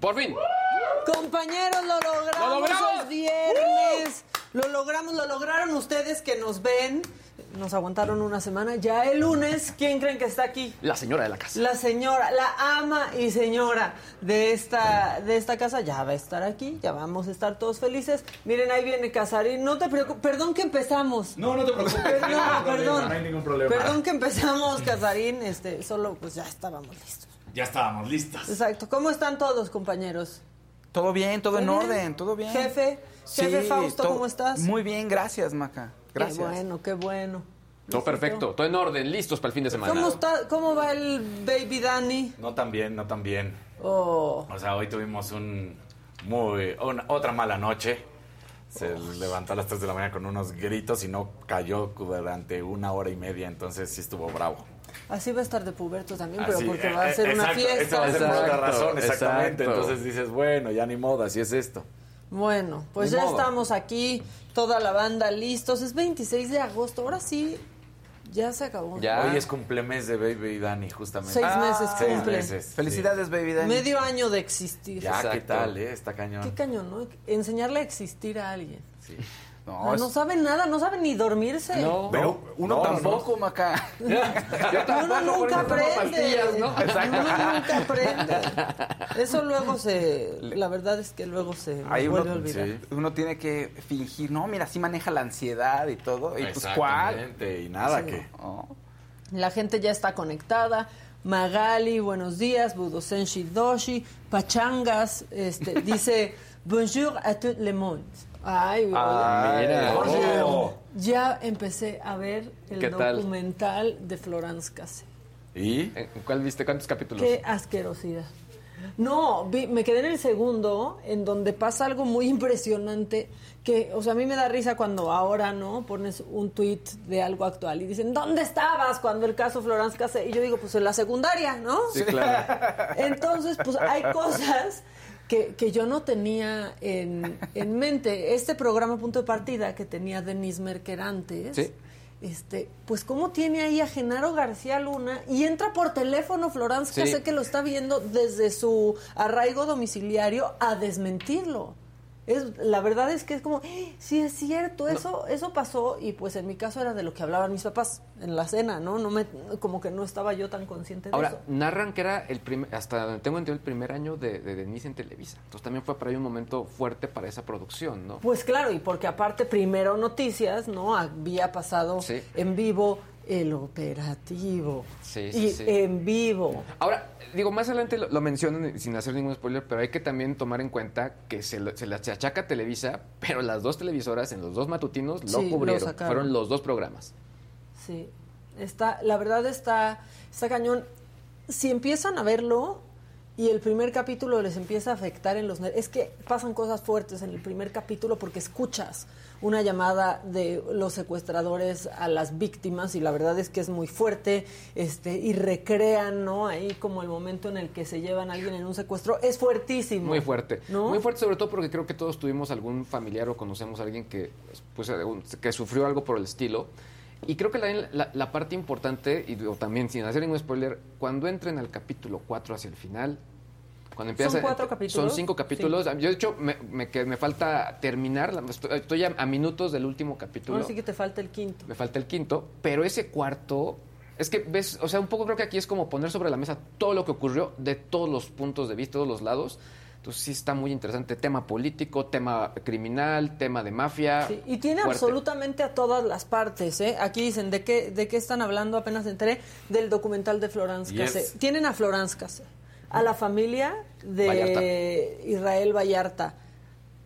Por fin. Compañeros, lo logramos. ¡Lo logramos! Es viernes. Lo logramos, lo lograron ustedes que nos ven. Nos aguantaron una semana. Ya el lunes, ¿quién creen que está aquí? La señora de la casa. La señora, la ama y señora de esta, de esta casa ya va a estar aquí, ya vamos a estar todos felices. Miren, ahí viene Casarín, no te preocupes, perdón que empezamos. No, no te preocupes. Perdón, no, problema, perdón. no hay ningún problema. Perdón que empezamos, Casarín, este, solo pues ya estábamos listos. Ya estábamos listos. Exacto. ¿Cómo están todos, compañeros? Todo bien, todo en orden, todo bien. Jefe, jefe Fausto, to- ¿cómo estás? Muy bien, gracias, Maca. Gracias. Qué bueno, qué bueno. Todo perfecto, todo en orden, listos para el fin de semana. ¿Cómo está, cómo va el baby Danny? No tan bien, no tan bien. Oh, O sea, hoy tuvimos un muy una- otra mala noche. Se levantó a las 3 de la mañana con unos gritos y no cayó durante una hora y media, entonces sí estuvo bravo. Así va a estar de puberto también, pero Así, porque eh, va a eh, ser una exacto, Esa fiesta. va a ser por otra Exacto, razón, exactamente. exacto. Entonces dices, bueno, ya ni modo, así es esto. Bueno, pues Ni ya modo. estamos aquí, toda la banda listos. Es 26 de agosto, ahora sí, ya se acabó. Ya. Hoy es cumplemes de Baby y Dani, justamente. Seis meses Seis cumple. meses. sí. Felicidades, baby Dani. Medio año de existir. Ya, ¿qué tal, eh? Está cañón. Qué cañón, ¿no? Enseñarle a existir a alguien. Sí. No, Ah, es- no saben nada, no saben ni dormirse. No. Pero uno no, tampoco, Maca. Yo Uno tampoco, nunca aprende. Uno nunca aprende. Eso luego se. La verdad es que luego se Ahí uno, vuelve a olvidar. sí. uno tiene que fingir, no, mira, así maneja la ansiedad y todo. Y pues, ¿cuál? Exactamente, y nada que... Oh. La gente ya está conectada. Magali, buenos días. Budosenshi Doshi. Pachangas, este, dice Bonjour a tout le monde. Ay, oye. mira. Oh. Ya empecé a ver el documental de Florence Cassé. ¿Y? ¿En ¿Cuál viste? ¿Cuántos capítulos? Qué asquerosidad. No, vi- me quedé en el segundo, en donde pasa algo muy impresionante, que, o sea, a mí me da risa cuando ahora, ¿no? Pones un tweet de algo actual y dicen, ¿dónde estabas cuando el caso Florence Cassé? Y yo digo, pues en la secundaria, ¿no? Sí, claro. Entonces, pues hay cosas que, que yo no tenía en, en mente. Este programa Punto de Partida que tenía Denise Merker antes, Sí. este, pues cómo tiene ahí a Genaro García Luna y entra por teléfono Florence Sí. Cassé que lo está viendo desde su arraigo domiciliario a desmentirlo. Es, la verdad es que es como, "Eh, sí es cierto, eso, eso pasó y pues en mi caso era de lo que hablaban mis papás en la cena, ¿no? no me, como que no estaba yo tan consciente de Ahora, eso. narran que era el primer, hasta donde tengo entendido el primer año de, de Denise en Televisa. Entonces también fue para ahí un momento fuerte para esa producción, ¿no? Pues claro, y porque aparte primero noticias, ¿no? Había pasado Sí. en vivo el operativo. Sí, sí, y sí. en vivo. Ahora, digo, más adelante lo, lo mencionan sin hacer ningún spoiler, pero hay que también tomar en cuenta que se, lo- se achaca a Televisa, pero las dos televisoras en los dos matutinos lo cubrieron. Fueron los dos programas. Sí. Está, la verdad está, está cañón. Si empiezan a verlo y el primer capítulo les empieza a afectar en los nervios, es que pasan cosas fuertes en el primer capítulo porque escuchas una llamada de los secuestradores a las víctimas y la verdad es que es muy fuerte, este, y recrean, ¿no? Ahí como el momento en el que se llevan a alguien en un secuestro, es fuertísimo. Muy fuerte. ¿No? Muy fuerte, sobre todo porque creo que todos tuvimos algún familiar o conocemos a alguien que, pues, un- que sufrió algo por el estilo. Y creo que la, la- la parte importante, y también sin hacer ningún spoiler, cuando entren al capítulo 4 hacia el final, cuando empieza... ¿Son cuatro capítulos? Son cinco capítulos. Yo, de hecho, me, me, que me falta terminar, estoy, estoy a, a minutos del último capítulo. Ahora sí que te falta el quinto. Me falta el quinto, pero ese cuarto... Es que ves, o sea, un poco creo que aquí es como poner sobre la mesa todo lo que ocurrió de todos los puntos de vista, todos los lados. Entonces sí está muy interesante. Tema político, tema criminal, tema de mafia. Sí, y tiene fuerte. absolutamente a todas las partes, ¿eh? Aquí dicen, ¿de qué, ¿de qué están hablando? Apenas enteré del documental de Florence Yes. Cassé. Tienen a Florence Cassé, a la familia de Vallarta. Israel Vallarta,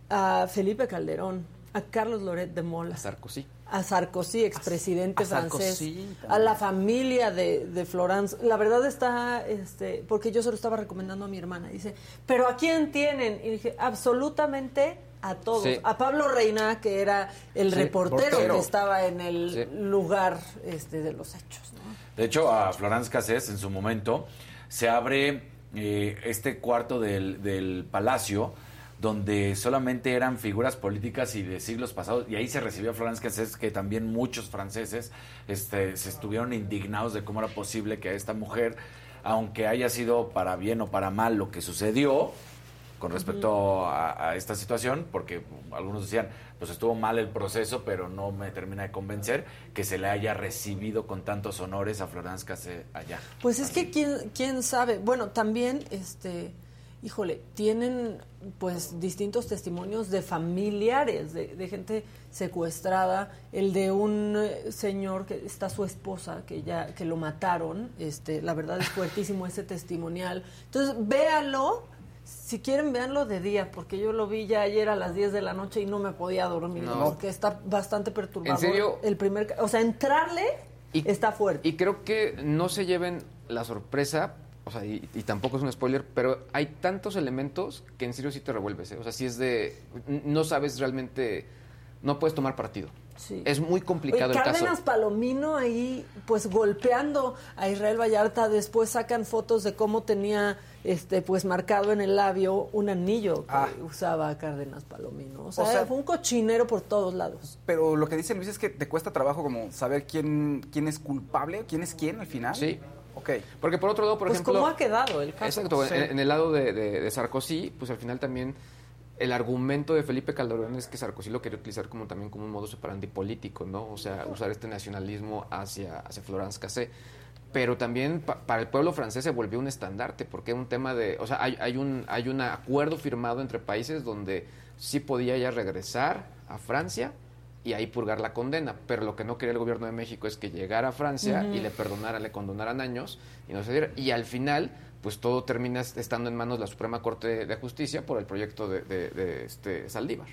a Felipe Calderón, a Carlos Loret de Mola, Sarkozy. A Sarkozy, expresidente a francés, también. a la familia de, de Florence. La verdad está, este, porque yo se lo estaba recomendando a mi hermana. Dice, ¿pero a quién tienen? Y dije, absolutamente a todos. Sí. A Pablo Reina, que era el Sí, reportero portero. que estaba en el Sí. lugar este, de los hechos. ¿no? De hecho, a Florence Cassés en su momento se abre eh, este cuarto del, del palacio donde solamente eran figuras políticas y de siglos pasados, y ahí se recibió a Florence Cassés, que también muchos franceses este, se estuvieron indignados de cómo era posible que a esta mujer, aunque haya sido para bien o para mal lo que sucedió, con respecto a, a esta situación, porque algunos decían, pues estuvo mal el proceso, pero no me termina de convencer que se le haya recibido con tantos honores a Florence Cassé allá. Pues es que quién, quién sabe. Bueno, también, este, híjole, tienen pues distintos testimonios de familiares, de, de gente secuestrada, el de un eh, señor que está su esposa, que ya, que lo mataron, este, la verdad es fuertísimo ese testimonial. Entonces, véalo si quieren, véanlo de día, porque yo lo vi ya ayer a las 10 de la noche y no me podía dormir, No. porque está bastante perturbador. ¿En serio? El primer, o sea, entrarle Y- está fuerte. Y creo que no se lleven la sorpresa, o sea, y, y tampoco es un spoiler, pero hay tantos elementos que en serio sí te revuelves. ¿eh? O sea, sí es de. No sabes realmente. No puedes tomar partido. Sí. Es muy complicado Oye, el Cárdenas caso. Palomino ahí, pues golpeando a Israel Vallarta, después sacan fotos de cómo tenía, este, pues marcado en el labio un anillo que Ah. usaba Cárdenas Palomino. O sea, O sea- fue un cochinero por todos lados. Pero lo que dice Luis es que te cuesta trabajo como saber quién, quién es culpable, quién es quién al final. Sí. Ok. Porque por otro lado, por pues ejemplo. cómo ha quedado el caso. Exacto, Sí. en, en el lado de, de- de Sarkozy, pues al final también el argumento de Felipe Calderón es que Sarkozy lo quería utilizar como también como un modo operandi político, ¿no? O sea, usar este nacionalismo hacia, hacia Florence Cassé. Pero también pa- para el pueblo francés se volvió un estandarte, porque es un tema de, o sea, hay, hay un hay un acuerdo firmado entre países donde sí podía ya regresar a Francia y ahí purgar la condena, pero lo que no quería el gobierno de México es que llegara a Francia y le perdonaran, le condonaran años y no se diera. Y al final, pues todo termina estando en manos de la Suprema Corte de Justicia por el proyecto de, de- de, este Saldívar.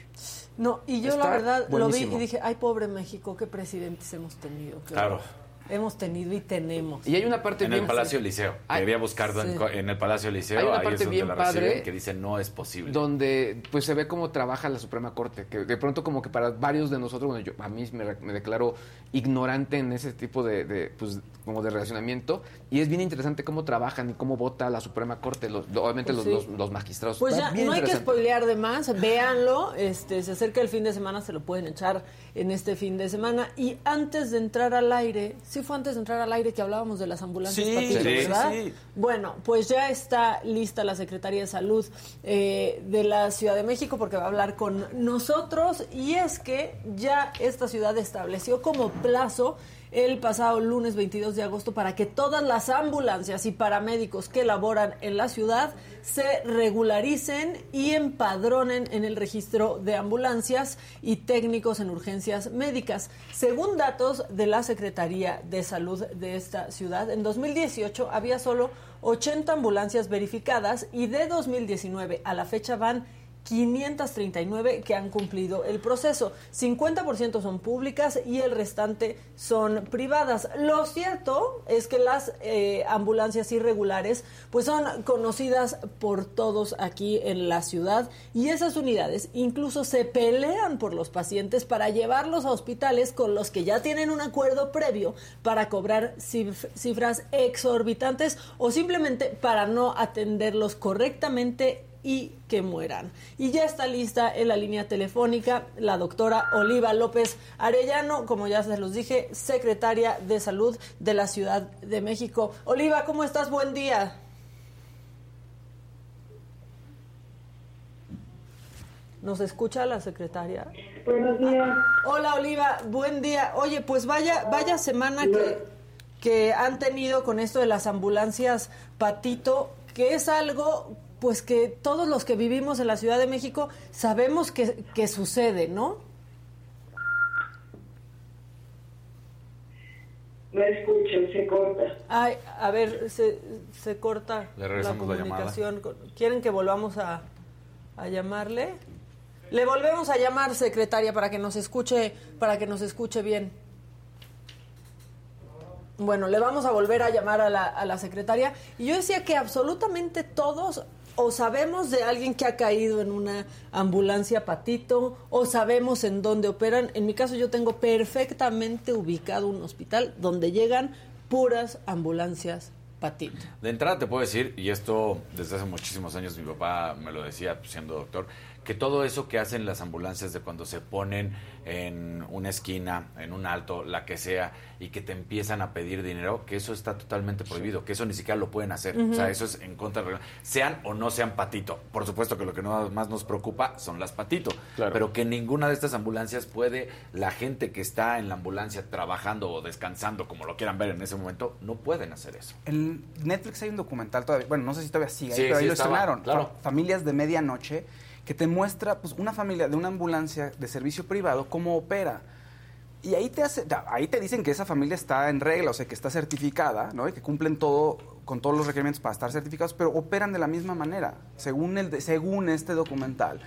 No, y yo Está la verdad lo vi y dije, ay, pobre México, qué presidentes hemos tenido. Claro. Hemos tenido y tenemos. Y hay una parte En bien el Palacio Liceo. Ay, Quería buscarlo en sí. co- en, el Palacio Liceo. Hay una ahí parte es donde bien la padre que dice no es posible. donde pues se ve cómo trabaja la Suprema Corte, que de pronto como que para varios de nosotros, bueno, yo a mí me, me declaro ignorante en ese tipo de, de, pues como de relacionamiento y es bien interesante cómo trabajan y cómo vota la Suprema Corte, los, obviamente Pues los, sí. los, los magistrados. Pues ya, bien no hay que spoilear de más, véanlo, este, se acerca el fin de semana, se lo pueden echar en este fin de semana. Y antes de entrar al aire, sí fue antes de entrar al aire que hablábamos de las ambulancias Sí, sí, ¿verdad? sí. Bueno, pues ya está lista la Secretaría de Salud eh, de la Ciudad de México porque va a hablar con nosotros y es que ya esta ciudad estableció como plazo el pasado lunes 22 de agosto para que todas las ambulancias y paramédicos que laboran en la ciudad se regularicen y empadronen en el registro de ambulancias y técnicos en urgencias médicas. Según datos de la Secretaría de Salud de esta ciudad, en 2018 había solo 80 ambulancias verificadas y de 2019 a la fecha van 539 que han cumplido el proceso. 50% son públicas y el restante son privadas. Lo cierto es que las eh, ambulancias irregulares pues son conocidas por todos aquí en la ciudad y esas unidades incluso se pelean por los pacientes para llevarlos a hospitales con los que ya tienen un acuerdo previo para cobrar cif- cifras exorbitantes o simplemente para no atenderlos correctamente y que mueran. Y ya está lista en la línea telefónica la doctora Oliva López Arellano, como ya se los dije, secretaria de Salud de la Ciudad de México. Oliva, ¿cómo estás? Buen día. ¿Nos escucha la secretaria? Buenos días. Hola Oliva, buen día. Oye, pues vaya, vaya semana que, que han tenido con esto de las ambulancias Patito, que es algo pues que todos los que vivimos en la Ciudad de México sabemos que, que sucede, ¿no? No escucho, se corta. Ay, a ver, se, se corta Le la regresamos la llamada. comunicación. con- ¿Quieren que volvamos a, a llamarle? Le volvemos a llamar, secretaria, para que nos escuche, para que nos escuche bien. Bueno, le vamos a volver a llamar a la, a la secretaria. Y yo decía que absolutamente todos o sabemos de alguien que ha caído en una ambulancia patito o sabemos en dónde operan. En mi caso yo tengo perfectamente ubicado un hospital donde llegan puras ambulancias patito. De entrada te puedo decir, y esto desde hace muchísimos años mi papá me lo decía siendo doctor, que todo eso que hacen las ambulancias de cuando se ponen en una esquina, en un alto, la que sea, y que te empiezan a pedir dinero, que eso está totalmente prohibido, que eso ni siquiera lo pueden hacer. O sea, eso es en contra de. Sean o no sean patito. Por supuesto que lo que no- más nos preocupa son las patito. Claro. Pero que ninguna de estas ambulancias puede, la gente que está en la ambulancia trabajando o descansando, como lo quieran ver en ese momento, no pueden hacer eso. En Netflix hay un documental todavía, bueno, no sé si todavía sigue, ahí, Sí, pero ahí lo estaba, estrenaron. claro. Familias de medianoche, que te muestra pues una familia de una ambulancia de servicio privado cómo opera. Y ahí te hace, ahí te dicen que esa familia está en regla, o sea, que está certificada, ¿no? Y que cumplen todo con todos los requerimientos para estar certificados, pero operan de la misma manera. Según el según este documental,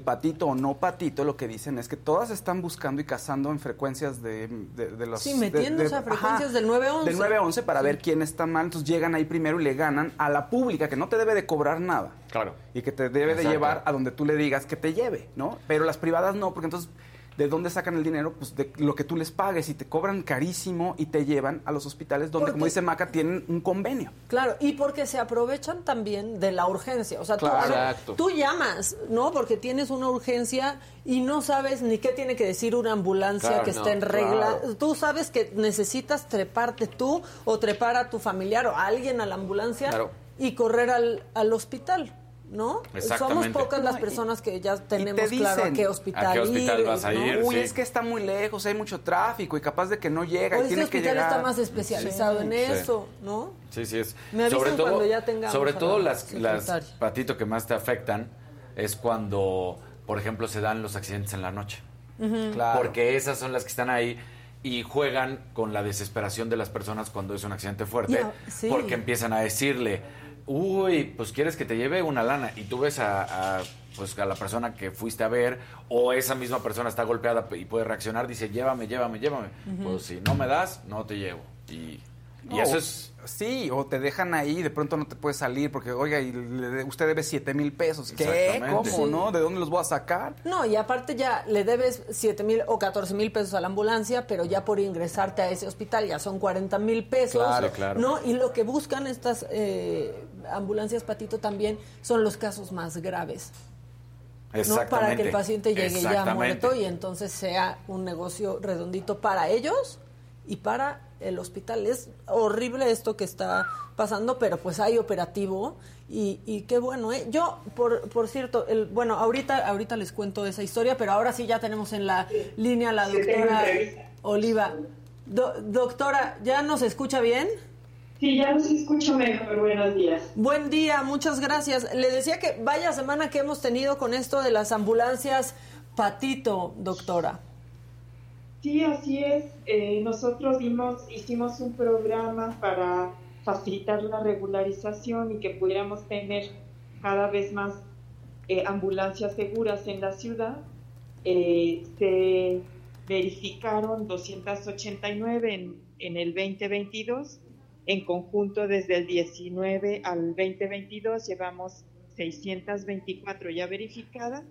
patito o no patito, lo que dicen es que todas están buscando y cazando en frecuencias de, de, de los... Sí, metiéndose de- a frecuencias del 911. Del 911 para ver quién está mal, entonces llegan ahí primero y le ganan a la pública, que no te debe de cobrar nada. Claro. Y que te debe de llevar a donde tú le digas que te lleve, ¿no? Pero las privadas no, porque entonces, ¿de dónde sacan el dinero? Pues de lo que tú les pagues y te cobran carísimo y te llevan a los hospitales donde, Porque- como dice Maca, tienen un convenio. Claro, y porque se aprovechan también de la urgencia. O sea, tú, Claro. Exacto. tú llamas, ¿no? Porque tienes una urgencia y no sabes ni qué tiene que decir una ambulancia Claro, que no, esté en regla. claro. Tú sabes que necesitas treparte tú o trepar a tu familiar o a alguien a la ambulancia Claro. y correr al, al hospital. ¿No? Somos pocas las No, personas que ya tenemos te claro a qué hospital, ¿a qué hospital ir, vas a ¿no? ir? Uy, sí. es que está muy lejos, hay mucho tráfico y capaz de que no llega O y ese tienes que hospital llegar. está más especializado en Sí. eso, ¿no? Sí, sí es. Me avisan sobre todo, cuando ya tengamos sobre todo la las, las patito que más te afectan es cuando, por ejemplo, se dan los accidentes en la noche. Claro. Porque esas son las que están ahí y juegan con la desesperación de las personas cuando es un accidente fuerte. Sí. Porque empiezan a decirle, uy, pues quieres que te lleve una lana. Y tú ves a, a, pues, a la persona que fuiste a ver, o esa misma persona está golpeada y puede reaccionar, dice, llévame, llévame, llévame. Pues si no me das, no te llevo. Y, y No, eso es... Sí, o te dejan ahí de pronto no te puedes salir porque, oiga, y le de- usted debe 7 mil pesos. ¿Qué? Exactamente. ¿Cómo, Sí. no? ¿De dónde los voy a sacar? No, y aparte ya le debes 7 mil o 14 mil pesos a la ambulancia, pero ya por ingresarte a ese hospital ya son 40 mil pesos. Claro, claro. ¿no? Y lo que buscan estas eh, ambulancias, Patito, también son los casos más graves. ¿no? Para que el paciente llegue ya Exactamente. muerto y entonces sea un negocio redondito para ellos y para el hospital. Es horrible esto que está pasando, pero pues hay operativo y, y qué bueno, ¿eh? Yo, por, por cierto, el, bueno, ahorita, ahorita les cuento esa historia, pero ahora sí ya tenemos en la línea a la Sí, doctora. Oliva. Do- doctora, ¿ya nos escucha bien? Sí, ya los escucho mejor. Buenos días. Buen día, muchas gracias. Le decía que vaya semana que hemos tenido con esto de las ambulancias Patito, doctora. Sí, así es. Eh, nosotros dimos, hicimos un programa para facilitar la regularización y que pudiéramos tener cada vez más eh, ambulancias seguras en la ciudad. Eh, se verificaron 289 en, en el 2022. En conjunto, desde el 19 al 2022, llevamos 624 ya verificadas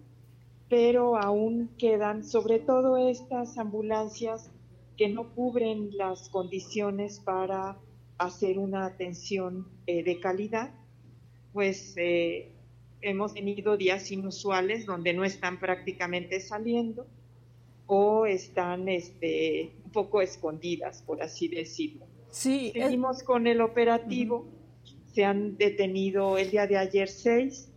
pero aún quedan, sobre todo estas ambulancias que no cubren las condiciones para hacer una atención eh, de calidad, pues eh, hemos tenido días inusuales donde no están prácticamente saliendo o están este, un poco escondidas, por así decirlo. Sí, Seguimos con el operativo. Se han detenido el día de ayer seis.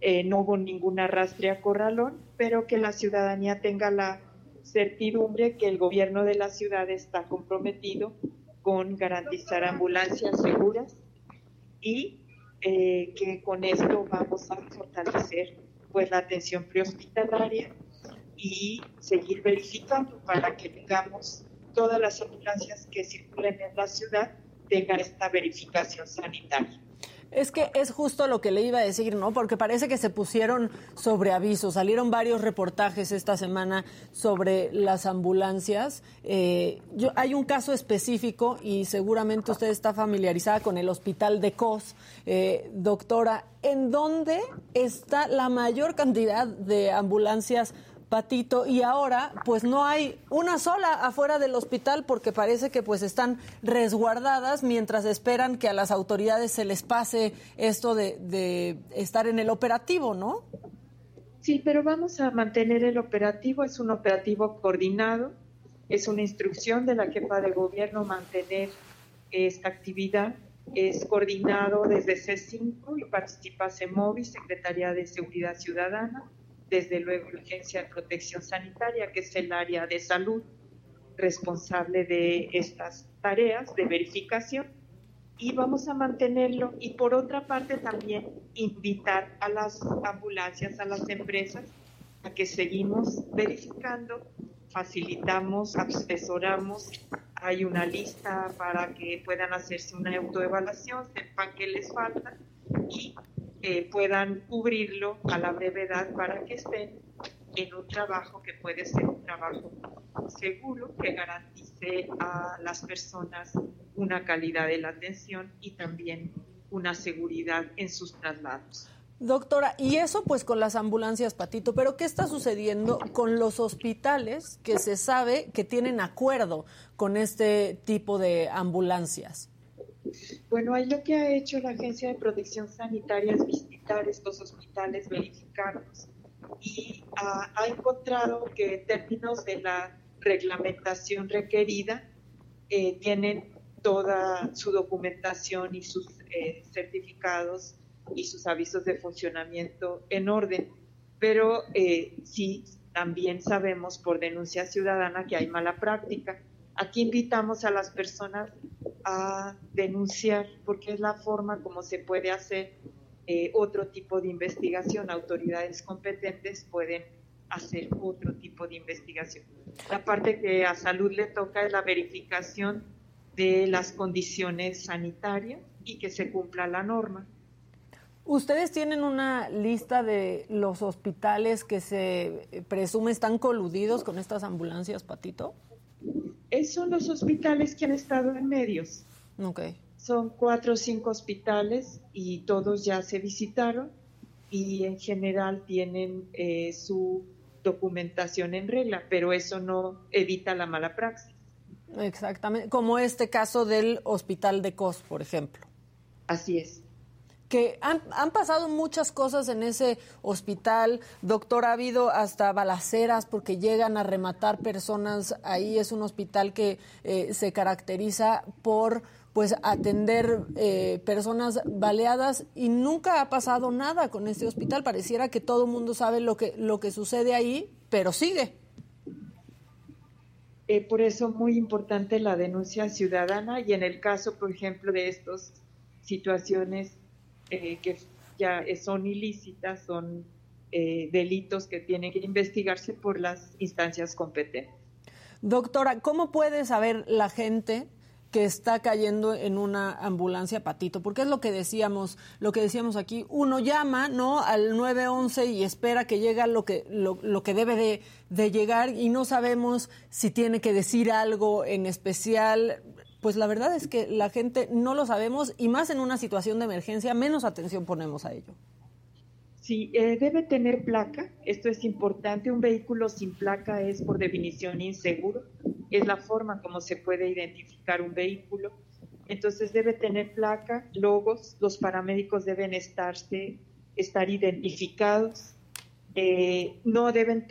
Eh, no hubo ningún arrastre a corralón, pero que la ciudadanía tenga la certidumbre que el gobierno de la ciudad está comprometido con garantizar ambulancias seguras y eh, que con esto vamos a fortalecer pues la atención prehospitalaria y seguir verificando para que tengamos todas las ambulancias que circulen en la ciudad tengan esta verificación sanitaria. Es que es justo lo que le iba a decir, ¿no? Porque parece que se pusieron sobre aviso. Salieron varios reportajes esta semana sobre las ambulancias. Eh, yo, hay un caso específico y seguramente usted está familiarizada con el hospital de COS, eh, doctora, en donde está la mayor cantidad de ambulancias Patito, y ahora pues no hay una sola afuera del hospital porque parece que pues están resguardadas mientras esperan que a las autoridades se les pase esto de, estar en el operativo, ¿no? Sí, pero vamos a mantener el operativo, es un operativo coordinado, es una instrucción de la jefa de gobierno mantener esta actividad, es coordinado desde C5 y participa CEMOVI, Secretaría de Seguridad Ciudadana, desde luego la Agencia de Protección Sanitaria, que es el área de salud responsable de estas tareas de verificación y vamos a mantenerlo. Y por otra parte también invitar a las ambulancias, a las empresas a que seguimos verificando, facilitamos, asesoramos, hay una lista para que puedan hacerse una autoevaluación, sepan qué les falta y puedan cubrirlo a la brevedad para que estén en un trabajo que puede ser un trabajo seguro, que garantice a las personas una calidad de la atención y también una seguridad en sus traslados. Doctora, y eso pues con las ambulancias, Patito, pero ¿qué está sucediendo con los hospitales que se sabe que tienen acuerdo con este tipo de ambulancias? Bueno, ahí lo que ha hecho la Agencia de Protección Sanitaria es visitar estos hospitales, verificarlos y ha, encontrado que en términos de la reglamentación requerida eh, tienen toda su documentación y sus eh, certificados y sus avisos de funcionamiento en orden. Pero eh, sí, también sabemos por denuncia ciudadana que hay mala práctica. Aquí invitamos a las personas a denunciar porque es la forma como se puede hacer eh, otro tipo de investigación. Autoridades competentes pueden hacer otro tipo de investigación. La parte que a salud le toca es la verificación de las condiciones sanitarias y que se cumpla la norma. ¿Ustedes tienen una lista de los hospitales que se presume están coludidos con estas ambulancias, Patito? Esos son los hospitales que han estado en medios. Okay. Son cuatro o cinco hospitales y todos ya se visitaron y en general tienen eh, su documentación en regla, pero eso no evita la mala praxis. Exactamente, como este caso del hospital de COS, por ejemplo. Así es que han, pasado muchas cosas en ese hospital. Doctor, ha habido hasta balaceras porque llegan a rematar personas ahí. Es un hospital que eh, se caracteriza por pues atender eh, personas baleadas y nunca ha pasado nada con este hospital. Pareciera que todo el mundo sabe lo que, lo que sucede ahí, pero sigue. Eh, por eso muy importante la denuncia ciudadana y en el caso, por ejemplo, de estas situaciones eh, que ya son ilícitas, son delitos que tienen que investigarse por las instancias competentes. Doctora, ¿cómo puede saber la gente que está cayendo en una ambulancia patito, porque es lo que decíamos, lo que decíamos aquí, uno llama, ¿no? al 911 y espera que llegue lo que lo, lo que debe de, de, llegar y no sabemos si tiene que decir algo en especial. Pues la verdad es que la gente no lo sabemos y más en una situación de emergencia menos atención ponemos a ello. Sí, eh, debe tener placa. Esto es importante. Un vehículo sin placa es por definición inseguro. Es la forma como se puede identificar un vehículo. Entonces debe tener placa, logos. Los paramédicos deben estarse, estar identificados. Eh, no deben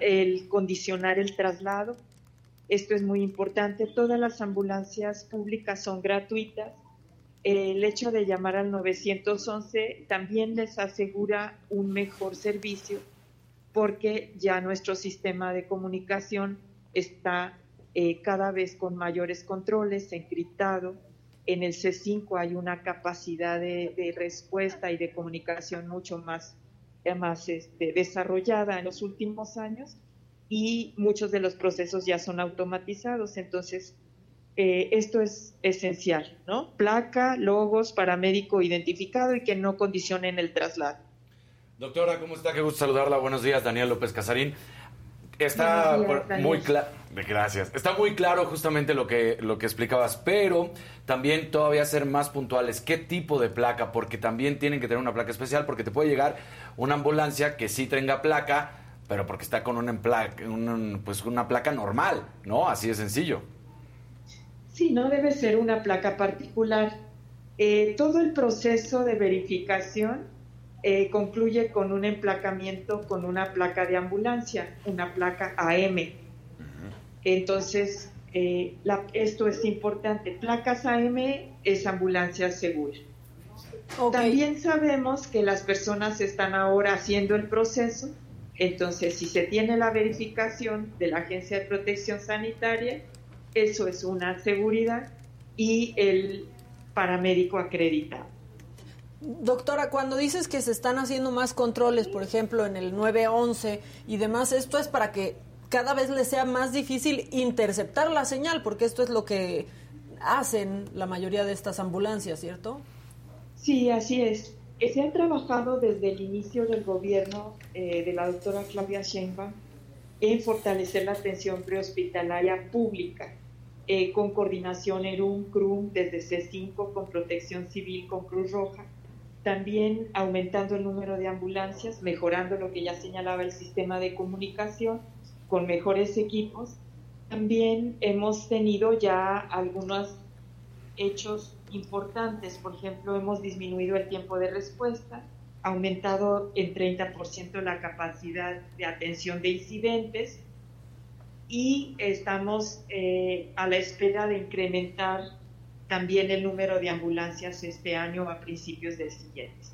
el, condicionar el traslado. Esto es muy importante. Todas las ambulancias públicas son gratuitas el hecho de llamar al 911 también les asegura un mejor servicio porque ya nuestro sistema de comunicación está eh, cada vez con mayores controles, encriptado. En el C5 hay una capacidad de, respuesta y de comunicación mucho más, más este, desarrollada en los últimos años y muchos de los procesos ya son automatizados. Entonces, eh, esto es esencial, ¿no? Placa, logos, paramédico identificado y que no condicionen el traslado. Doctora, ¿cómo está? Qué gusto saludarla. Buenos días, Daniel López Casarín. Está muy claro, gracias. Está muy claro justamente lo que lo que explicabas, pero también todavía ser más puntuales. ¿Qué tipo de placa? Porque también tienen que tener una placa especial, porque te puede llegar una ambulancia que sí tenga placa, pero porque está con una, pues una placa normal, ¿no? Así de sencillo. Sí, no debe ser una placa particular. Eh, todo el proceso de verificación eh, concluye con un emplacamiento con una placa de ambulancia, una placa AM. Entonces, eh, esto es importante. Placas AM es ambulancia segura. También sabemos que las personas están ahora haciendo el proceso, entonces si se tiene la verificación de la Agencia de Protección Sanitaria, eso es una seguridad y el paramédico acreditado. Doctora, cuando dices que se están haciendo más controles, por ejemplo, en el 911 y demás, esto es para que cada vez les sea más difícil interceptar la señal, porque esto es lo que hacen la mayoría de estas ambulancias, ¿cierto? Sí, así es. Se ha trabajado desde el inicio del gobierno eh, de la doctora Claudia Sheinbaum en fortalecer la atención prehospitalaria pública, eh, con coordinación ERUM, CRUM, desde C5, con Protección Civil, con Cruz Roja, también aumentando el número de ambulancias, mejorando lo que ya señalaba el sistema de comunicación, con mejores equipos. También hemos tenido ya algunos hechos importantes, por ejemplo, hemos disminuido el tiempo de respuesta, aumentado en 30% la capacidad de atención de incidentes y estamos eh, a la espera de incrementar también el número de ambulancias este año a principios del siguiente.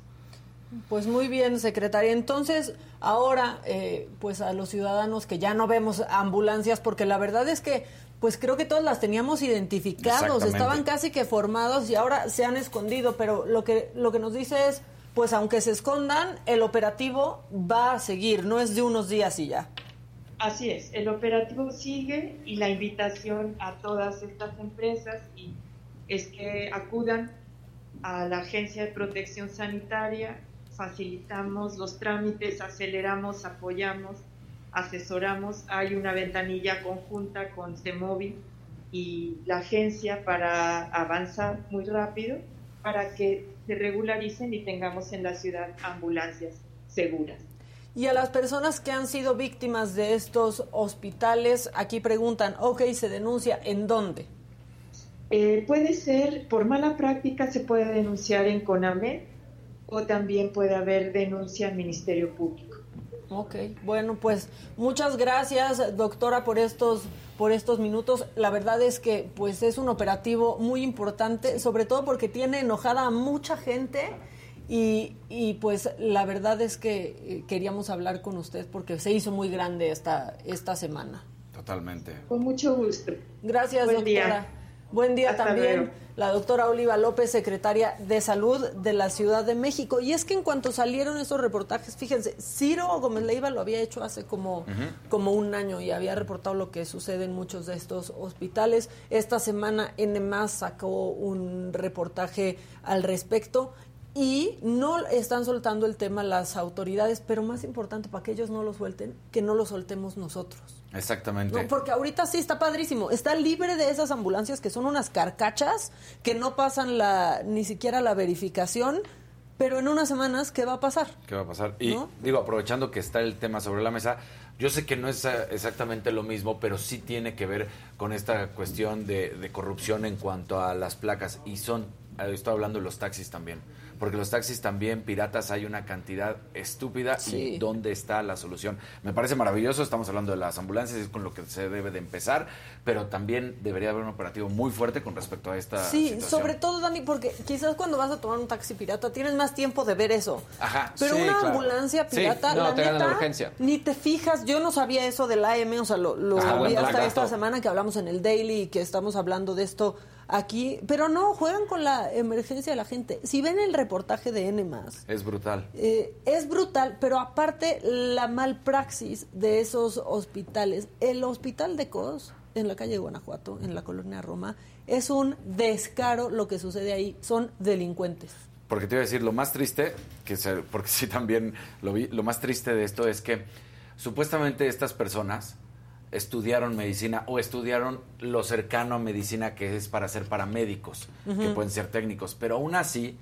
Pues muy bien, secretaria. Entonces, ahora, eh, pues a los ciudadanos que ya no vemos ambulancias, porque la verdad es que, pues creo que todos las teníamos identificados, estaban casi que formados y ahora se han escondido, pero lo que, lo que nos dice es, pues aunque se escondan, el operativo va a seguir, no es de unos días y ya. Así es, el operativo sigue y la invitación a todas estas empresas y es que acudan a la Agencia de Protección Sanitaria, facilitamos los trámites, aceleramos, apoyamos, asesoramos. Hay una ventanilla conjunta con CEMOVI y la agencia para avanzar muy rápido para que se regularicen y tengamos en la ciudad ambulancias seguras. Y a las personas que han sido víctimas de estos hospitales, aquí preguntan, ok, se denuncia, ¿en dónde? Eh, puede ser, por mala práctica se puede denunciar en CONAME o también puede haber denuncia al Ministerio Público. Ok, bueno, pues muchas gracias, doctora, por estos por estos minutos. La verdad es que pues es un operativo muy importante, sobre todo porque tiene enojada a mucha gente y, y pues la verdad es que eh, queríamos hablar con usted porque se hizo muy grande esta esta semana. Totalmente. Con mucho gusto. Gracias, doctora. Buen día también, la doctora Oliva López, secretaria de Salud de la Ciudad de México. Y es que en cuanto salieron esos reportajes, fíjense, Ciro Gómez Leiva lo había hecho hace como, como un año y había reportado lo que sucede en muchos de estos hospitales. Esta semana NMAS sacó un reportaje al respecto y no están soltando el tema las autoridades, pero más importante para que ellos no lo suelten, que no lo soltemos nosotros. Exactamente. porque ahorita sí está padrísimo, está libre de esas ambulancias que son unas carcachas que no pasan la ni siquiera la verificación, pero en unas semanas qué va a pasar? ¿Qué va a pasar? Y digo, aprovechando que está el tema sobre la mesa, yo sé que no es eh, exactamente lo mismo, pero sí tiene que ver con esta cuestión de, de corrupción en cuanto a las placas y son, eh, estoy hablando de los taxis también porque los taxis también piratas hay una cantidad estúpida y dónde está la solución. Me parece maravilloso, estamos hablando de las ambulancias, es con lo que se debe de empezar, pero también debería haber un operativo muy fuerte con respecto a esta Sí, sobre todo Dani, porque quizás cuando vas a tomar un taxi pirata tienes más tiempo de ver eso. Ajá. Pero una ambulancia pirata, no, la te neta, urgencia. ni te fijas, yo no sabía eso del AM, o sea, lo, lo vi hasta esta semana que hablamos en el Daily y que estamos hablando de esto aquí, pero no, juegan con la emergencia de la gente. Si ven el reportaje de N+, es brutal. Eh, es brutal, pero aparte la malpraxis de esos hospitales. El hospital de COS, en la calle de Guanajuato, en la colonia Roma, es un descaro lo que sucede ahí. Son delincuentes. Porque te iba a decir, lo más triste, que porque sí también lo vi, lo más triste de esto es que supuestamente estas personas estudiaron medicina o estudiaron lo cercano a medicina que es para ser paramédicos, que pueden ser técnicos, pero aún así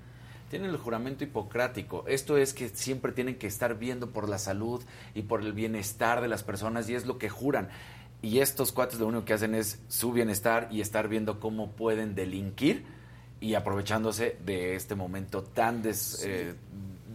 tienen el juramento hipocrático. Esto es que siempre tienen que estar viendo por la salud y por el bienestar de las personas y es lo que juran. Y estos cuates lo único que hacen es su bienestar y estar viendo cómo pueden delinquir y aprovechándose de este momento tan des, eh,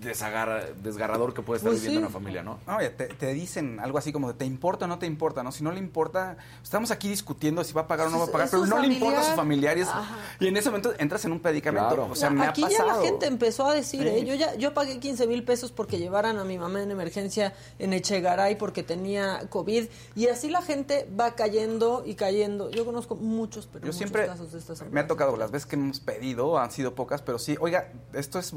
desagar- desgarrador que puede estar Pues viviendo sí. una familia, ¿no? No, ya te, te dicen algo así como, de, ¿te importa o no te importa? ¿no? Si no le importa, estamos aquí discutiendo si va a pagar o no va a pagar, pero no le importa a sus familiar. familiares. Ajá. Y en ese momento entras en un predicamento. Claro. O sea, me aquí ha ya pasado. la gente empezó a decir, Sí. ¿eh? yo ya yo pagué 15 mil pesos porque llevaran a mi mamá en emergencia en Echegaray porque tenía COVID y así la gente va cayendo y cayendo. Yo conozco muchos, pero Yo muchos siempre casos de estas me ha tocado las veces que hemos pedido, han sido pocas, pero sí, oiga, esto es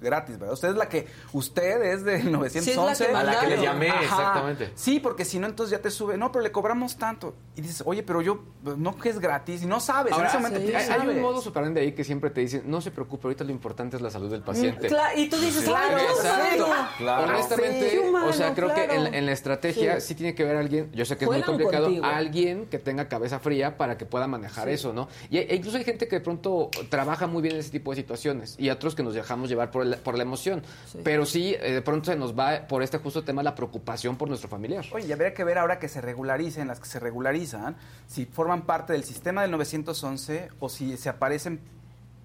gratis, ¿verdad? Usted es la que, usted es del 911. que A la que le llamé, Ajá. exactamente. Sí, porque si no, entonces ya te sube. No, pero le cobramos tanto. Y dices, oye, pero yo, pues, no que es gratis. Y no sabes. Ahora, en ese momento sí. tú no hay, un modo superante ahí que siempre te dicen, no se preocupe, ahorita lo importante es la salud del paciente. Cla- y tú dices, Claro, claro, Exacto. Claro. Honestamente, Sí, humano, o sea, creo que claro. en, en la estrategia sí. Sí. tiene que ver alguien, yo sé que es Juegan muy complicado, contigo. alguien que tenga cabeza fría para que pueda manejar Sí. eso, ¿no? Y e incluso hay gente que de pronto trabaja muy bien en ese tipo de situaciones y otros que nos dejamos llevar por, el- por la emoción. Sí. Pero sí, eh, de pronto se nos va por este justo tema la preocupación por nuestro familiar. Oye, y habría que ver ahora que se regularicen, las que se regularizan, si forman parte del sistema del 911 o si se aparecen,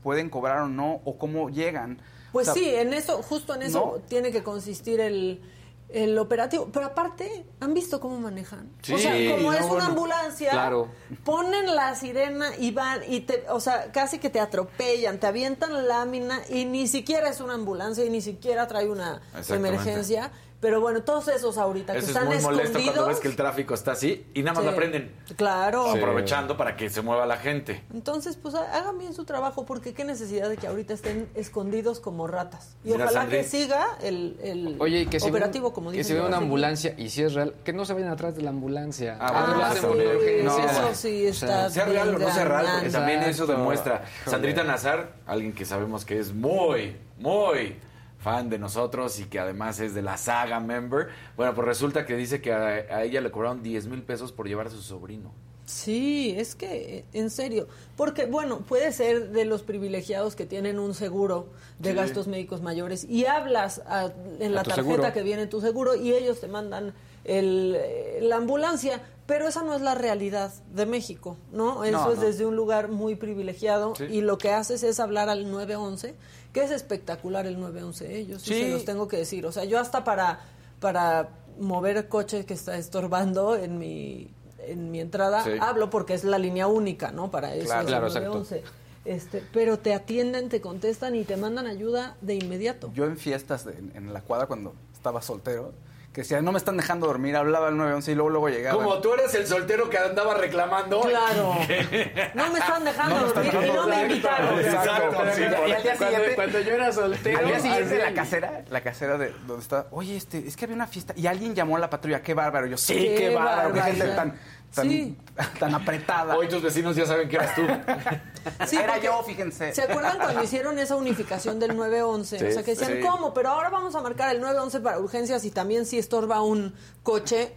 pueden cobrar o no, o cómo llegan. Pues O sea, sí, en eso, justo en eso No. tiene que consistir el, el operativo. Pero aparte, ¿han visto cómo manejan? Sí, o sea, como no, es una bueno, ambulancia, claro. ponen la sirena y van, y te, o sea, casi que te atropellan, te avientan lámina y ni siquiera es una ambulancia y ni siquiera trae una emergencia. Pero bueno, todos esos ahorita que Eso es están muy molesto escondidos. cuando ves que el tráfico está así y nada más Sí. la prenden. Claro. Aprovechando para que se mueva la gente. Entonces, pues ha- hagan bien su trabajo, porque qué necesidad de que ahorita estén escondidos como ratas. Y Mira, ojalá Sandri. que siga el, el Oye, que si operativo, como que dicen. si que una va a seguir. ambulancia y si es real, que no se vayan atrás de la ambulancia. Ah, lo Ah, sí, urgencia. eso sí está Sea real o no sea real, también eso demuestra. Híjole. Sandrita Nazar, alguien que sabemos que es muy, muy fan de nosotros y que además es de la saga member. Bueno, pues resulta que dice que a, a ella le cobraron 10 mil pesos por llevar a su sobrino. Sí, es que, en serio, porque bueno, puede ser de los privilegiados que tienen un seguro de Sí. gastos médicos mayores y hablas a- en la tarjeta seguro. que viene en tu seguro y ellos te mandan el, eh, la ambulancia, pero esa no es la realidad de México, ¿no? Eso No, es no. desde un lugar muy privilegiado Sí. y lo que haces es hablar al 911, que es espectacular el 911, ellos sí. Sí. se los tengo que decir, o sea, yo hasta para para mover coche que está estorbando en mi en mi entrada Sí. hablo porque es la línea única, ¿no? Para eso Claro, es claro, el exacto. 911. Este, pero te atienden, te contestan y te mandan ayuda de inmediato. Yo en fiestas de- en, en la cuadra cuando estaba soltero, que decía, no me están dejando dormir, hablaba al 911 y luego luego llegaba. Como tú eres el soltero que andaba reclamando. Claro. No me están dejando No me están dormir y no me invitaron. Exacto, Cuando, yo era soltero. Al día siguiente, la casera, la casera de donde estaba, oye, este, es que había una fiesta y alguien llamó a la patrulla, qué bárbaro. Yo, sí, Qué qué, bárbaro, qué gente tan, tan, Sí. tan apretada. Hoy tus vecinos ya saben que eras tú. Sí, Era yo, fíjense. ¿Se acuerdan cuando hicieron esa unificación del 911? Sí, o sea, que decían, sí. ¿cómo? Pero ahora vamos a marcar el 911 para urgencias y también si estorba un coche.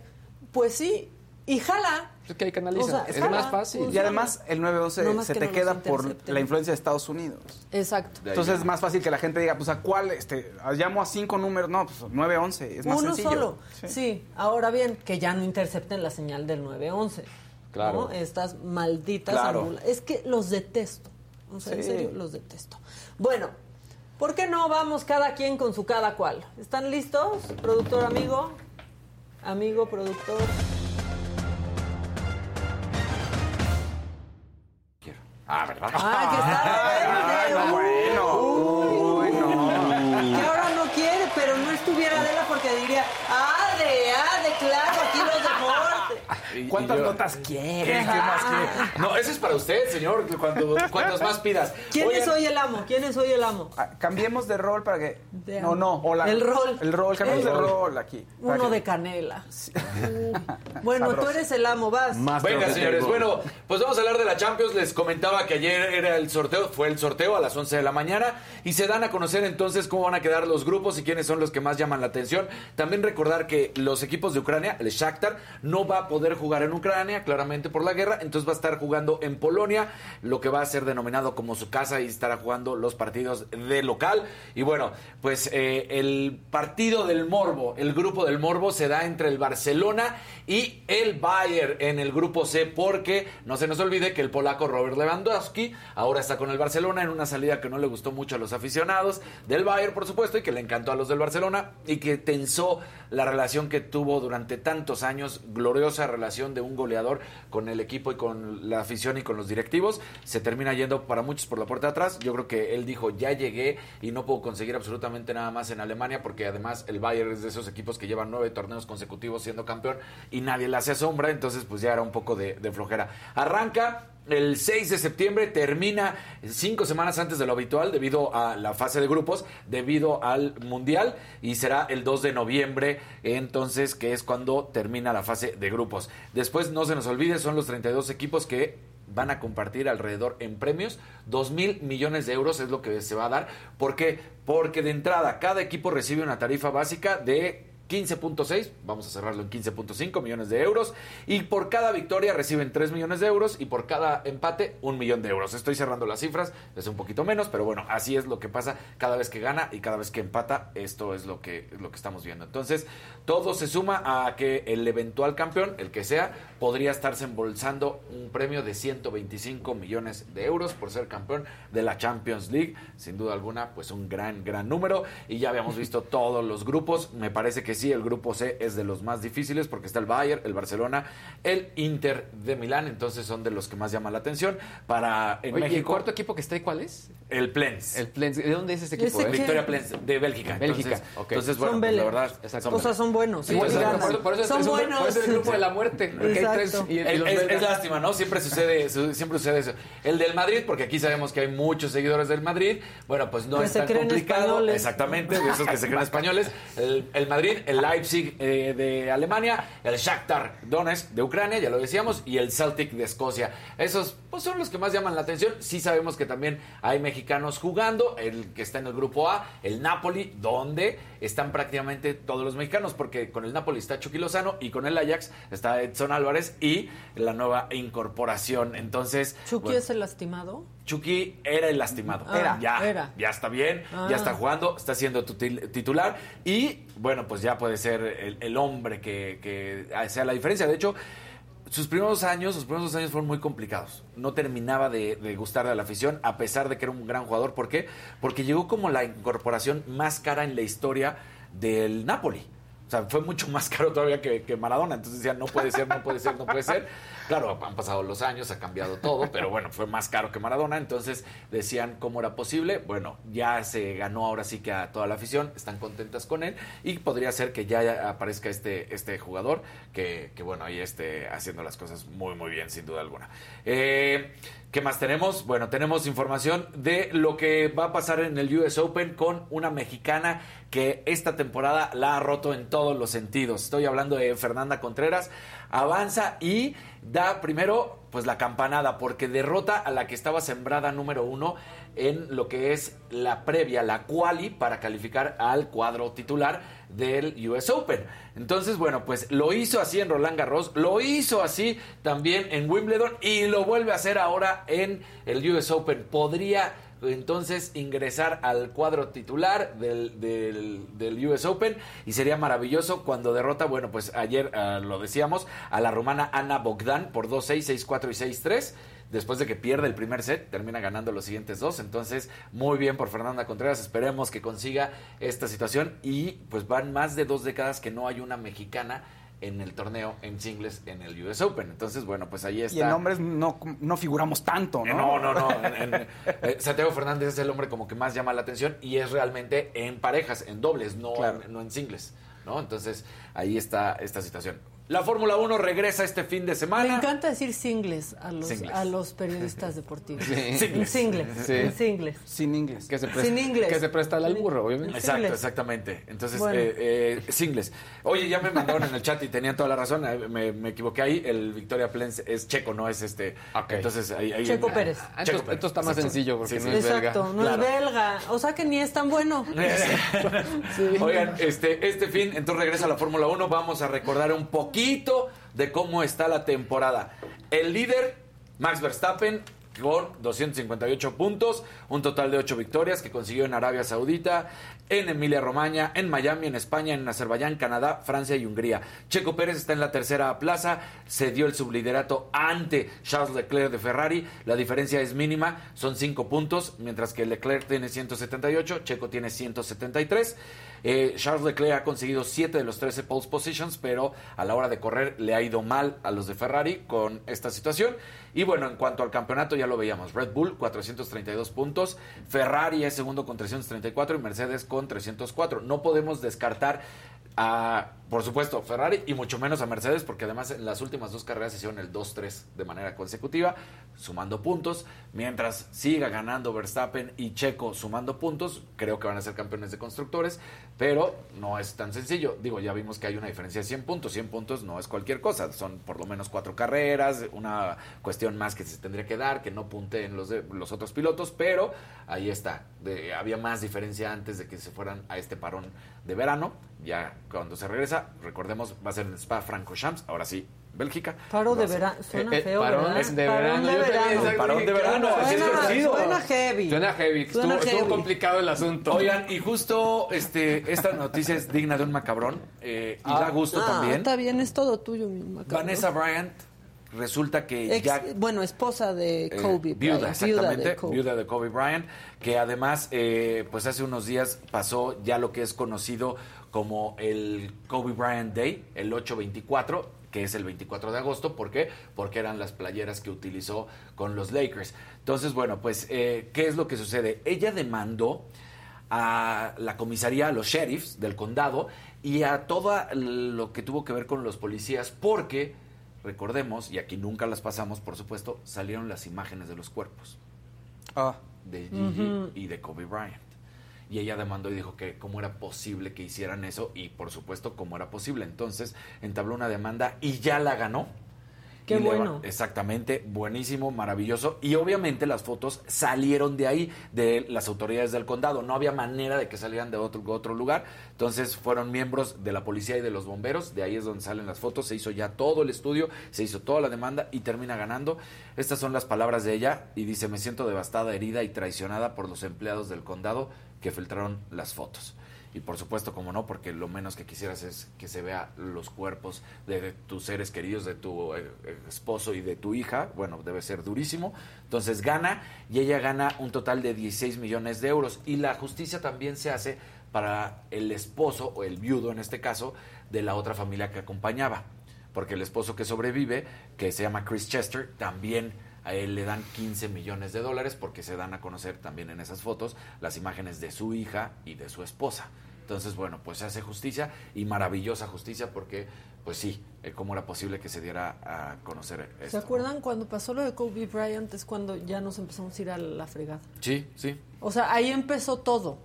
Pues sí, y jala. Es que hay canalizan. O sea, es más fácil. Y además el 911 No más se que te no queda por la influencia de Estados Unidos. Exacto. Entonces es más fácil que la gente diga, pues a cuál, este, llamo a cinco números, no, pues 911, es más Uno sencillo. solo. Sí. ahora bien, que ya no intercepten la señal del 911. Claro. ¿no? Estas malditas Claro. Es que los detesto. O sea, en serio, los detesto. Bueno, ¿por qué no vamos cada quien con su cada cual? ¿Están listos? Productor amigo. Amigo, productor. Ah, ¿verdad? Ah, que está no, verde. bueno. Uy. Uy, no. Que ahora no quiere, pero no estuviera Adela porque diría, Ade, Ade, claro, aquí los deportes. Y- y ¿Cuántas yo- notas ¿Qué, quieres? qué más quiere? No, ese es para usted, señor. Cuando, cuantas más pidas. ¿Quién es hoy el amo? ¿Quién es hoy el amo? Ah, Cambiemos de rol para que... De- no, no. o la- El rol. El rol, cambiemos El de rol. rol aquí. Uno que- de canela. Bueno, Sabroso. tú eres el amo, vas. Más Venga, señores. tengo. Bueno, pues vamos a hablar de la Champions. Les comentaba que ayer era el sorteo, fue el sorteo a las 11 de la mañana y se dan a conocer entonces cómo van a quedar los grupos y quiénes son los que más llaman la atención. También recordar que los equipos de Ucrania, el Shakhtar, no va a poder jugar en Ucrania, claramente por la guerra, entonces va a estar jugando en Polonia, lo que va a ser denominado como su casa y estará jugando los partidos de local. Y bueno, pues eh, el partido del Morbo, el grupo del Morbo se da entre el Barcelona y el Bayern en el grupo C, porque no se nos olvide que el polaco Robert Lewandowski ahora está con el Barcelona en una salida que no le gustó mucho a los aficionados del Bayern, por supuesto, y que le encantó a los del Barcelona y que tensó la relación que tuvo durante tantos años, gloriosa relación de un goleador con el equipo y con la afición y con los directivos, se termina yendo para muchos por la puerta de atrás. Yo creo que él dijo, ya llegué y no puedo conseguir absolutamente nada más en Alemania, porque además el Bayern es de esos equipos que llevan nueve torneos consecutivos siendo campeón y nadie le hace sombra, entonces pues ya era un poco de, de flojera. Arranca el 6 de septiembre termina cinco semanas antes de lo habitual debido a la fase de grupos, debido al Mundial y será el 2 de noviembre entonces que es cuando termina la fase de grupos. Después no se nos olvide, son los 32 equipos que van a compartir alrededor en premios. 2 mil millones de euros es lo que se va a dar. ¿Por qué? Porque de entrada cada equipo recibe una tarifa básica de 15.6, vamos a cerrarlo en 15.5 millones de euros. Y por cada victoria reciben 3 millones de euros y por cada empate un millón de euros. Estoy cerrando las cifras, es un poquito menos, pero bueno, así es lo que pasa cada vez que gana y cada vez que empata. Esto es lo que, lo que estamos viendo. Entonces, todo se suma a que el eventual campeón, el que sea, podría estarse embolsando un premio de 125 millones de euros por ser campeón de la Champions League. Sin duda alguna, pues un gran, gran número. Y ya habíamos visto todos los grupos. Me parece que sí, el grupo C es de los más difíciles porque está el Bayern, el Barcelona, el Inter de Milán, entonces son de los que más llaman la atención. Para en Oye, ¿y el cuarto equipo que está ahí cuál es? el Plens. El Plens. ¿De dónde es ese equipo? Ese eh? Victoria Plens de Bélgica. Bélgica, Entonces, ok. entonces, bueno, Son pues, la verdad, Exacto. O sea, son buenos. Sí, por eso- por son buenos. por eso es el grupo de la muerte. Porque hay tres Exacto. y, y Es, los es- belgas- es lástima, ¿no? Siempre sucede, su- siempre sucede eso. El del Madrid, porque aquí sabemos que hay muchos seguidores del Madrid, bueno, pues no Que es se tan creen complicado. españoles. Exactamente, de esos que se creen españoles. El, el Madrid, el Leipzig eh, de Alemania, el Shakhtar Donetsk de Ucrania, ya lo decíamos, y el Celtic de Escocia. Esos pues, son los que más llaman la atención. Sí sabemos que también hay mexicanos jugando, el que está en el grupo A, el Napoli, donde están prácticamente todos los mexicanos, porque con el Napoli está Chucky Lozano y con el Ajax está Edson Álvarez y la nueva incorporación. Entonces, ¿Chucky bueno, es el lastimado? Chucky era el lastimado. Ah, Era. Ya, era. ya está bien, Ah. ya está jugando, está siendo titular y bueno, pues ya puede ser el, el hombre que, que sea la diferencia. De hecho, sus primeros años, sus primeros años fueron muy complicados. No terminaba de, de gustarle a la afición, a pesar de que era un gran jugador. ¿Por qué? Porque llegó como la incorporación más cara en la historia del Napoli. Sea, fue mucho más caro todavía que, que Maradona. Entonces decían, no puede ser, no puede ser, no puede ser. Claro, han pasado los años, ha cambiado todo, pero bueno, fue más caro que Maradona. Entonces decían cómo era posible. Bueno, ya se ganó ahora sí que a toda la afición, están contentas con él. Y podría ser que ya aparezca este, este jugador que, que bueno, ahí esté haciendo las cosas muy, muy bien, sin duda alguna. Eh, ¿Qué más tenemos? Bueno, tenemos información de lo que va a pasar en el US Open con una mexicana que esta temporada la ha roto en todos los sentidos. Estoy hablando de Fernanda Contreras. Avanza y da primero pues la campanada porque derrota a la que estaba sembrada número uno en lo que es la previa, la quali para calificar al cuadro titular del US Open. Entonces, bueno, pues lo hizo así en Roland Garros, lo hizo así también en Wimbledon y lo vuelve a hacer ahora en el US Open. Podría entonces ingresar al cuadro titular del, del, US Open y sería maravilloso cuando derrota, bueno, pues ayer uh, lo decíamos, a la rumana Ana Bogdan por 2-6, 6-4 y 6-3 después de que pierde el primer set, termina ganando los siguientes dos. Entonces, muy bien por Fernanda Contreras. Esperemos que consiga esta situación. Y pues van más de dos décadas que no hay una mexicana en el torneo en singles en el US Open. Entonces, bueno, pues ahí está. Y en hombres no, no figuramos tanto, ¿no? No, no, no. En, en, eh, Santiago Fernández es el hombre como que más llama la atención y es realmente en parejas, en dobles, no, Claro. no en singles. ¿no? Entonces, ahí está esta situación. La Fórmula 1 regresa este fin de Me semana. encanta decir singles a los, Singles. a los periodistas deportivos. Sí. En Singles. singles. Sí. Singles. Sin inglés. Que se presta, Sin inglés. Que se presta al burro, obviamente. Exacto, Singles. exactamente. Entonces, Bueno. eh, eh, singles. Oye, ya me mandaron en el chat y tenían toda la razón. Me, me equivoqué ahí. El Victoria Plens es checo, no es este. Entonces, ahí. ahí Checo Pérez. Ah, Checo Pérez. esto está más Exacto. sencillo porque Sí, no es belga. Exacto, no Claro. es belga. O sea que ni es tan bueno. Oigan, este, este fin, entonces regresa la Fórmula 1. Vamos a recordar un poquito de cómo está la temporada. El líder, Max Verstappen, con 258 puntos, un total de 8 victorias que consiguió en Arabia Saudita, en Emilia Romagna, en Miami, en España, en Azerbaiyán, Canadá, Francia y Hungría. Checo Pérez está en la tercera plaza, se dio el subliderato ante Charles Leclerc de Ferrari. La diferencia es mínima, son 5 puntos, mientras que Leclerc tiene 178, Checo tiene 173. Eh, Charles Leclerc ha conseguido 7 de los 13 pole positions, pero a la hora de correr le ha ido mal a los de Ferrari con esta situación. Y bueno, en cuanto al campeonato ya lo veíamos. Red Bull 432 puntos, Ferrari es segundo con 334 y Mercedes con 304. No podemos descartar a, por supuesto, Ferrari y mucho menos a Mercedes, porque además en las últimas dos carreras hicieron el 2-3 de manera consecutiva, sumando puntos. Mientras siga ganando Verstappen y Checo sumando puntos, creo que van a ser campeones de constructores, pero no es tan sencillo. Digo, ya vimos que hay una diferencia de 100 puntos. 100 puntos no es cualquier cosa, son por lo menos cuatro carreras, una cuestión más que se tendría que dar, que no punteen los, los otros pilotos, pero ahí está. Había más diferencia antes de que se fueran a este parón de verano. Ya cuando se regresa, recordemos, va a ser en Spa Francorchamps, ahora sí, Bélgica. Paro de verano, suena Eh, eh, feo, parón ¿verdad? es de Parón verano. de Yo también, verano. Parón de verano, así es Suena, conocido. suena heavy. Suena heavy, Suena estuvo, estuvo heavy. complicado el asunto. Oigan, y justo este, esta noticia es digna de un macabrón eh, y da gusto Ah, también. Está bien, es todo tuyo, mi macabrón. Vanessa Bryant resulta que Ex- ya bueno, esposa de Eh, Kobe. viuda, Bryant, exactamente, de Kobe. viuda de Kobe Bryant, que además, eh, pues hace unos días pasó ya lo que es conocido como el Kobe Bryant Day, el 824, que es el 24 de agosto, ¿por qué? Porque eran las playeras que utilizó con los Lakers. Entonces, bueno, pues, eh, ¿qué es lo que sucede? Ella demandó a la comisaría, a los sheriffs del condado y a todo lo que tuvo que ver con los policías, porque, recordemos, y aquí nunca las pasamos, por supuesto, salieron las imágenes de los cuerpos Ah, de Gigi y de Kobe Bryant. Y ella demandó y dijo que cómo era posible que hicieran eso y por supuesto cómo era posible. Entonces entabló una demanda y ya la ganó. Qué va- bueno. exactamente, buenísimo, maravilloso. Y obviamente las fotos salieron de ahí, de las autoridades del condado. No había manera de que salieran de otro, otro lugar. Entonces fueron miembros de la policía y de los bomberos. De ahí es donde salen las fotos. Se hizo ya todo el estudio, se hizo toda la demanda y termina ganando. Estas son las palabras de ella. Y dice, me siento devastada, herida y traicionada por los empleados del condado que filtraron las fotos. Y por supuesto, como no, porque lo menos que quisieras es que se vea los cuerpos de, tus seres queridos, de tu eh, eh, esposo y de tu hija. Bueno, debe ser durísimo. Entonces gana y ella gana un total de 16 millones de euros. Y la justicia también se hace para el esposo, o el viudo en este caso, de la otra familia que acompañaba. Porque el esposo que sobrevive, que se llama Chris Chester, también a él le dan 15 millones de dólares porque se dan a conocer también en esas fotos las imágenes de su hija y de su esposa. Entonces, bueno, pues se hace justicia y maravillosa justicia porque, pues sí, eh, cómo era posible que se diera a conocer esto. ¿Se ¿no? acuerdan cuando pasó lo de Kobe Bryant? Es cuando ya nos empezamos a ir a la fregada. Sí, sí. O sea, ahí empezó todo.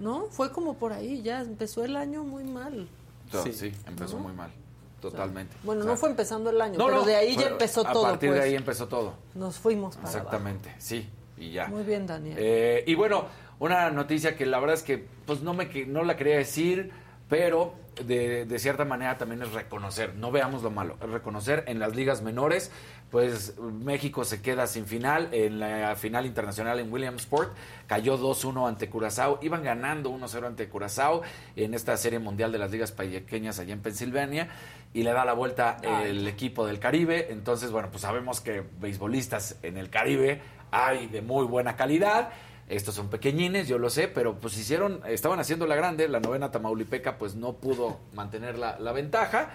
¿No? Fue como por ahí, ya empezó el año muy mal. Todo, sí. Sí. empezó ¿No? muy mal. Totalmente. Bueno, O sea, no fue empezando el año, no, pero no, de ahí ya empezó a todo. A partir pues. de ahí empezó todo. Nos fuimos para Exactamente, sí, y ya. Muy bien, Daniel. Eh, y bueno, una noticia que la verdad es que pues no me que- no la quería decir, pero de, de cierta manera también es reconocer, no veamos lo malo, es reconocer en las ligas menores, pues México se queda sin final, en la final internacional en Williamsport, cayó 2-1 ante Curazao, iban ganando 1-0 ante Curazao en esta serie mundial de las ligas pequeñas allá en Pensilvania, y le da la vuelta el equipo del Caribe, entonces bueno, pues sabemos que beisbolistas en el Caribe hay de muy buena calidad, estos son pequeñines, yo lo sé, pero pues hicieron, estaban haciendo la grande, la novena Tamaulipeca pues no pudo mantener la, la ventaja.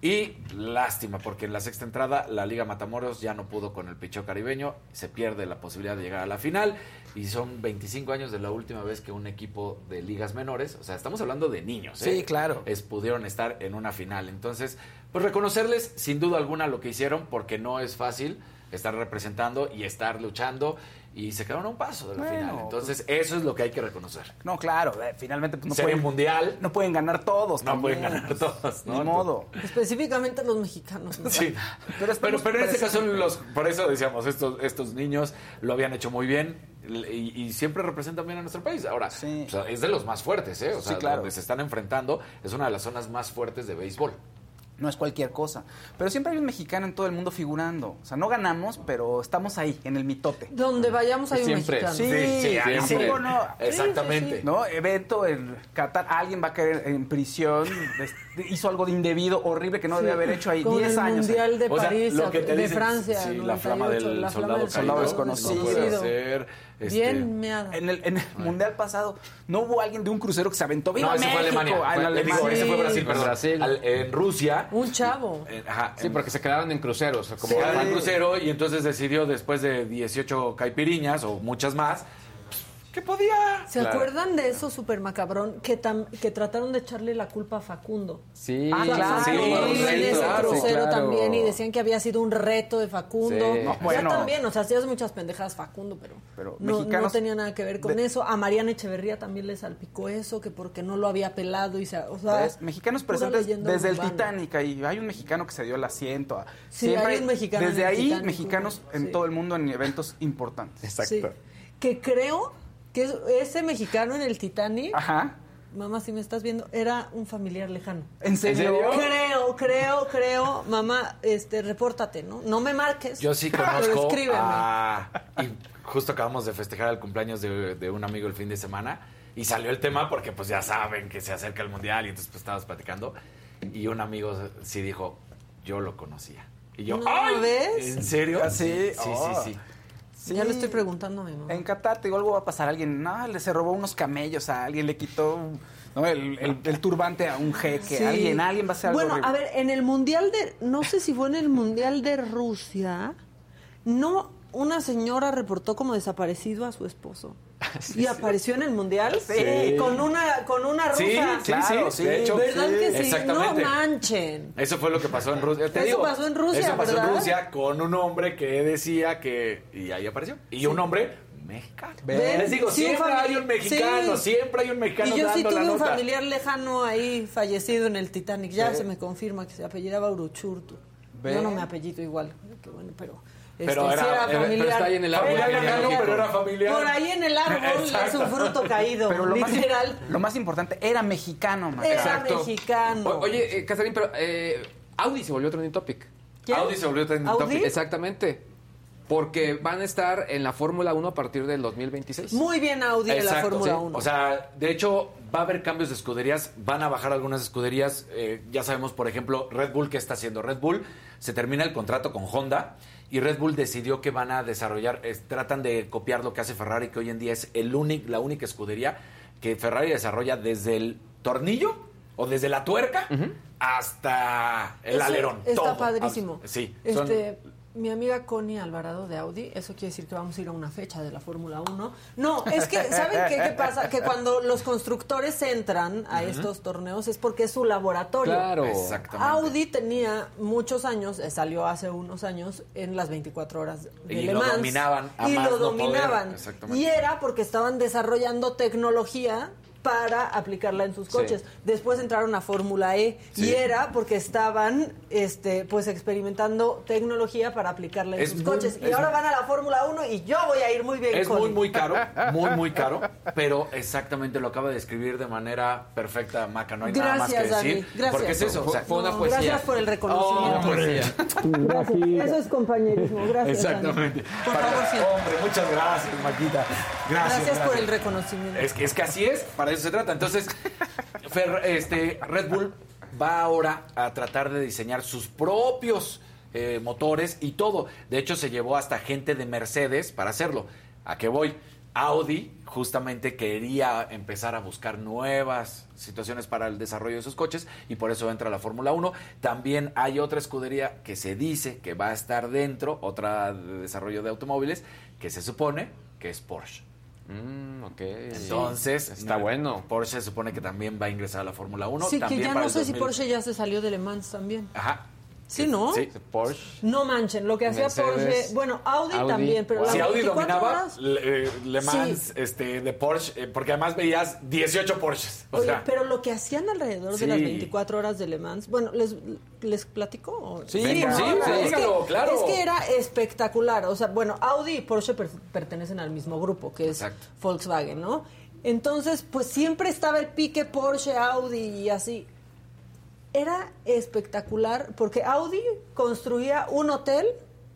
Y lástima, porque en la sexta entrada la Liga Matamoros ya no pudo con el picheo caribeño, se pierde la posibilidad de llegar a la final y son 25 años de la última vez que un equipo de ligas menores, o sea, estamos hablando de niños, ¿eh? Sí, claro. es, pudieron estar en una final. Entonces, pues reconocerles sin duda alguna lo que hicieron, porque no es fácil estar representando y estar luchando y se quedaron a un paso de la Bueno, final. Entonces, eso es lo que hay que reconocer. no, claro, eh, finalmente pues, no, Serie pueden, mundial, no pueden ganar todos. no también. pueden ganar todos. Ni modo. Específicamente los mexicanos. ¿no? Sí. Pero Pero, en este caso, los, por eso decíamos, estos, estos niños lo habían hecho muy bien y, y siempre representan bien a nuestro país. Ahora, Sí. o sea, es de los más fuertes, ¿eh? O Sí, sea, claro. donde se están enfrentando es una de las zonas más fuertes de béisbol. No es cualquier cosa. Pero siempre hay un mexicano en todo el mundo figurando. O sea, no ganamos, pero estamos ahí, en el mitote. Donde vayamos hay un Siempre. mexicano. Sí, Sí, ¿a siempre. poco no? Exactamente. ¿No? Evento en Qatar, alguien va a caer en prisión, des- hizo algo de indebido, horrible que no debe haber hecho ahí Con 10 el años. Mundial de O sea, París, lo que te de dicen, Francia, sí, la flama 98, del la flama soldado, del soldado caído, desconocido. no puede ser, este, Bien meada. En el, en el mundial pasado no hubo alguien de un crucero que se aventó. ¡Viva No, ese fue México! Alemania. Ah, Fue- en le digo, Alemania. ese fue Brasil, Sí. perdón. Brasil. Al- en Rusia. Un chavo. eh, ajá, Sí, en- porque se quedaron en cruceros. Como fue al crucero y entonces decidió después de 18 caipiriñas o muchas más que podía. ¿Se Claro. acuerdan de eso super macabrón que, tam- que trataron de echarle la culpa a Facundo? Sí, Ah, claro. sí, Sí, claro, crucero claro. también y decían que había sido un reto de Facundo. Sí. No, también, o sea, hacías muchas pendejadas Facundo, pero, Pero no, tenía nada que ver con de- eso. A Mariana Echeverría también le salpicó eso, que porque no lo había pelado y se, o sea. Mexicanos presentes desde el. Titanic ahí. Hay un mexicano que se dio el asiento. Sí, hay un mexicano Desde en el ahí, Titanic, mexicanos en sí. todo el mundo en eventos importantes. Exacto. Sí. Que creo que es- ese mexicano en el Titanic, Ajá. mamá, si me estás viendo, era un familiar lejano. ¿En serio? Creo, creo, creo, mamá, este, repórtate, ¿no? No me marques. Yo sí pero conozco escríbeme. a- Y justo acabamos de festejar el cumpleaños de, de un amigo el fin de semana y salió el tema porque pues ya saben que se acerca el mundial y entonces pues estábamos platicando y un amigo sí dijo, yo lo conocía. Y yo, No, ¡ay! ¿ves? ¿En serio? ¿Ah, sí? Sí, Oh. sí, sí. Sí. Ya le estoy preguntando a mi mamá. En Qatar, te digo, algo va a pasar. Alguien, no, le se robó unos camellos a alguien, le quitó ¿no? el, el- el turbante a un jeque. Sí. Alguien, alguien va a hacer algo Bueno, horrible. a ver, en el mundial de, no sé si fue en el mundial de Rusia, no, una señora reportó como desaparecido a su esposo. y apareció en el mundial Sí. con una con una rusa. Sí, Claro, sí, sí. de hecho. ¿Verdad que sí? Exactamente. No manchen. Eso fue lo que pasó en Rusia. Te Eso digo, pasó en Rusia, Eso pasó ¿verdad? en Rusia con un hombre que decía que... Y ahí apareció. Y un hombre mexicano. ¿Ven? Les digo, Sí, siempre hay un mexicano, sí. siempre hay un mexicano Y yo sí dando tuve un nota. familiar lejano ahí fallecido en el Titanic. Ya Sí. se me confirma que se apellidaba Uruchurtu. Yo no me apellido igual. Qué bueno, pero. Pero este, era- sí era era- familiar. pero está ahí en el árbol Era familiar, familiar. pero era familiar. Por ahí en el árbol es Exacto. un fruto caído. Pero lo más, literal. lo más importante, era mexicano, man. Era Exacto. mexicano. O- oye, eh, Catherine, pero eh, Audi se volvió trending topic. ¿Quién? Audi se volvió trending ¿Audi? topic. Exactamente. Porque van a estar en la Fórmula 1 a partir del 2026. Muy bien Audi en la Exacto, Fórmula sí. 1. O sea, de hecho, va a haber cambios de escuderías, van a bajar algunas escuderías. eh, ya sabemos, por ejemplo, Red Bull, ¿qué está haciendo? Red Bull se termina el contrato con Honda y Red Bull decidió que van a desarrollar, es- tratan de copiar lo que hace Ferrari, que hoy en día es el único, la única escudería que Ferrari desarrolla desde el tornillo o desde la tuerca hasta el Eso alerón. Está todo. padrísimo. Sí, son- Este, mi amiga Connie Alvarado de Audi, eso quiere decir que vamos a ir a una fecha de la Fórmula 1. No, es que, ¿saben qué, qué pasa? Que cuando los constructores entran a estos torneos es porque es su laboratorio. Claro. Exactamente. Audi tenía muchos años, eh, salió hace unos años en las 24 horas de Y Le lo Mans, dominaban a y más lo no poder. dominaban. Exactamente. Y era porque estaban desarrollando tecnología para aplicarla en sus Sí. coches. Después entraron a Fórmula E y era porque estaban este pues experimentando tecnología para aplicarla en Es sus muy- coches. y ahora muy- van a la Fórmula 1 y yo voy a ir muy bien Es con muy, muy caro, muy, muy caro, pero exactamente lo acaba de escribir de manera perfecta, Maca, no hay nada más que Gracias, Dani, decir. gracias. Porque es eso, o sea, Fue una No, poesía. Gracias por el reconocimiento. Oh, poesía. Gracias. Eso es compañerismo. Gracias. Dani. Exactamente. Por Para- favor, sí. Hombre, muchas gracias, Maquita. Gracias. Gracias, por el reconocimiento. Es que, es que así es, para eso se trata. Entonces, este, Red Bull va ahora a tratar de diseñar sus propios eh, motores y todo. De hecho, se llevó hasta gente de Mercedes para hacerlo. ¿A qué voy? Audi justamente quería empezar a buscar nuevas situaciones para el desarrollo de sus coches y por eso entra la Fórmula 1. También hay otra escudería que se dice que va a estar dentro, otra de desarrollo de automóviles, que se supone que es Porsche. Mm, ok. Entonces, está bueno. Porsche se supone que también va a ingresar a la Fórmula 1. sí, que también ya para no sé si 2000. Porsche ya se salió de Le Mans también. Ajá. Sí, ¿no? Sí. Porsche. No manchen, lo que hacía Mercedes, Porsche, bueno, Audi, Audi. también, pero Si las Audi 24 dominaba horas- Le, eh, Le Mans Sí. este, de Porsche, eh, porque además veías 18 Porsches. O Oye, sea, pero lo que hacían alrededor Sí. de las 24 horas de Le Mans, bueno, ¿les, les platico? Sí, Venga, ¿no? sí, Es sí, que- dígalo, claro. Es que era espectacular, o sea, bueno, Audi y Porsche per- pertenecen al mismo grupo, que es Exacto. Volkswagen, ¿no? Entonces, pues siempre estaba el pique Porsche, Audi y así. Era espectacular porque Audi construía un hotel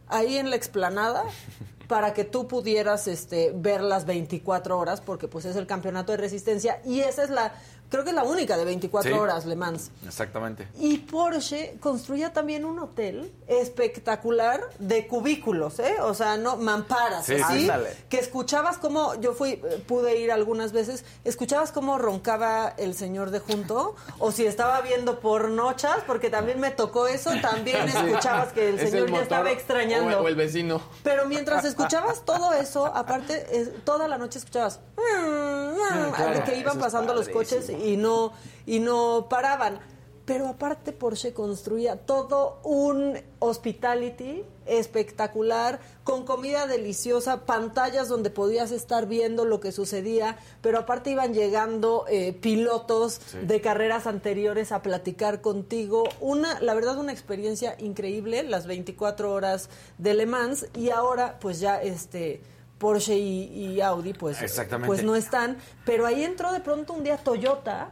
ahí en la explanada para que tú pudieras este, ver las 24 horas, porque pues es el campeonato de resistencia y esa es la, creo que es la única de 24 Sí. horas Le Mans. Exactamente. Y Porsche construía también un hotel espectacular de cubículos, ¿eh? O sea, no mamparas, Sí, ándale. que escuchabas como yo fui eh, pude ir algunas veces, escuchabas cómo roncaba el señor de junto o si estaba viendo pornochas, porque también me tocó eso, también escuchabas que el Es señor ya motor estaba extrañando. O, el vecino. Pero mientras escuchabas todo eso, aparte, es- toda la noche escuchabas claro, que iban pasando los coches y no, y no paraban. Pero aparte Porsche construía todo un hospitality espectacular, con comida deliciosa, pantallas donde podías estar viendo lo que sucedía, pero aparte iban llegando eh, pilotos de carreras anteriores a platicar contigo. Una, la verdad, una experiencia increíble, las 24 horas de Le Mans, y ahora pues ya este Porsche y, y Audi pues, Exactamente. pues no están, pero ahí entró de pronto un día Toyota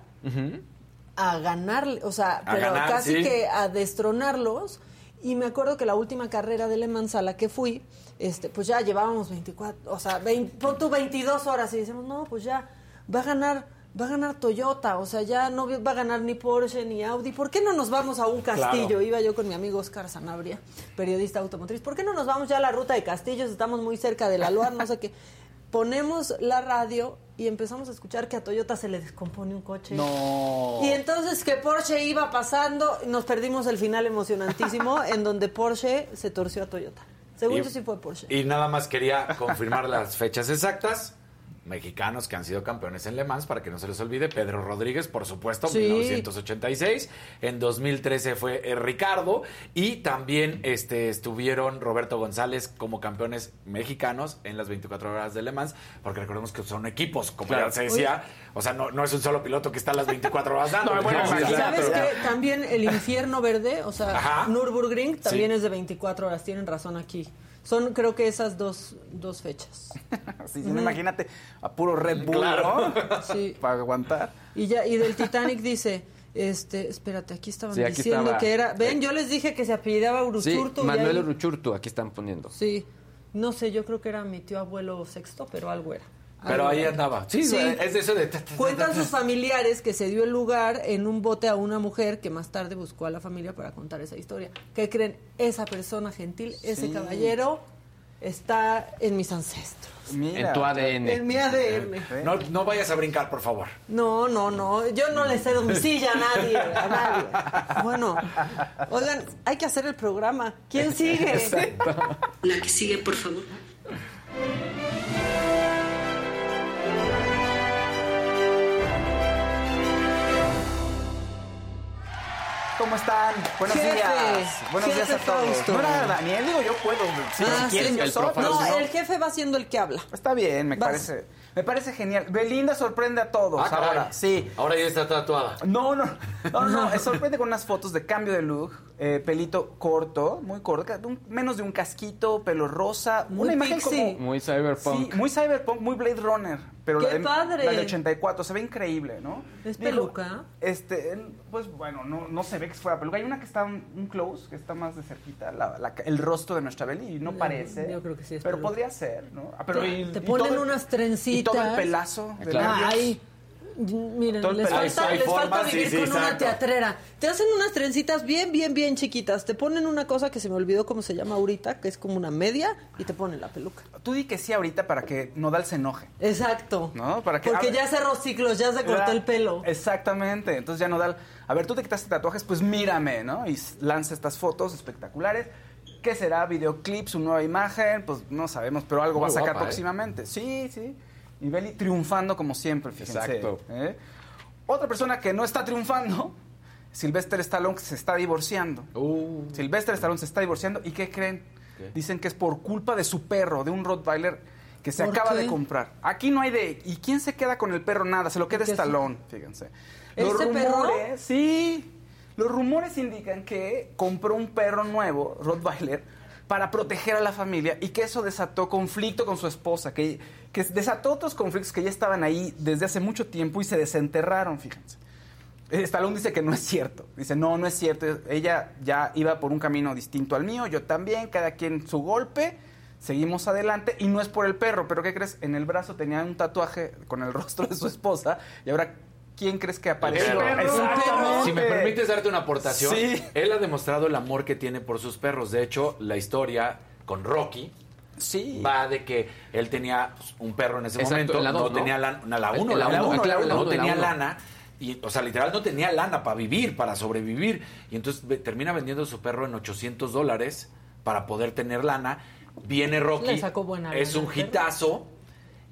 a ganarle, o sea, A pero ganar, casi sí. que a destronarlos. Y me acuerdo que la última carrera de Le Mans a la que fui, este, pues ya llevábamos 24, o sea, 20, pon tú 22 horas y decimos, no, pues ya va a ganar, va a ganar Toyota, o sea, ya no va a ganar ni Porsche ni Audi. ¿Por qué no nos vamos a un castillo? Claro. Iba yo con mi amigo Oscar Sanabria, periodista automotriz. ¿Por qué no nos vamos ya a la ruta de castillos? Estamos muy cerca de la Loire, no sé qué. Ponemos la radio y empezamos a escuchar que a Toyota se le descompone un coche. No. Y entonces que Porsche iba pasando, nos perdimos el final emocionantísimo en donde Porsche se torció a Toyota. Según Y- yo sí fue Porsche. Y nada más quería confirmar las fechas exactas. Mexicanos que han sido campeones en Le Mans, para que no se les olvide. Pedro Rodríguez, por supuesto, Sí. 1986. En 2013 fue eh, Ricardo. Y también este, estuvieron Roberto González como campeones mexicanos en las 24 horas de Le Mans. Porque recordemos que son equipos, como Claro. ya se decía. O sea, no, no es un solo piloto que está las 24 horas dando. No, bueno, ¿Y imagínate. sabes que también el infierno verde, o sea, Ajá. Nürburgring también Sí. es de 24 horas, tienen razón aquí. Son creo que esas dos, dos fechas. Sí, sí, imagínate a puro Red Bull, Claro. ¿no? Sí. Para aguantar. Y ya y del Titanic dice, este, espérate, aquí estaban Sí, aquí diciendo estaba. que era, ven, yo les dije que se apellidaba Sí, Uruchurtu. y Manuel ahí- Uruchurtu, aquí están poniendo. Sí, no sé, yo creo que era mi tío abuelo sexto, pero algo era. Pero ahí andaba. Sí, Sí. es de eso de... Cuentan sus familiares que se dio el lugar en un bote a una mujer que más tarde buscó a la familia para contar esa historia. ¿Qué creen? Esa persona gentil, ese Sí. caballero, está en mis ancestros, Mira. En tu ADN. en mi ADN. No, no vayas a brincar, por favor. No, no, no, yo no le cedo mi silla a nadie, a nadie. Bueno, oigan, hay que hacer el programa. ¿Quién sigue? La que sigue, por favor. ¿Cómo están? Buenos Jefe, días. Buenos jefe días a todos. Fausto. No era Daniel, digo, yo puedo. Ah, si quieren, sí. yo El soy, profe. pero No, el jefe va siendo el que habla. Está bien, me Vas. parece. Me parece genial. Belinda sorprende a todos Ah, caray. ahora. Sí. Ahora ya está tatuada. No, no, no, no, no, sorprende con unas fotos de cambio de look, eh, pelito corto, muy corto, un- menos de un casquito, pelo rosa, Muy una imagen pixie. como... Muy cyberpunk. Sí, muy cyberpunk, muy Blade Runner, pero ¡Qué la de, padre! la de 84, se ve increíble, ¿no? ¿Es Digo, peluca? Este, pues bueno, no, no se ve que fuera peluca, hay una que está un, un close, que está más de cerquita, la- la- el rostro de nuestra Beli, y no Yo- parece. yo creo que sí es Pero peluca. podría ser, ¿no? Ah, pero Te- y- te y ponen todo unas Y todo el trencitas. pelazo. de Claro. Ay, miren, les falta, les falta formas, vivir sí, con una teatrera. Te hacen unas trencitas bien, bien, bien chiquitas. Te ponen una cosa que se me olvidó cómo se llama ahorita, que es como una media, y te ponen la peluca. Tú di que sí ahorita para que Nodal se enoje. Exacto. ¿No? Para que- Porque a ya cerró ciclos, ya se cortó el pelo. Exactamente. Entonces ya Nodal, a ver, tú te quitaste tatuajes, pues mírame, ¿no? Y lanza estas fotos espectaculares. ¿Qué será? ¿Videoclip? ¿Su nueva imagen? Pues no sabemos, pero algo Muy va a sacar guapa, ¿eh? próximamente. Sí, sí. Y Beli triunfando como siempre, fíjense. Exacto. ¿eh? Otra persona que no está triunfando, Sylvester Stallone, que se está divorciando. Uh, Sylvester Stallone se está divorciando. ¿Y qué creen? Dicen que es por culpa de su perro, de un Rottweiler que se ¿Por acaba qué? de comprar. Aquí no hay de... ¿Y quién se queda con el perro? Nada, se lo queda. Stallone, fíjense. ¿Este perro? Sí. Los rumores indican que compró un perro nuevo, Rottweiler, para proteger a la familia y que eso desató conflicto con su esposa, que, que desató otros conflictos que ya estaban ahí desde hace mucho tiempo y se desenterraron, fíjense. Stallone dice que no es cierto. Dice, no, no es cierto. Ella ya iba por un camino distinto al mío, yo también, cada quien su golpe. Seguimos adelante y no es por el perro, pero ¿qué crees? En el brazo tenía un tatuaje con el rostro de su esposa y ahora, ¿quién crees que apareció? Exactamente. Si me permites darte una aportación, Sí. él ha demostrado el amor que tiene por sus perros. De hecho, la historia con Rocky Sí. va de que él tenía un perro en ese Exacto, momento, no, dos, ¿no? tenía lana, la En 1, la la uno, 1, claro, no la tenía lana. Y, o sea, literal no tenía lana para vivir, para sobrevivir. Y entonces ve- termina vendiendo su perro en 800 dólares para poder tener lana. Viene Rocky, Le sacó buena es un hitazo.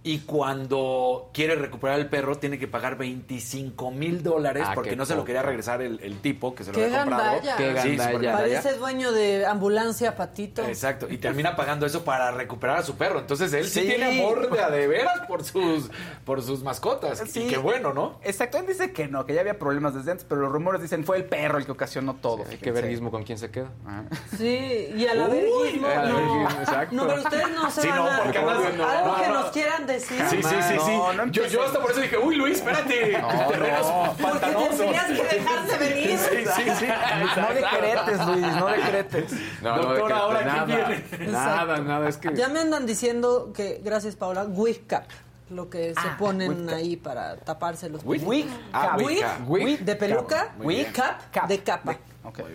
Y cuando quiere recuperar el perro, tiene que pagar 25 mil dólares Ah, porque qué no se lo quería regresar el, el tipo que se lo Qué había comprado. gandalla. Qué Sí, gandalla. Parece dueño de ambulancia, Patito. Exacto, y termina pagando eso para recuperar a su perro. Entonces él sí, Sí. tiene amor de a de veras por sus, por sus mascotas. Sí. Y qué bueno, ¿no? Exacto, él dice que no, que ya había problemas desde antes, pero los rumores dicen fue el perro el que ocasionó todo. Hay que fíjense. ver Gizmo con quién se queda. Ah. Sí, y a la verguismo, no. verguismo, exacto. No, pero ustedes no se Sí, van no, a... porque andas- no, Algo no, que no. nos quieran decir. Sí, sí, sí, No, sí. no yo, yo hasta por eso dije, uy, Luis, espérate. No, terrenos no. Porque tendrías que dejarse venir. Sí, sí, sí. No decretes, Luis, no decretes. Doctor, ahora, ¿quién nada, viene? nada, nada, es que... Ya me andan diciendo que, gracias Paula, wig cap, lo que se ponen ahí para taparse los Wig. Ah, wig cap. Wig de peluca, wig cap, Cap. de capa.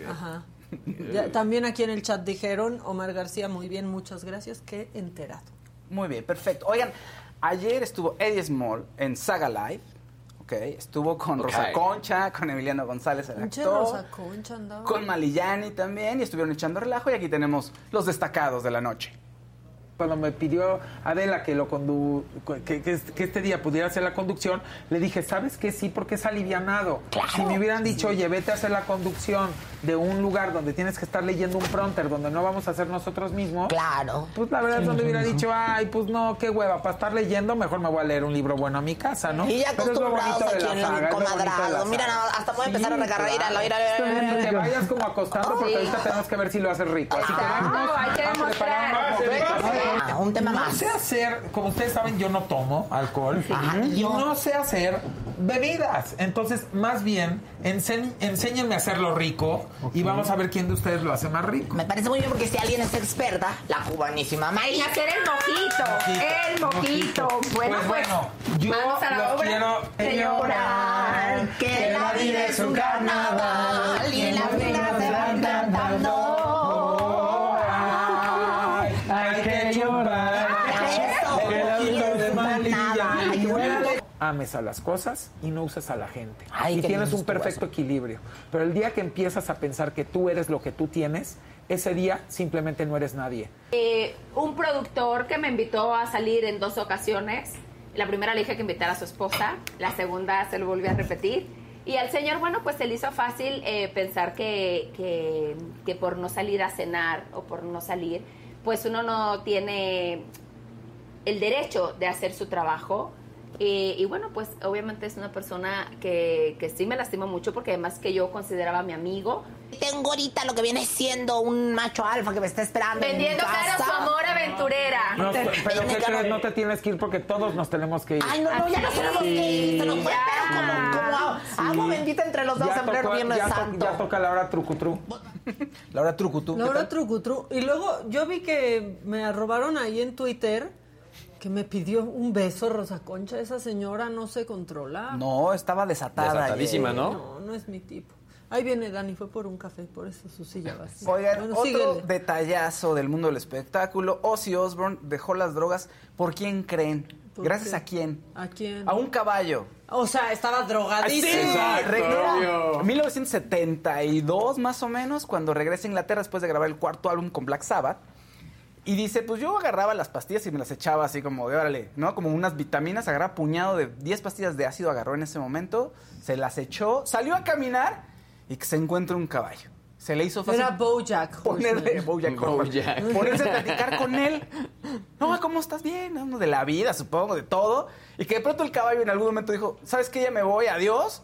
Ajá. Ya, también aquí en el chat dijeron, Omar García, muy bien, muchas gracias, que enterado. Muy bien, perfecto. Oigan, ayer estuvo Eddie Small en Saga Live. Ok, estuvo con. Rosa Concha, con Emiliano González, el actor. Rosa Concha andaba. Con Malillani también, y estuvieron echando relajo. Y aquí tenemos los destacados de la noche. Cuando me pidió Adela que lo condu que, que- que este día pudiera hacer la conducción, le dije, ¿sabes qué? Sí, porque es alivianado. Si me hubieran dicho, oye, vete a hacer la conducción de un lugar donde tienes que estar leyendo un pronter, donde no vamos a hacer nosotros mismos. Claro. Pues la verdad es donde hubiera dicho, ay, pues no, qué hueva, para estar leyendo, mejor me voy a leer un libro bueno a mi casa, ¿no? Y ya acostumbrados la comadrado. Mira, hasta voy a empezar a recargar, ir a la- ir a la- Que te vayas como acostando porque ahorita tenemos que ver si lo haces rico. Así que vamos hay que a un tema No más. sé hacer, como ustedes saben, yo no tomo alcohol y no sé hacer bebidas. Entonces, más bien, enséñenme a hacerlo rico y vamos a ver quién de ustedes lo hace más rico. Me parece muy bien porque si alguien es experta, la cubanísima que hacer el mojito, el mojito. Bueno, Pues pues, bueno, yo manos a la los obra. quiero Señora, que la vida es un carnaval y la vida se van cantando. Ames a las cosas y no uses a la gente. Ay, y tienes un perfecto equilibrio. Pero el día que empiezas a pensar que tú eres lo que tú tienes, ese día simplemente no eres nadie. eh, un productor que me invitó a salir en dos ocasiones. La primera le dije que invitara a su esposa, la segunda se lo volví a repetir. Y al señor, bueno, pues se le hizo fácil eh, pensar que, que, que por no salir a cenar o por no salir, pues uno no tiene el derecho de hacer su trabajo. Eh, y bueno, pues obviamente es una persona que, que sí me lastimó mucho porque además que yo consideraba mi amigo. Tengo ahorita lo que viene siendo un macho alfa que me está esperando. en Vendiendo casa. su amor aventurera. No, pero. No te tienes que ir porque todos nos tenemos que ir. Ay, no, no, ya nos tenemos que ir. Pero como, como agua bendita entre los dos Ya en Viernes ya to- Santo. ya toca la hora trucutru. Laura Trucutú. ¿qué Laura tal? Trucutru. Y luego yo vi que me arrobaron ahí en Twitter que me pidió un beso Rosa Concha. Esa señora no se controla. No, estaba desatada. Desatadísima, ayer. ¿no? No, no es mi tipo. Ahí viene Dani, fue por un café, por eso su silla vacía. Oigan, Bueno, otro síguele. detallazo del mundo del espectáculo. Ozzy Osbourne dejó las drogas. ¿Por quién creen? ¿Por ¿Gracias qué? a quién? ¿A quién? A un caballo. O sea, estaba Ah, sí, regresa- 1972 más o menos, cuando regresa a Inglaterra después de grabar el cuarto álbum con Black Sabbath. Y dice, pues yo agarraba las pastillas y me las echaba así como de, órale, ¿no? Como unas vitaminas, agarraba puñado de 10 pastillas de ácido, agarró en ese momento, se las echó, salió a caminar y que se encuentra un caballo. Se le hizo fácil Era Bojack. ponerle. Bojack. Bojack. ponerse a platicar con él. No, ¿cómo estás bien? ¿no? De la vida, supongo, de todo. Y que de pronto el caballo en algún momento dijo, ¿sabes qué? Ya me voy, adiós.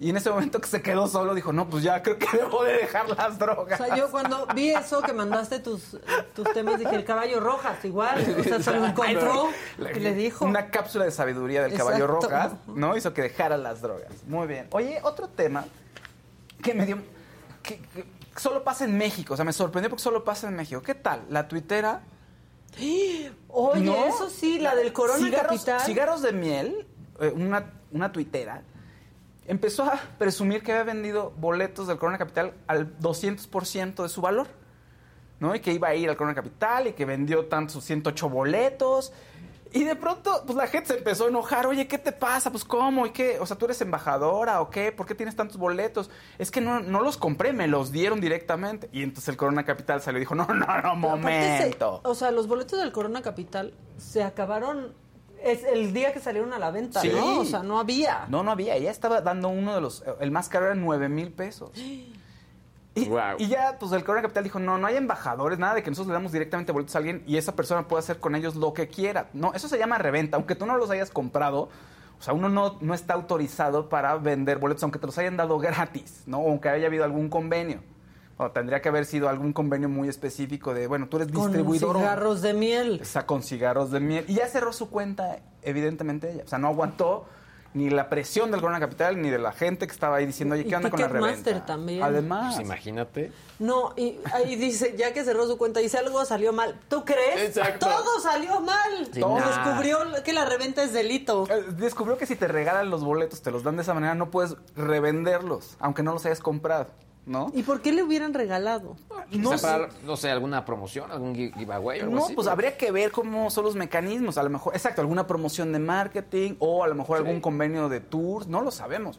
Y en ese momento que se quedó solo, dijo, no, pues ya creo que debo de dejar las O drogas. sea, yo cuando vi eso que mandaste tus, tus temas, dije, el caballo rojas, igual. O sea, se lo encontró y le dijo. Una cápsula de sabiduría del caballo rojas, ¿no? Hizo que dejara las drogas. Muy bien. Oye, otro tema que me dio... Que, que solo pasa en México. O sea, me sorprendió porque solo pasa en México. ¿Qué tal? La tuitera... Oye, ¿no? eso sí, la del Corona cigarros, Capital. Cigarros de miel, eh, una, una tuitera, empezó a presumir que había vendido boletos del Corona Capital al 200% de su valor. ¿no? Y que iba a ir al Corona Capital y que vendió tantos 108 boletos. Y de pronto, pues la gente se empezó a enojar. Oye, ¿qué te pasa? Pues, ¿cómo? ¿Y qué? O sea, ¿tú eres embajadora o qué? ¿Por qué tienes tantos boletos? Es que no, no los compré, me los dieron directamente. Y entonces el Corona Capital salió y dijo, no, no, no, momento. se- o sea, los boletos del Corona Capital se acabaron es el día que salieron a la venta, Sí. ¿no? O sea, no había. No, no había. Ella estaba dando uno de los... El más caro era 9 mil pesos. Y, Guau. y ya, pues el Corona Capital dijo, no, no hay embajadores, nada de que nosotros le damos directamente boletos a alguien y esa persona puede hacer con ellos lo que quiera. No, eso se llama reventa. Aunque tú no los hayas comprado, o sea, uno no, no está autorizado para vender boletos, aunque te los hayan dado gratis, ¿no? O aunque haya habido algún convenio. O tendría que haber sido algún convenio muy específico de, bueno, tú eres Con distribuidor. o- cigarros de miel. Está con cigarros de miel. Y ya cerró su cuenta, evidentemente ella. O sea, no aguantó ni la presión del Corona Capital ni de la gente que estaba ahí diciendo, oye, ¿qué onda con la reventa? también. Además. Pues imagínate. No, y ahí dice, ya que cerró su cuenta, dice algo salió mal. ¿Tú crees? Exacto. Todo salió mal. Sí, Todo nah. descubrió que la reventa es delito. eh, descubrió que si te regalan los boletos, te los dan de esa manera, no puedes revenderlos, aunque no los hayas comprado, ¿no? ¿Y por qué le hubieran regalado? No sé. para, no sé, alguna promoción, algún gi- giveaway o algo No, así, pues habría que ver cómo son los mecanismos. A lo mejor, exacto, alguna promoción de marketing o a lo mejor Sí. algún convenio de tours, no lo sabemos.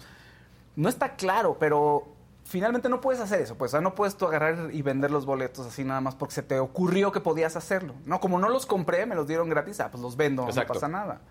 No está claro, pero finalmente no puedes hacer eso. Pues, o sea, no puedes tú agarrar y vender los boletos así nada más porque se te ocurrió que podías hacerlo. No, como no los compré, me los dieron gratis, ah, pues los vendo, Exacto. no pasa nada.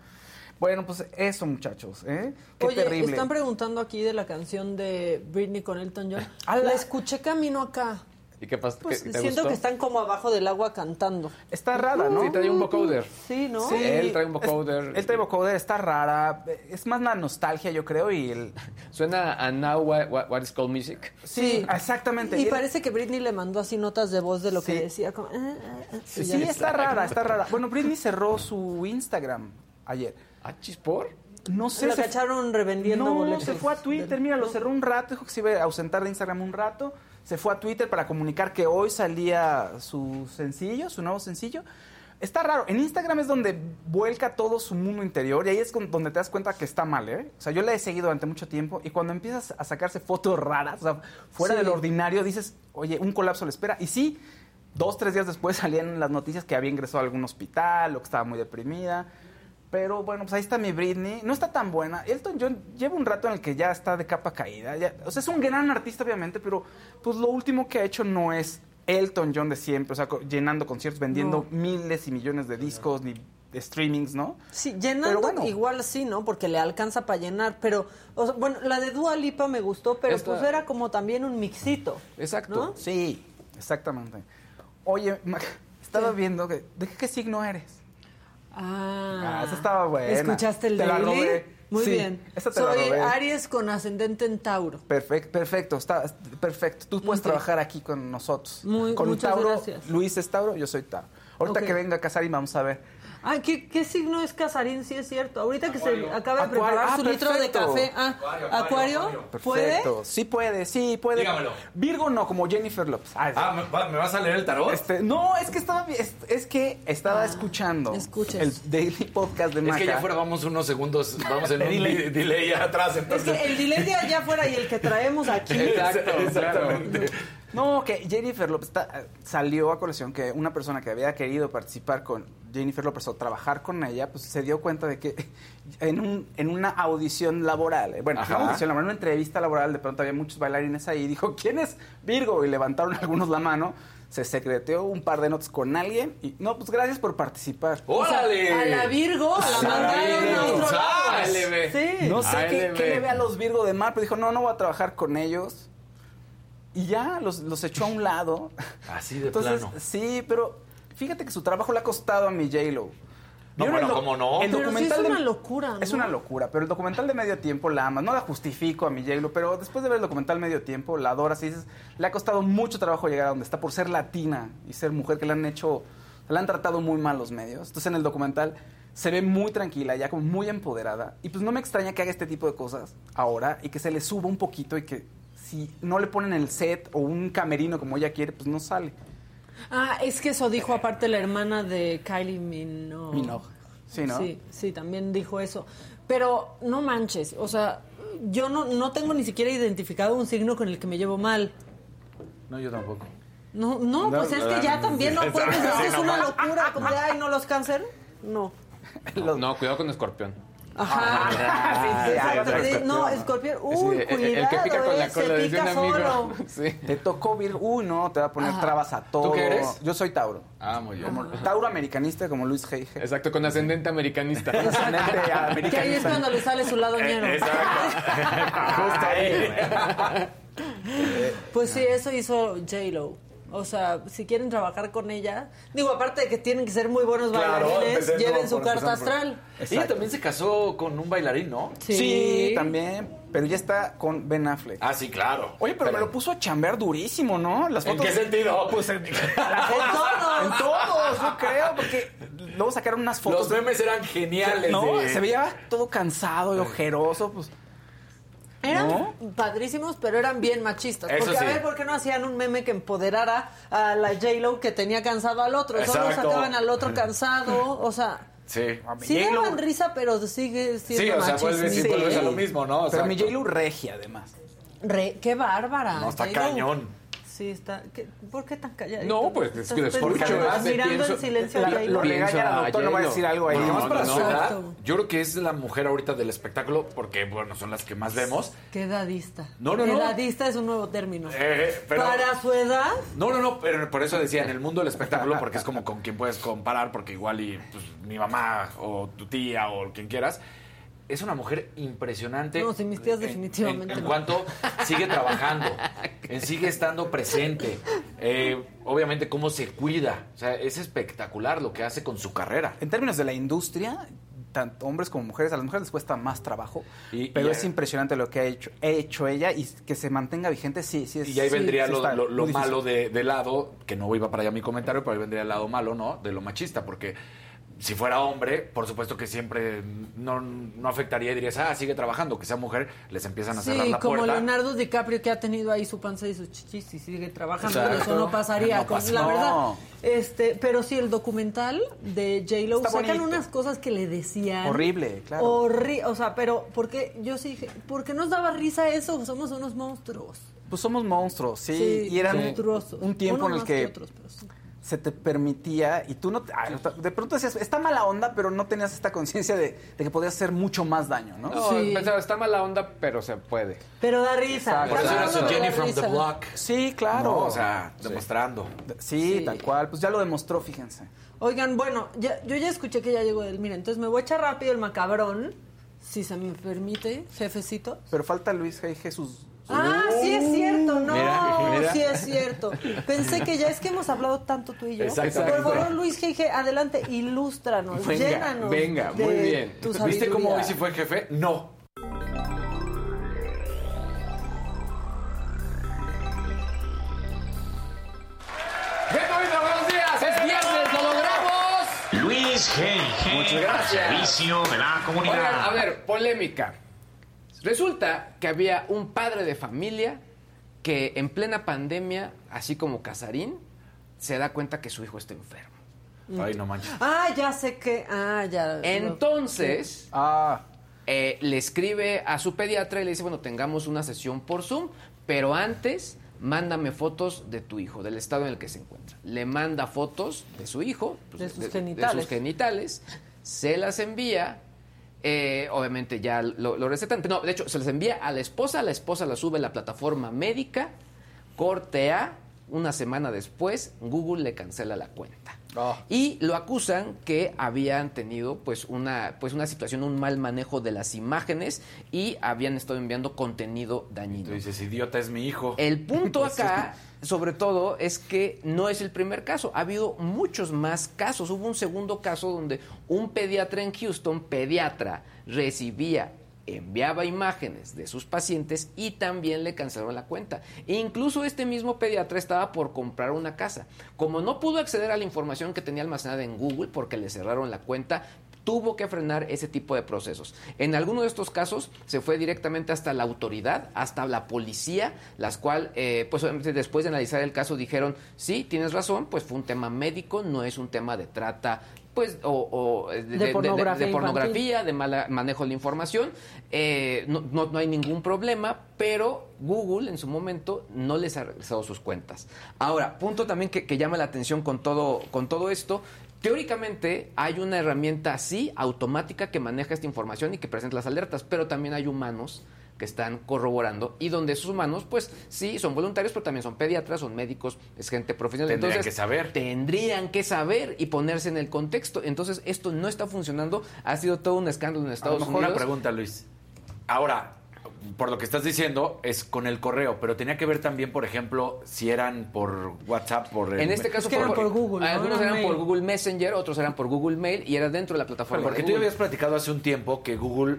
Bueno, pues eso, muchachos, ¿eh? Qué Oye, terrible. están preguntando aquí de la canción de Britney con Elton John. Ala. La escuché camino acá. ¿Y qué pasa? Pues ¿Qué- te siento gustó? que están como abajo del agua cantando. Está rara, ¿no? Sí, trae un vocoder. Sí, ¿no? Sí, Él trae un es- vocoder. Él trae vocoder, está rara. Es más la nostalgia, yo creo, y el... Suena a Now What, What- What is Called Music. Sí, exactamente. Y parece que Britney le mandó así notas de voz de lo que decía. Como, ah, ah, ah, Sí, está rara, está rara. Bueno, Britney cerró su Instagram ayer. ¿Ah, chispor? No sé. La se- cacharon revendiendo no, boletos. se fue a Twitter, mira, lo cerró un rato, dijo que se iba a ausentar de Instagram un rato. Se fue a Twitter para comunicar que hoy salía su sencillo, su nuevo sencillo. Está raro. En Instagram es donde vuelca todo su mundo interior y ahí es con- donde te das cuenta que está mal, ¿eh? O sea, yo la he seguido durante mucho tiempo y cuando empiezas a sacarse fotos raras, o sea, fuera Sí. del ordinario, dices, oye, un colapso le espera. Y sí, dos, tres días después salían las noticias que había ingresado a algún hospital o que estaba muy deprimida. Pero bueno, pues ahí está mi Britney. No está tan buena. Elton John lleva un rato en el que ya está de capa caída. Ya- o sea, es un gran artista, obviamente, pero pues lo último que ha hecho no es Elton John de siempre. O sea, llenando conciertos, vendiendo miles y millones de discos, ni de streamings, ¿no? Sí, llenando bueno. igual sí, ¿no? Porque le alcanza para llenar. Pero, o sea, bueno, la de Dua Lipa me gustó, pero Esta- pues era como también un mixito. Exacto. ¿No? Sí, exactamente. Oye, estaba viendo que... ¿De qué signo eres? Ah, Ah, esa estaba buena. ¿Escuchaste el Te la daily? robé. Muy Sí, bien. esa te la Soy robé. Aries con ascendente en Tauro. Perfecto, perfecto, está perfecto. Tú puedes trabajar aquí con nosotros. Muy- con muchas Tauro, gracias. Luis es Tauro, yo soy Tauro. Ahorita que venga a casar y vamos a ver. Ah, ¿qué, qué signo es Casarín? Sí, es cierto. Ahorita que se acaba de Acuario. preparar Ah, su litro de café. Ah, ¿Acuario? ¿Puede? Sí puede, sí puede. Dígamelo. Virgo no, como Jennifer Lopez. Ah, Ah, ¿me, va- me vas a leer el tarot? este, no, es que estaba es, es que estaba escuchando Ah, escuches. el daily podcast de es Maca. que ya fuera vamos unos segundos, vamos en un delay. delay, atrás, Es entonces... que el delay de allá afuera y el que traemos aquí. Exacto, Exactamente. No, que Jennifer López está- salió a colección que una persona que había querido participar con Jennifer López o trabajar con ella, pues se dio cuenta de que en, un, en una audición laboral, eh, bueno, Ajá. no audición laboral, una entrevista laboral, de pronto había muchos bailarines ahí y dijo, ¿quién es Virgo? Y levantaron algunos la mano, se secreteó un par de notas con alguien y, no, pues gracias por participar. ¡Órale! A la Virgo, a la mandaron a otro lado. Sí. No sé qué, qué le ve a los Virgo de mar, pero dijo, no, no voy a trabajar con ellos. Y ya los, los echó a un lado. Así de Entonces, plano. sí, pero fíjate que su trabajo le ha costado a mi J-Lo. No, ¿Vieron bueno, ¿cómo no? El Pero sí documental es de- una locura, ¿no? Es una locura, pero el documental de medio tiempo la amas. No la justifico a mi J-Lo, pero después de ver el documental medio tiempo, la adoras y dices, le ha costado mucho trabajo llegar a donde está por ser latina y ser mujer que le han hecho, la han tratado muy mal los medios. Entonces en el documental se ve muy tranquila, ya como muy empoderada. Y pues no me extraña que haga este tipo de cosas ahora y que se le suba un poquito y que si no le ponen el set o un camerino como ella quiere, pues no sale. Ah, es que eso dijo aparte la hermana de Kylie Minogue. Minogue. Sí, ¿no? Sí, sí, también dijo eso. Pero no manches, o sea, yo no, no tengo ni siquiera identificado un signo con el que me llevo mal. No, yo tampoco. No, no, No, pues es que ya no, también no puedes sí, decir, es no una más. locura, como de, ay, no los cáncer. No. No, no, cuidado con escorpión. Ajá. Ah, Sí, ya, exacto. ya, Sí, no, escorpión. Uy, Sí, el- cuidado, el que pica con la eh, cola, pica un amigo. solo. Sí. Te tocó Virgo. Uy, no, te va a poner Ajá. trabas a todo. qué eres? Yo soy Tauro. Ah, muy bien. Como Tauro americanista, como Luis G. Exacto, con ascendente americanista. Ascendente Que ahí es americanista. cuando le sale su lado ñero. Justo ahí. Pues sí, eso hizo J-Lo. O sea, si quieren trabajar con ella, digo, aparte de que tienen que ser muy buenos Claro, bailarines, lleven su carta astral. Ella también se casó con un bailarín, ¿no? Sí. también. Pero ya está con Ben Affleck. Ah, sí, claro. Oye, pero, me lo puso a chambear durísimo, ¿no? Las ¿En fotos. qué sentido? Pues en, todos. En todos, yo creo, porque luego sacaron unas fotos. Los memes eran geniales. no, de- se veía todo cansado y ojeroso, pues. Eran ¿No? padrísimos, pero eran bien machistas. Eso Porque a ver, ¿por qué no hacían un meme que empoderara a la J-Lo que tenía cansado al otro? Solo sacaban al otro cansado, o sea... Sí. Sí daban risa, pero sigue siendo Sí, o sea, Sí. vuelves a lo mismo, ¿no? Pero mi Exacto. J-Lo regia, además. Re- ¡Qué bárbara! No, está cañón. Sí, está... ¿qué- ¿Por qué tan callado? No, pues, es que lo escucho, además, Mirando pienso- en silencio La- lo regaña la a doctora, no va a decir algo ahí. No, Nomás no, para no. sudar. Exacto. Yo creo que es la mujer ahorita del espectáculo porque, bueno, son las que más vemos. ¿Qué edadista? No, no, no. Edadista es un nuevo término. Eh, pero- Para su edad, No, no, no, pero por eso decía, en el mundo del espectáculo, porque es como con quien puedes comparar, porque igual y pues, mi mamá o tu tía o quien quieras, es una mujer impresionante. No, sí, mis tías En- definitivamente En, en no. cuanto sigue trabajando, en sigue estando presente, eh, obviamente cómo se cuida, o sea, es espectacular lo que hace con su carrera. En términos de la industria, tanto hombres como mujeres, a las mujeres les cuesta más trabajo, Y- pero y- es impresionante lo que ha hecho, ha hecho ella y que se mantenga vigente, sí, sí. Es, Y ahí vendría sí lo, lo- lo malo de, de lado, que no iba para allá mi comentario, pero ahí vendría el lado malo, ¿no? De lo machista, porque si fuera hombre, por supuesto que siempre no, no afectaría y dirías, ah, sigue trabajando, que sea mujer, les empiezan a cerrar sí, la como puerta. Leonardo DiCaprio que ha tenido ahí su panza y sus chichis y sigue trabajando, Exacto. eso no pasaría. No con- la No. verdad, este, pero sí, el documental de J-Lo sacan bonito. unas cosas que le decían. Horrible, claro. Horri- o sea, pero, porque yo sí dije, ¿por qué nos daba risa eso? Somos unos monstruos. Pues somos monstruos, sí, Sí, y eran monstruosos. un tiempo Uno en el que, otros, pero sí. Se te permitía y tú no, te- ah, de pronto decías, está mala onda, pero no tenías esta conciencia de, de que podías hacer mucho más daño, ¿no? No, Sí. pensaba, está mala onda, pero se puede. Pero da risa. Por eso Cada era su uno da Jenny from risa. the block. Sí, claro. No, o sea, demostrando. sí, Sí. tal cual, pues ya lo demostró, fíjense. Oigan, bueno, ya, yo ya escuché que ya llegó él. Mira, entonces me voy a echar rápido el macabrón, si se me permite, jefecito. Pero falta Luis. Jesús. Ah, sí es cierto, no, Mira, mira. sí es cierto. Pensé que ya es que hemos hablado tanto tú y yo. Exactamente. Por favor, Luis G.G., adelante, ilústranos, Venga, llénanos. venga, de muy bien. tu ¿Viste cómo hoy sí fue jefe? No. ¡Bienvenido, buenos días! ¡Es viernes, lo logramos! Luis G. Muchas gracias. Servicio de la comunidad. Oigan, a ver, polémica. Resulta que había un padre de familia que en plena pandemia, así como Casarín, se da cuenta que su hijo está enfermo. Ay, no manches. Ah, ya sé que. Ah, ya. Entonces, Ah, eh, le escribe a su pediatra y le dice, bueno, tengamos una sesión por Zoom, pero antes mándame fotos de tu hijo, del estado en el que se encuentra. Le manda fotos de su hijo, pues, De sus genitales. sus genitales, se las envía, eh, obviamente ya lo, lo recetan, no, de hecho, se las envía a la esposa, la esposa la sube a la plataforma médica, corte A, una semana después, Google le cancela la cuenta. Y lo acusan que habían tenido pues una pues una situación un mal manejo de las imágenes y habían estado enviando contenido dañino. Tú dices, idiota es mi hijo. El punto acá, sobre todo, es que no es el primer caso. Ha habido muchos más casos. Hubo un segundo caso donde un pediatra en Houston, pediatra, recibía enviaba imágenes de sus pacientes y también le cancelaron la cuenta. E incluso este mismo pediatra estaba por comprar una casa. Como no pudo acceder a la información que tenía almacenada en Google porque le cerraron la cuenta, tuvo que frenar ese tipo de procesos. En alguno de estos casos se fue directamente hasta la autoridad, hasta la policía, las cual, eh, pues obviamente después de analizar el caso dijeron, sí, tienes razón, pues fue un tema médico, no es un tema de trata pues o, o, eh, de, de- de- pornografía de pornografía, de mal manejo de la información, eh, no, no- no hay ningún problema, pero Google en su momento no les ha regresado sus cuentas. Ahora, punto también que, que llama la atención con todo, con todo esto, teóricamente hay una herramienta así, automática, que maneja esta información y que presenta las alertas, pero también hay humanos que están corroborando y donde esos humanos, pues sí, son voluntarios, pero también son pediatras, son médicos, es gente profesional. Tendrían Entonces, que saber. Tendrían que saber y ponerse en el contexto. Entonces, esto no está funcionando. Ha sido todo un escándalo en A lo Estados mejor Unidos. una pregunta, Luis. Ahora, por lo que estás diciendo, es con el correo, pero tenía que ver también, por ejemplo, si eran por WhatsApp, por... el- En este caso que eran por Google, ¿no? Algunos Eran por. Google Messenger, otros eran por Google Mail y era dentro de la plataforma. Porque de tú ya habías platicado hace un tiempo que Google,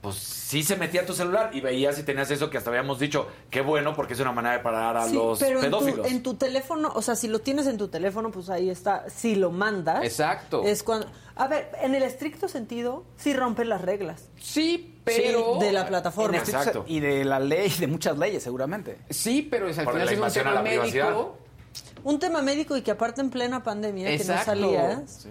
pues sí se metía a tu celular y veías si tenías eso que hasta habíamos dicho, qué bueno, porque es una manera de parar a Sí, los pero en tu, pedófilos. en tu teléfono, o sea, si lo tienes en tu teléfono, pues ahí está. Si lo mandas. Exacto. Es cuando. A ver, en el estricto sentido, sí rompe las reglas. Sí, pero... Sí, de la En plataforma. estricto- Exacto. Y de la ley, de muchas leyes, seguramente. Sí, pero es al Por final la es un invasión a tema la privacidad. médico. Un tema médico y que aparte en plena pandemia, Exacto. que no salías.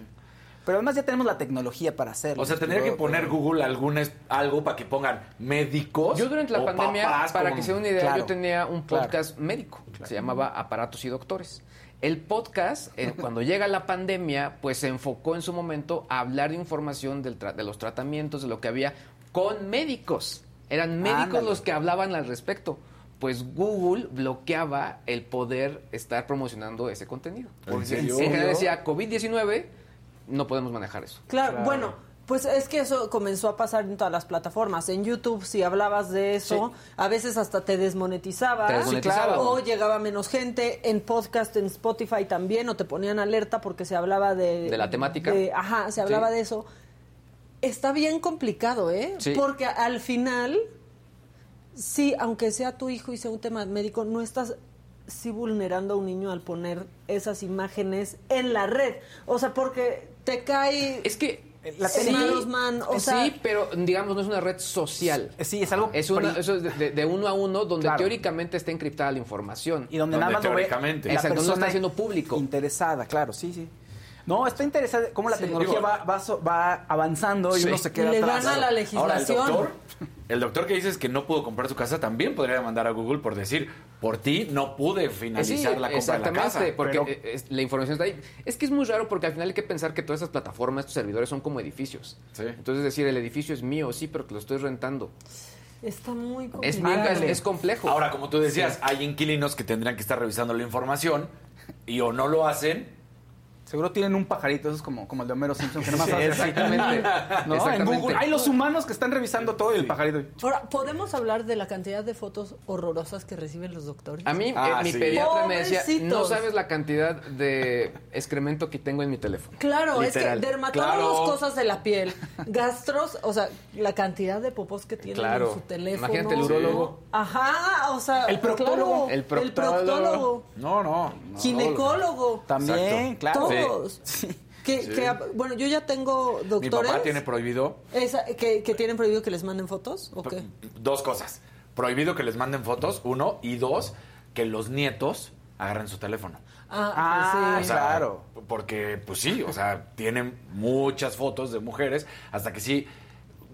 Pero además ya tenemos la tecnología para hacerlo. O sea, tendría que poner Google algún es- algo para que pongan médicos. Yo durante la o pandemia, papás para con- que se den una idea, Claro, yo tenía un claro. podcast médico, se llamaba Aparatos y Doctores. El podcast, eh, cuando llega la pandemia, pues se enfocó en su momento a hablar de información del tra- de los tratamientos, de lo que había con médicos. Eran médicos Ándale. los que hablaban al respecto. Pues Google bloqueaba el poder estar promocionando ese contenido. ¿En Porque serio? en general decía COVID-19, no podemos manejar eso. Claro, bueno, pues es que eso comenzó a pasar en todas las plataformas. En YouTube, si hablabas de eso, a veces hasta te desmonetizaba. Te desmonetizaba. Sí, O llegaba menos gente. En podcast, en Spotify también, o te ponían alerta porque se hablaba de... ¿De la temática? de- ajá, se hablaba Sí. de eso. Está bien complicado, ¿eh? Sí. Porque al final, sí, aunque sea tu hijo y sea un tema médico, no estás sí vulnerando a un niño al poner esas imágenes en la red. O sea, porque te cae... Es que La sí, Man, o sea- sí, pero digamos no es una red social. Sí, es algo... Es una, eso es de, de- uno a uno, donde Claro. teóricamente está encriptada la información. Y donde, Donde nada más lo ve teóricamente. la Exacto, no está haciendo público. Interesada, claro, sí, sí. No, está interesante cómo la Sí, tecnología digo- va, va, so- va avanzando y Sí. uno se queda Le atrás. gana la Ahora, el legislación. doctor, el doctor que dices que no pudo comprar su casa también podría demandar a Google por decir, por ti no pude sí, finalizar la compra de la casa. porque pero- es- la información está ahí. Es que es muy raro porque al final hay que pensar que todas esas plataformas, estos servidores son como edificios. Sí. Entonces decir, el edificio es mío, sí, pero que lo estoy rentando. Está muy Es, complicado. bien- es, es complejo. Ahora, como tú decías, hay inquilinos que tendrían que estar revisando la información y o no lo hacen. Seguro tienen un pajarito, eso es como, como el de Homero Simpson, que nomás Sí, hace así. exactamente. ¿No? En Exactamente. Google hay los humanos que están revisando todo y el pajarito. Ahora, ¿podemos hablar de la cantidad de fotos horrorosas que reciben los doctores? A mí, Ah, eh, mi sí. pediatra me decía, Pobrecitos. no sabes la cantidad de excremento que tengo en mi teléfono. Claro, Literal. es que dermatólogos, Claro. cosas de la piel, gastros, o sea, la cantidad de popos que tienen Claro. en su teléfono. Imagínate el urólogo. Ajá, o sea, El proctólogo. claro, El proctólogo. proctólogo, No, no. no. ginecólogo, También, Exacto. claro. Todos. Sí. Que, Sí. que, bueno, yo ya tengo Mi doctores papá tiene prohibido esa- que, que tienen prohibido que les manden fotos, ¿o qué? dos cosas. Prohibido que les manden fotos, uno, y dos, que los nietos agarren su teléfono. Ah, Ah, pues O sí. sea, Claro. Porque, pues sí, o sea, tienen muchas fotos de mujeres, hasta que sí,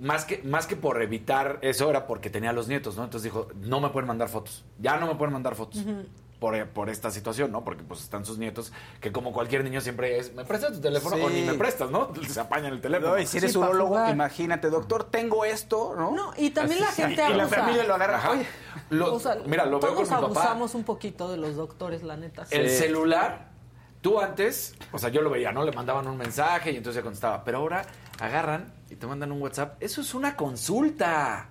más que, más que por evitar eso, era porque tenía a los nietos, ¿no? Entonces dijo, no me pueden mandar fotos, ya no me pueden mandar fotos. Por, por esta situación, ¿no? Porque pues están sus nietos, que como cualquier niño siempre es, ¿me prestas tu teléfono? Sí. O ni me prestas, ¿no? Se apañan el teléfono. No, y si eres Sí, imagínate, doctor, tengo esto, ¿no? No, y también la gente y la abusa. familia lo agarra. Oye, Lo- O sea, mira, lo veo con todos mi papá. abusamos un poquito de los doctores, la neta. El celular Tú antes, o sea, yo lo veía, ¿no? Le mandaban un mensaje y entonces ya contestaba. Pero ahora agarran y te mandan un WhatsApp. Eso es una consulta.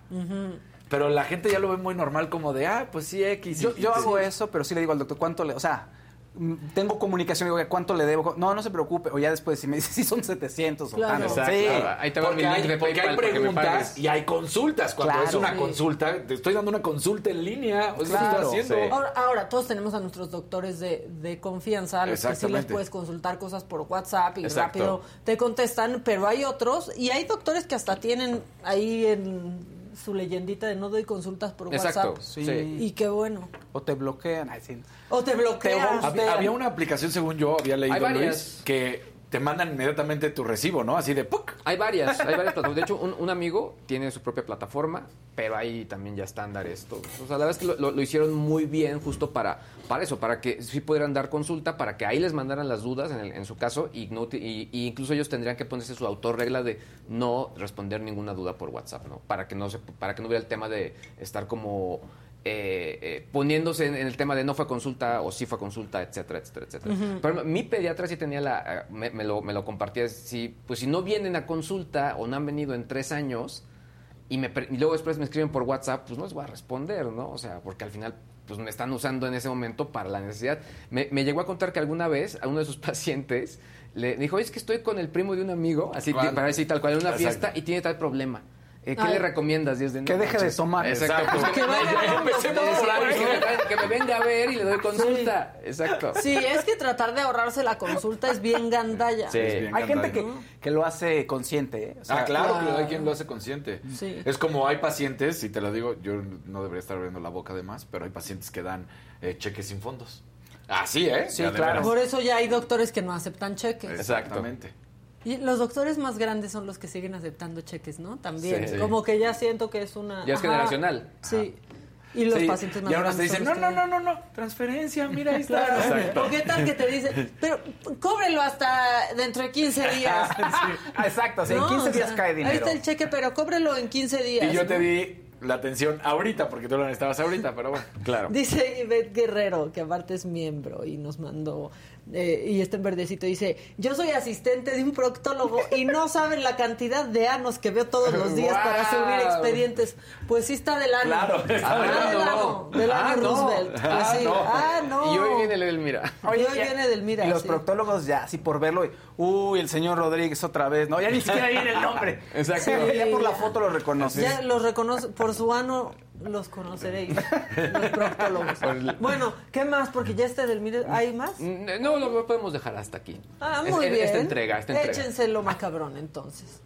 Pero la gente ya lo ve muy normal como de, ah, pues sí, X. Yo, y- yo sí. hago eso, pero sí le digo al doctor, ¿cuánto le...? O sea, mm, tengo comunicación, digo, ¿cuánto le debo? No, no se preocupe. O ya después, si me dice, sí, son 700 Claro. o tanto. Exacto. Sí. Ahí te va mi link hay, de porque hay para que me preguntas y hay consultas. Cuando Claro. es una Sí. consulta, te estoy dando una consulta en línea. O sea, Claro. ¿qué estoy haciendo? Sí. Ahora, ahora, todos tenemos a nuestros doctores de, de confianza, a los que sí les puedes consultar cosas por WhatsApp y Exacto. rápido te contestan, pero hay otros, y hay doctores que hasta tienen ahí en su leyendita de no doy consultas por Exacto. WhatsApp. Sí. Sí. Y qué bueno. O te bloquean. Ay, sí. O te bloquean. Te Había, había una aplicación, según yo, había leído. Luis, que te mandan inmediatamente tu recibo, ¿no? Así de ¡puc! Hay varias, hay varias plataformas. De hecho, un, un amigo tiene su propia plataforma, pero hay también ya estándares. Todo. O sea, la verdad es que lo, lo- lo hicieron muy bien justo para, para eso, para que sí pudieran dar consulta, para que ahí les mandaran las dudas en, el- en su caso y, no y incluso ellos tendrían que ponerse su autorregla de no responder ninguna duda por WhatsApp, ¿no? Para que no, se, para que no hubiera el tema de estar como... eh, eh, poniéndose en, en el tema de no fue consulta o sí fue consulta, etcétera, etcétera, etcétera. Pero mi pediatra sí tenía la, eh, me, me lo, me lo compartía, si, pues si no vienen a consulta o no han venido en tres años y, me, y luego después me escriben por WhatsApp, pues no les voy a responder, ¿no? O sea, porque al final pues me están usando en ese momento para la necesidad. Me, me llegó a contar que alguna vez a uno de sus pacientes le dijo, "Oye, es que estoy con el primo de un amigo, así para decir tal cual, en una Exacto. fiesta y tiene tal problema. Eh, ¿Qué Ay. le recomiendas? De, "No Que deje de manches". tomar. Exacto. Exacto. Pues, Que vaya a un Empecemos doctor. por ahí. que, me, venga a ver y le doy consulta. Exacto. Sí, es que tratar de ahorrarse la consulta es bien gandalla. Sí. Es bien Hay gente que, que lo hace consciente. ¿eh? O sea, ah, claro, claro. que hay quien lo hace consciente. Sí. Es como hay pacientes, y te lo digo, yo no debería estar abriendo la boca de más, pero hay pacientes que dan eh, cheques sin fondos. Así, ¿eh? Sí, claro. Por eso ya hay doctores que no aceptan cheques. Exactamente. Y los doctores más grandes son los que siguen aceptando cheques, ¿no? También. Sí. Como que ya siento que es una. Ya es generacional. Sí. Y los Sí, pacientes más y ahora grandes. te dicen, no, no, no, no, no, transferencia, mira, ahí está. Claro. ¿O qué tal que te dicen, pero cóbrelo hasta dentro de 15 días? Ah, Exacto, o sea, en No, 15 o días sea, cae Ahí dinero. está el cheque, pero cóbrelo en 15 días. Y yo te ¿no? di la atención ahorita, porque tú lo necesitabas ahorita, pero bueno. Claro. Dice Ivette Guerrero, que aparte es miembro y nos mandó, eh, y está en verdecito, dice, yo soy asistente de un proctólogo y no saben la cantidad de anos que veo todos los días para subir expedientes. Pues sí está del ano. Claro, está Ah, del ano. del ano, del Ah, no. Roosevelt. Pues Ah, sí. no. Ah, no. Y hoy viene el Elmira. Y hoy ya- viene del Mira. Y los sí. proctólogos ya, así por verlo, y, uy, el señor Rodríguez otra vez, no, ya ni siquiera viene el nombre. Exacto. Sí. Ya por la foto lo reconoces. Ya los reconoce, por su ano los conoceréis, los proctólogos. Bueno, ¿qué más? Porque ya este del Mira, ¿hay más? Mm, No, lo podemos dejar hasta aquí. Ah, muy es- bien. Esta entrega, esta entrega. Échense lo macabrón, entonces.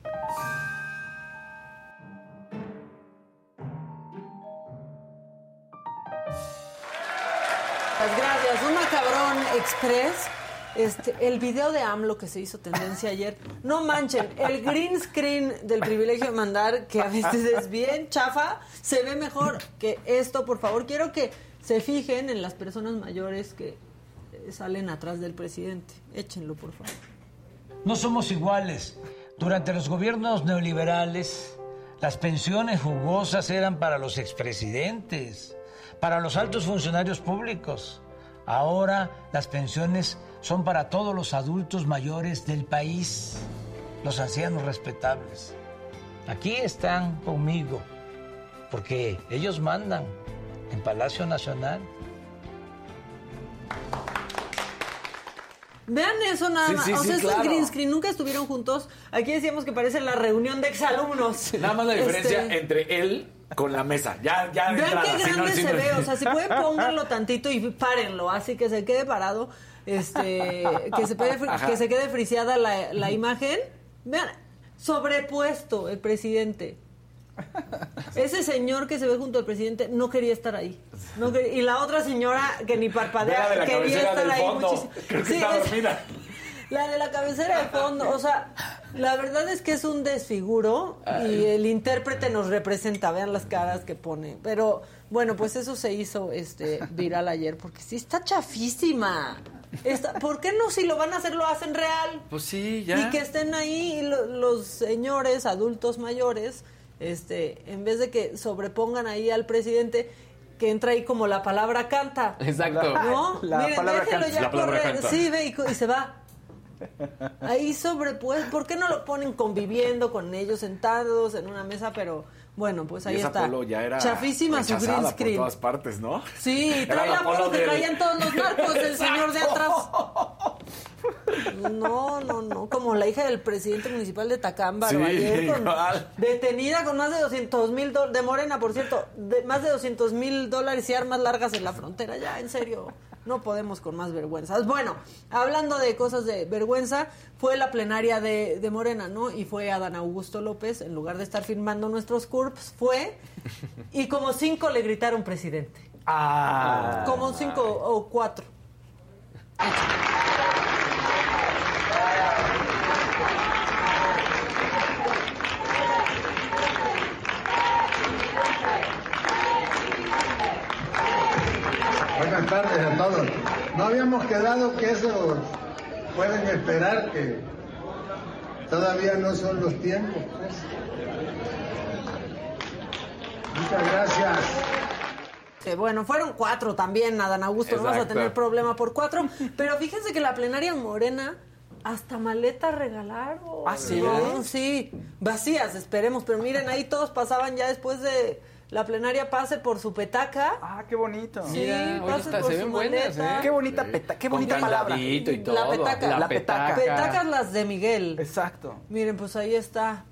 Las gracias. Un macabrón express. Este, el video de AMLO que se hizo tendencia ayer, no manchen, el green screen del privilegio de mandar, que a veces es bien chafa, se ve mejor que esto, por favor. Quiero que se fijen en las personas mayores que eh, salen atrás del presidente. Échenlo, por favor. No somos iguales. Durante los gobiernos neoliberales, las pensiones jugosas eran para los expresidentes, para los altos funcionarios públicos. Ahora las pensiones son para todos los adultos mayores del país, los ancianos respetables. Aquí están conmigo, porque ellos mandan en Palacio Nacional. Vean eso nada Sí, más. sí, o sí, sea, eso claro. es green screen. Nunca estuvieron juntos. Aquí decíamos que parece la reunión de exalumnos. Nada más la diferencia Este, entre él con la mesa. Ya, ya Vean entrada, qué si no- grande si se no- ve. O sea, si pueden pónganlo tantito y párenlo. Así que se quede parado. Este, que se, quede, que se quede friseada la, la imagen. Vean, sobrepuesto el presidente. Ese señor que se ve junto al presidente no quería estar ahí. No quería- y la otra señora que ni parpadea de la quería estar ahí muchísimo. Creo que Sí, está es- dormida. La de la cabecera de fondo, o sea, la verdad es que es un desfiguro y el intérprete nos representa, vean las caras que pone. Pero bueno, pues eso se hizo este viral ayer porque sí está chafísima. Está- ¿Por qué no si lo van a hacer lo hacen real? Pues sí, ya. Y que estén ahí lo- los señores adultos mayores, este, en vez de que sobrepongan ahí al presidente. que entra ahí como la palabra canta. Exacto. ¿No? La Miren, palabra déjenlo canta. ya La palabra correr. canta. Sí, ve y, y se va. Ahí sobre, pues, ¿por qué no lo ponen conviviendo con ellos, sentados en una mesa? Pero bueno, pues ahí y esa está. Polo ya era Chafísima su green por screen. todas partes, ¿no? Sí, trae la polo que del- traían todos los narcos, el señor de atrás. No, no, no, como la hija del presidente municipal de Tacámbaro Sí, ayer con- igual. detenida con más de 200 mil dólares, de Morena, por cierto, de más de 200 mil dólares y armas largas en la frontera, ya, en serio, no podemos con más vergüenzas. Bueno, hablando de cosas de vergüenza, fue la plenaria de, de Morena, ¿no? Y fue Adán Augusto López, en lugar de estar firmando nuestros CURPS, fue, y como cinco le gritaron presidente. Ah. Como cinco o cuatro. Buenas tardes a todos. No habíamos quedado que eso pueden esperar que todavía no son los tiempos. pues. Muchas gracias. Que bueno, fueron cuatro también, Adán Augusto, no vas a tener problema por cuatro. Pero fíjense que la plenaria en Morena hasta maleta regalaron. ¿Ah, sí? ¿no? Sí, vacías, esperemos. Pero miren, ahí todos pasaban ya después de la plenaria pase por su petaca. Ah, qué bonito. Sí, Mira, está- por se su ven buenas. ¿eh? Qué bonita peta, qué bonita palabra. y todo. La petaca. La petaca. Petacas las de Miguel. Exacto. Miren, pues ahí está.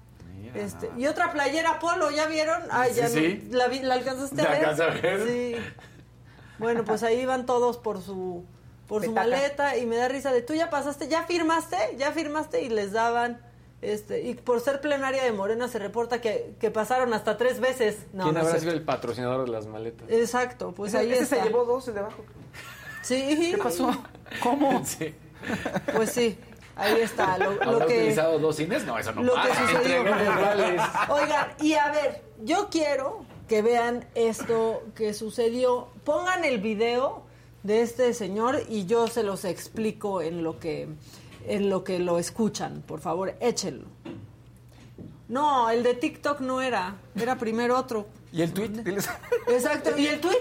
Este, y otra playera polo, ¿ya vieron? Ay, Sí, ya sí. no. ¿La, vi- la alcanzaste a ¿La ver? alcanza a ver? Sí. Bueno, pues ahí van todos por su por su Petaca. maleta y me da risa de tú ya pasaste, ya firmaste, ya firmaste y les daban este y por ser plenaria de Morena se reporta que, que pasaron hasta tres veces. No, ¿Quién no habrá sido el patrocinador de las maletas? Exacto, pues Ese- ahí ese está. se llevó dos de abajo. Sí. ¿Qué pasó? ¿Cómo? Sí. Pues sí, ahí está. Lo, lo ¿Habrá que, utilizado dos cines? No, eso no lo que pasa. sucedió. Entre rivales. Oigan, y a ver, yo quiero que vean esto que sucedió. Pongan el video de este señor y yo se los explico en lo que en lo que lo escuchan. Por favor, échenlo. No, el de TikTok no era, era primero otro. ¿Y el tweet? Exacto, y el tweet.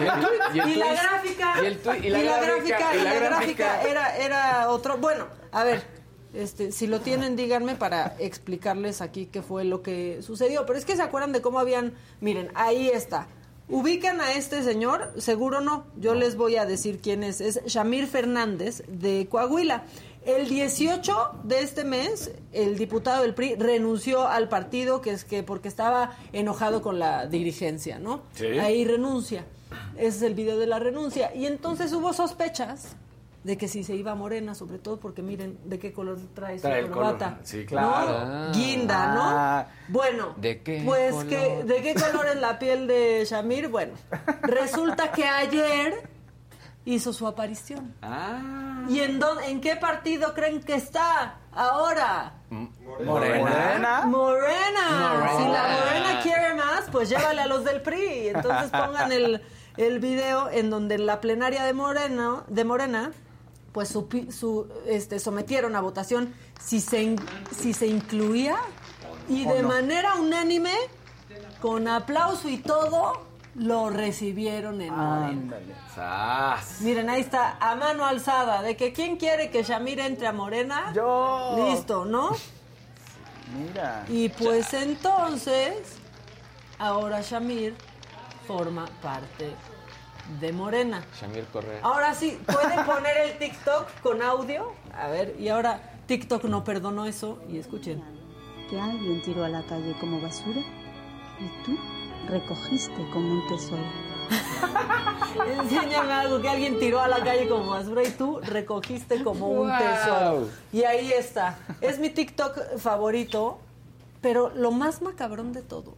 Y el tweet, y el Y la gráfica. y el tweet, Y la gráfica. y Y la la gráfica. gráfica era, era otro. Bueno, a ver, este, si lo tienen, díganme para explicarles aquí qué fue lo que sucedió. Pero es que se acuerdan de cómo habían. Miren, ahí está. ¿Ubican a este señor? Seguro no. Yo les voy a decir quién es. Es Shamir Fernández de Coahuila. El 18 de este mes, el diputado del PRI renunció al partido que es que porque estaba enojado con la dirigencia, ¿no? Sí. Ahí renuncia. Ese es el video de la renuncia. Y entonces hubo sospechas de que si se iba a Morena, sobre todo porque miren de qué color trae su Trae corbata. Sí, ¿no? claro. Guinda, ¿no? Ah. Bueno, ¿De qué pues color? que de qué color es la piel de Shamir? Bueno, resulta que ayer hizo su aparición. Ah. ¿Y en dónde, en qué partido creen que está ahora? Morena. Morena. Morena. Si la Morena quiere más, pues llévale a los del PRI. Entonces pongan el, el video en donde en la plenaria de Morena, de Morena pues su, pi- su, este, sometieron a votación si se, in- si se incluía y de manera unánime, con aplauso y todo, lo recibieron en Morena. Sas. Miren, ahí está, a mano alzada, de que quién quiere que Shamir entre a Morena. Yo. Listo, ¿no? Mira. Y pues entonces, ahora Shamir forma parte de Morena. Shamir Correa. Ahora sí, ¿pueden poner el TikTok con audio? A ver, y ahora TikTok no perdonó eso y escuchen. que alguien tiró a la calle como basura y tú recogiste como un tesoro. Enséñame algo que alguien tiró a la calle como basura y tú recogiste como un Wow. tesoro. Y ahí está. Es mi TikTok favorito, pero lo más macabrón de todo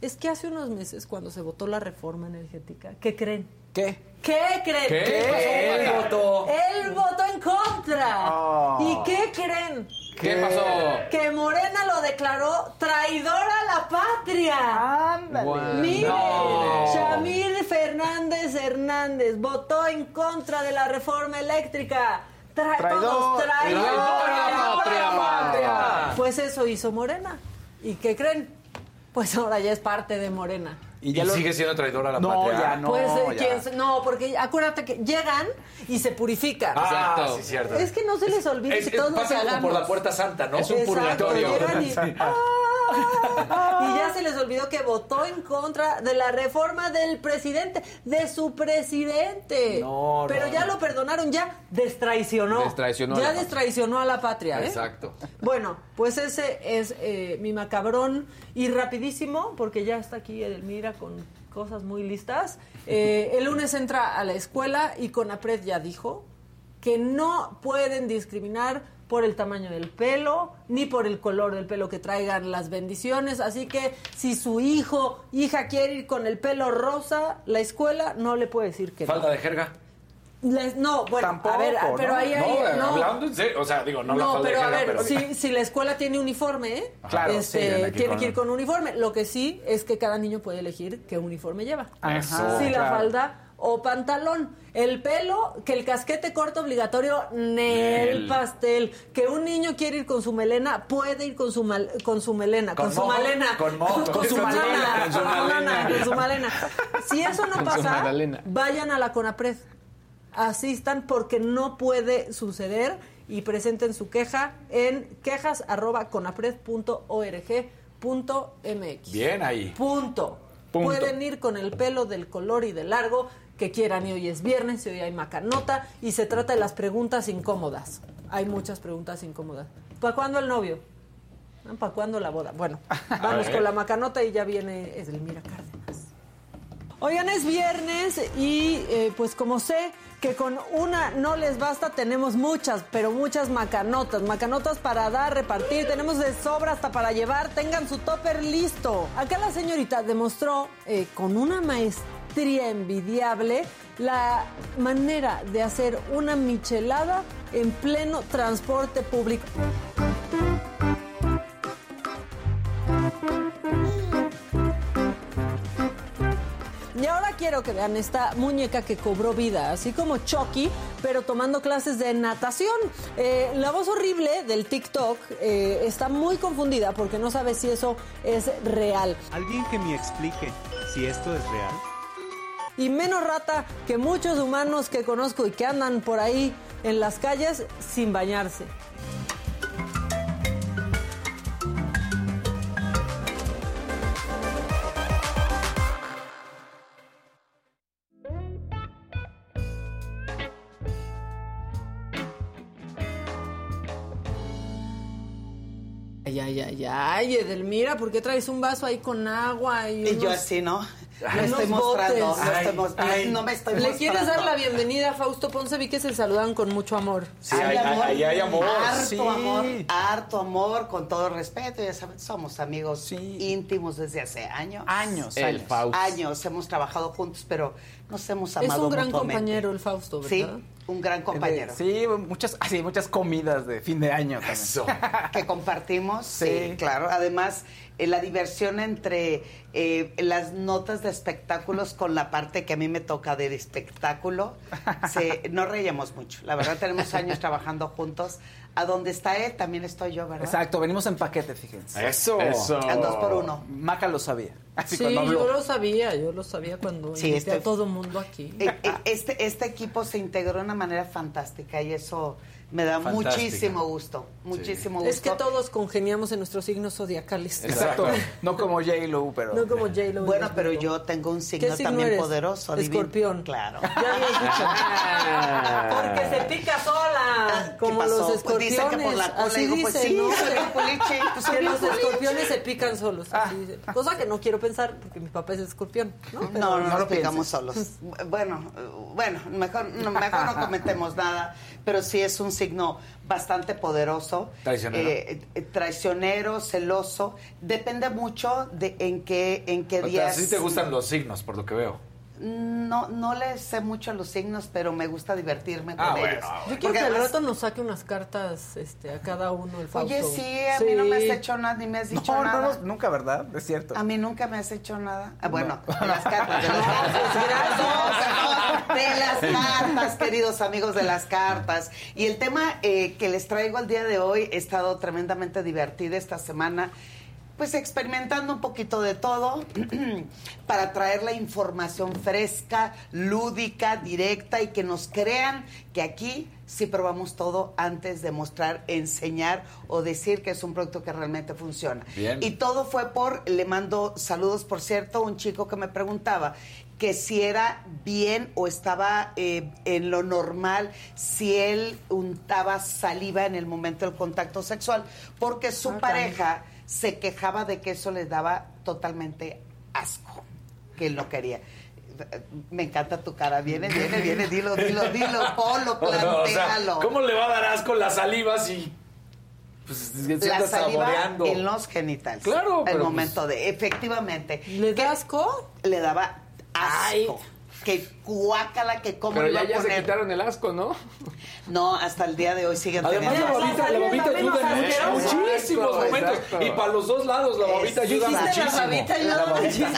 es que hace unos meses, cuando se votó la reforma energética, ¿qué creen? ¿Qué? ¿Qué creen? ¿Qué? Él votó. Él votó en contra. Oh. ¿Y qué creen? ¿Qué pasó? Que Morena lo declaró traidor a la patria. Ándale. Guau. Miren, No. Shamir Fernández Hernández votó en contra de la reforma eléctrica. Tra- Traidor. todos traidor Traidor a la patria. patria. Pues eso hizo Morena. ¿Y qué creen? Pues ahora ya es parte de Morena. Y, ya lo- sigue siendo traidor a la No, patria. ya no. Pues, eh, ya. ¿quién se- no, porque acuérdate que llegan y se purifican. Ah, Exacto. sí, cierto. Es que no se les olvide Es- que es- todos nos pasa como por la puerta santa, ¿no? Es un Exacto, purgatorio. llegan y- Sí. Y ya se les olvidó que votó en contra de la reforma del presidente, de su presidente. No, Pero no. ya lo perdonaron, ya destraicionó. Destraicionó ya destraicionó a la patria. ¿eh? Exacto. Bueno, pues ese es eh, mi macabrón. Y rapidísimo, porque ya está aquí Edelmira con cosas muy listas. Eh, el lunes entra a la escuela y Conapred ya dijo que no pueden discriminar por el tamaño del pelo ni por el color del pelo que traigan las bendiciones. Así que si su hijo, hija quiere ir con el pelo rosa, la escuela no le puede decir que Falta no. de jerga. Les- no, bueno, Tampoco, a ver, ¿no? pero ahí hay... no, no. hablando en serio. O sea, digo, no, la No, falta pero a ver, pero... si, si la escuela tiene uniforme, ¿eh? Claro, Este, sí, tiene que ir con uniforme. Lo que sí es que cada niño puede elegir qué uniforme lleva. Ajá, si la claro. falda o pantalón. El pelo, que el casquete corto obligatorio, Nel. pastel. Que un niño quiere ir con su melena, puede ir con su, mal- con su melena, con, Con su malena. con con su con su malena, con su malena, con su malena. Si eso no pasa, vayan a la CONAPRED asistan porque no puede suceder y presenten su queja en quejas@conapred.org.mx. Bien ahí. Punto. Punto. Pueden ir con el pelo del color y de largo que quieran y hoy es viernes y hoy hay macanota y se trata de las preguntas incómodas. Hay muchas preguntas incómodas. ¿Para cuándo el novio? ¿Para cuándo la boda? Bueno, vamos con la macanota y ya viene Edelmira Cárdenas. Oigan, es viernes y eh, pues como sé que con una no les basta, tenemos muchas, pero muchas macanotas. Macanotas para dar, repartir, tenemos de sobra hasta para llevar, tengan su topper listo. Acá la señorita demostró eh, con una maestría envidiable la manera de hacer una michelada en pleno transporte público. Quiero que vean esta muñeca que cobró vida, así como Chucky, pero tomando clases de natación. Eh, la voz horrible del TikTok eh, está muy confundida porque no sabe si eso es real. Alguien que me explique si esto es real. Y menos rata que muchos humanos que conozco y que andan por ahí en las calles sin bañarse. Ay, ay, ay, Edelmira, ¿por qué traes un vaso ahí con agua? Y, Y yo unos- así, ¿no? Unos estoy mostrando, lo estoy mos- no me estoy ¿Le mostrando. quieres dar la bienvenida a Fausto Ponce? Vi que se saludan con mucho amor. Sí, hay- hay- ahí hay amor. Harto Sí. amor, harto amor, con todo respeto. Ya saben, somos amigos íntimos desde hace años. Años, El años. Fausto. Años, hemos trabajado juntos, pero nos hemos Es amado un gran mutuamente. compañero el Fausto, ¿verdad? Sí, un gran compañero. Sí, muchas, ah, sí, muchas comidas de fin de año también. Eso. que compartimos, sí. Sí. claro. Además, eh, la diversión entre eh, las notas de espectáculos con la parte que a mí me toca del espectáculo, se, no reíamos mucho. La verdad, tenemos años trabajando juntos. A donde está él, también estoy yo, ¿verdad? Exacto, venimos en paquete, fíjense. Eso. Eso. A dos por uno. Maca lo sabía. Así Sí, yo lo sabía, yo lo sabía cuando Sí, invité estoy- a todo mundo aquí. Eh, eh, Este, este equipo se integró de una manera fantástica y eso me da Fantástica. muchísimo gusto, muchísimo gusto. Es que todos congeniamos en nuestros signos zodiacales. Exacto. No como J-Lo, pero. No como J-Lo. y Bueno, pero yo tengo un ¿Qué signo signo también eres? poderoso. Escorpión. Claro. Ya habías dicho. Porque se pica sola, como pasó? los Pues escorpiones. dicen que por la cola, así digo, pues dicen, sí, ¿no? pues que los escorpiones se pican solos. así dicen. Cosa que no quiero pensar, porque mi papá es escorpión. No, Pero- No, no, no lo picamos pienses. solos. Bueno, bueno, mejor no, mejor no cometemos nada, pero sí es un signo bastante poderoso. Traicionero. Eh, eh, traicionero, celoso. Depende mucho de en qué, en qué O sea, días. sí te gustan los signos, por lo que veo. No, no le sé mucho a los signos, pero me gusta divertirme con Ah, bueno, ellos. Yo quiero Porque que al además- rato nos saque unas cartas este, a cada uno el Fausto. Oye, sí, a mí no me has hecho nada, ni me has dicho no, nada. no, nunca, ¿verdad? Es cierto. A mí nunca me has hecho nada. Ah, bueno, de las cartas, de las cartas. de las cartas, queridos amigos de las cartas. Y el tema eh, que les traigo al día de hoy, he estado tremendamente divertida esta semana. Pues experimentando un poquito de todo para traer la información fresca, lúdica, directa y que nos crean que aquí sí probamos todo antes de mostrar, enseñar o decir que es un producto que realmente funciona. Bien. Y todo fue por, le mando saludos, por cierto, un chico que me preguntaba que si era bien o estaba eh, en lo normal si él untaba saliva en el momento del contacto sexual, porque su Ah, pareja se quejaba de que eso le daba totalmente asco, que él no quería. Me encanta tu cara, viene, viene, viene, dilo, dilo, dilo, polo, O sea, plantéalo. ¿Cómo le va a dar asco la saliva si pues, se la saliva saboreando? en los genitales. Claro, El pero, pues, momento de, efectivamente. ¿Le da asco? Le daba asco. Que guácala, que cómo Pero iba ya, a ya se poner. quitaron el asco, ¿no? No, hasta el día de hoy siguen Además, la teniendo. la babita ayuda en muchos- asqueroso. muchísimos Exacto, momentos. exacto. Y para los dos lados, la babita ayuda Dijiste la muchísimo. babita ayuda La muchísimo.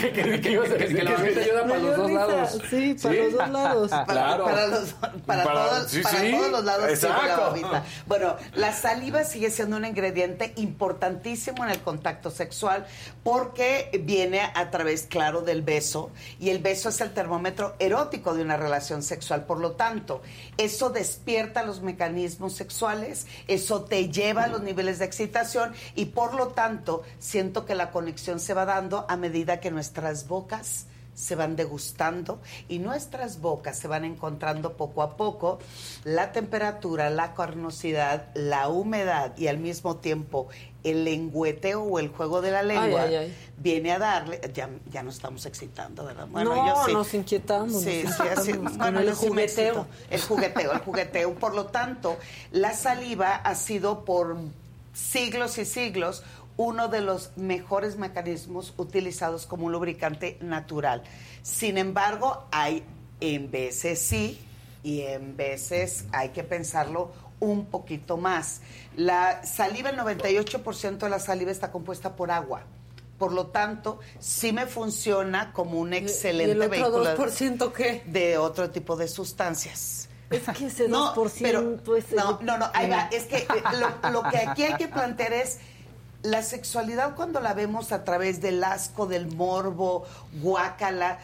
¿Qué- qué- qué ibas a decir? Que la ayuda para los dos lados. Sí, para los dos lados. Para, Claro. para los- para Para- todos, sí, para sí. todos los lados la Exacto. babita. Bueno, la saliva sigue siendo un ingrediente importantísimo en el contacto sexual porque viene a través, claro, del beso y el beso es el termómetro erótico de una relación sexual. Por lo tanto, eso despierta los mecanismos sexuales, eso te lleva a los niveles de excitación y por lo tanto siento que la conexión se va dando a medida que nuestras bocas se van degustando y nuestras bocas se van encontrando poco a poco la temperatura, la carnosidad, la humedad y al mismo tiempo el lengüeteo o el juego de la lengua ay, ay. viene a darle, ya, ya nos estamos excitando, ¿verdad? Bueno, no, yo sí. nos inquietamos. Sí, nos sí, así, bueno, el me jugueteo. El jugueteo, el jugueteo. Por lo tanto, la saliva ha sido por siglos y siglos uno de los mejores mecanismos utilizados como un lubricante natural. Sin embargo, hay en veces sí y en veces hay que pensarlo un poquito más. La saliva, el 98% de la saliva está compuesta por agua. Por lo tanto, sí me funciona como un excelente ¿Y el otro vehículo 2% qué? de otro tipo de sustancias. Es que ese 2% No, pero, es el- no, no, no, ahí va. Es que eh, lo, lo que aquí hay que plantear es la sexualidad cuando la vemos a través del asco, del morbo, guácala,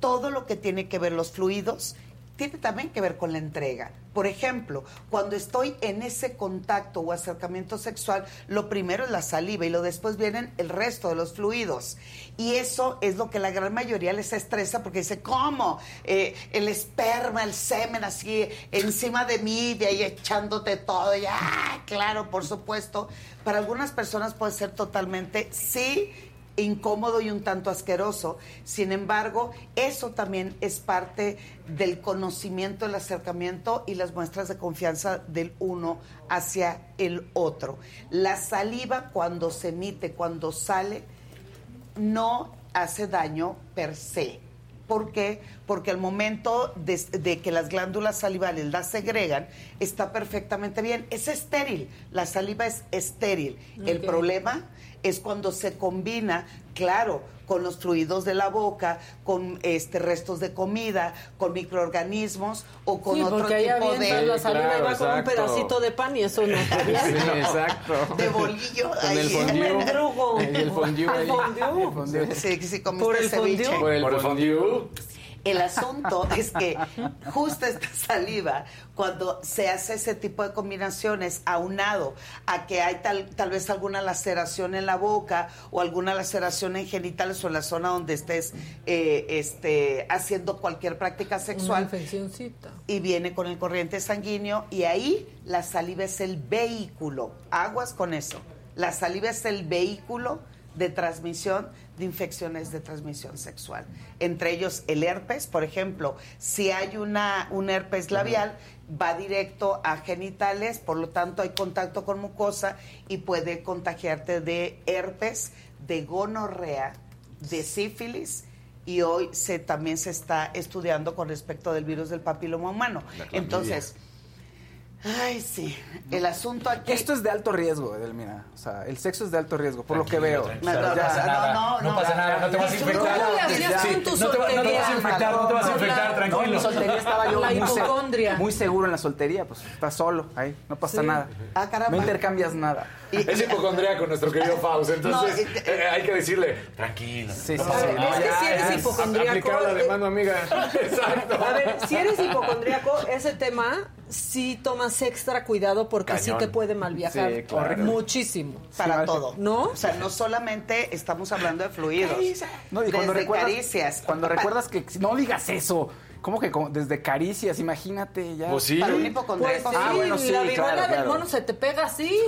todo lo que tiene que ver los fluidos, tiene también que ver con la entrega. Por ejemplo, cuando estoy en ese contacto o acercamiento sexual, lo primero es la saliva y lo después vienen el resto de los fluidos. Y eso es lo que la gran mayoría les estresa porque dice, ¿cómo? Eh, el esperma, el semen así encima de mí, de ahí echándote todo. Ah, claro, por supuesto. Para algunas personas puede ser totalmente, sí, incómodo y un tanto asqueroso. Sin embargo, eso también es parte del conocimiento, el acercamiento y las muestras de confianza del uno hacia el otro. La saliva cuando se emite, cuando sale, no hace daño per se. ¿Por qué? Porque al momento de, de que las glándulas salivales las segregan, está perfectamente bien. Es estéril. La saliva es estéril. El problema es cuando se combina, claro, con los fluidos de la boca, con este restos de comida, con microorganismos o con sí, otro porque ahí tipo de la saliva y Claro, va con un exacto. pedacito de pan y eso no. Sí, exacto. de bolillo. Con ahí. el fondue. Mendrugo. Y el fondue El ahí. fondue. Sí, sí, comiste Por el ceviche. fondue. Por el Por el fondue. fondue. El asunto es que justo esta saliva, cuando se hace ese tipo de combinaciones, aunado a que hay tal, tal vez alguna laceración en la boca o alguna laceración en genitales o en la zona donde estés eh, este, haciendo cualquier práctica Una sexual, infeccióncita. y viene con el corriente sanguíneo y ahí la saliva es el vehículo. Aguas con eso. La saliva es el vehículo de transmisión de infecciones de transmisión sexual. Entre ellos el herpes, por ejemplo, si hay una, un herpes labial, va directo a genitales, por lo tanto hay contacto con mucosa y puede contagiarte de herpes, de gonorrea, de sífilis y hoy se también se está estudiando con respecto del virus del papiloma humano. Entonces, Ay, sí. El asunto aquí. Esto es de alto riesgo, Edelmira. O sea, el sexo es de alto riesgo, por lo que veo. tranquilo, No, no, pasa nada. No, no, No pasa nada, no te vas a infectar. ¿Cómo le hacías Sí, tú en tu no te no te vas a infectar, no te vas a infectar, No, en tranquilo. mi soltería estaba yo La muy, muy seguro en la soltería, pues estás solo, ahí, no pasa Sí. nada. Ah, caramba. No intercambias nada. Es hipocondríaco nuestro querido Faust, entonces No, y te- eh, hay que decirle, tranquilo. Sí, sí, no sí. pasa A ver, nada. es que si eres hipocondríaco, de eh, mano amiga. Exacto. A ver, si eres hipocondríaco, ese tema sí tomas extra cuidado porque sí Cañón. te puede mal viajar. Sí, claro. Muchísimo. Para todo. ¿No? O sea, no solamente estamos hablando de fluidos. No, y cuando desde recuerdas, caricias. Cuando recuerdas que no digas eso. ¿Cómo que como- desde caricias? Imagínate ya. Pues sí. Para un Pues sí, Ah, bueno, sí, la viruela claro, del claro. mono se te pega así.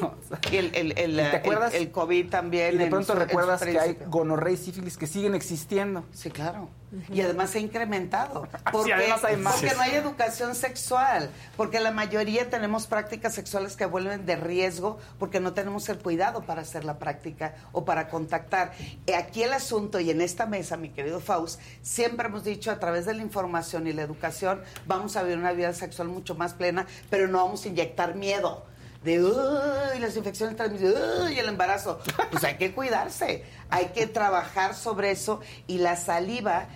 Y el, el, el, ¿Y te acuerdas? el, el COVID también. Y de pronto recuerdas que hay gonorrea y sífilis que siguen existiendo. Sí, claro. Y además se ha incrementado. Porque, además hay más. porque no hay educación sexual. Porque la mayoría tenemos prácticas sexuales que vuelven de riesgo porque no tenemos el cuidado para hacer la práctica o para contactar. Eh, Aquí el asunto, y en esta mesa, mi querido Faust, siempre hemos dicho a través de la información y la educación, vamos a vivir una vida sexual mucho más plena, pero no vamos a inyectar miedo de "Uy, las infecciones transmisibles uy, el embarazo. Pues hay que cuidarse, hay que trabajar sobre eso y la saliva,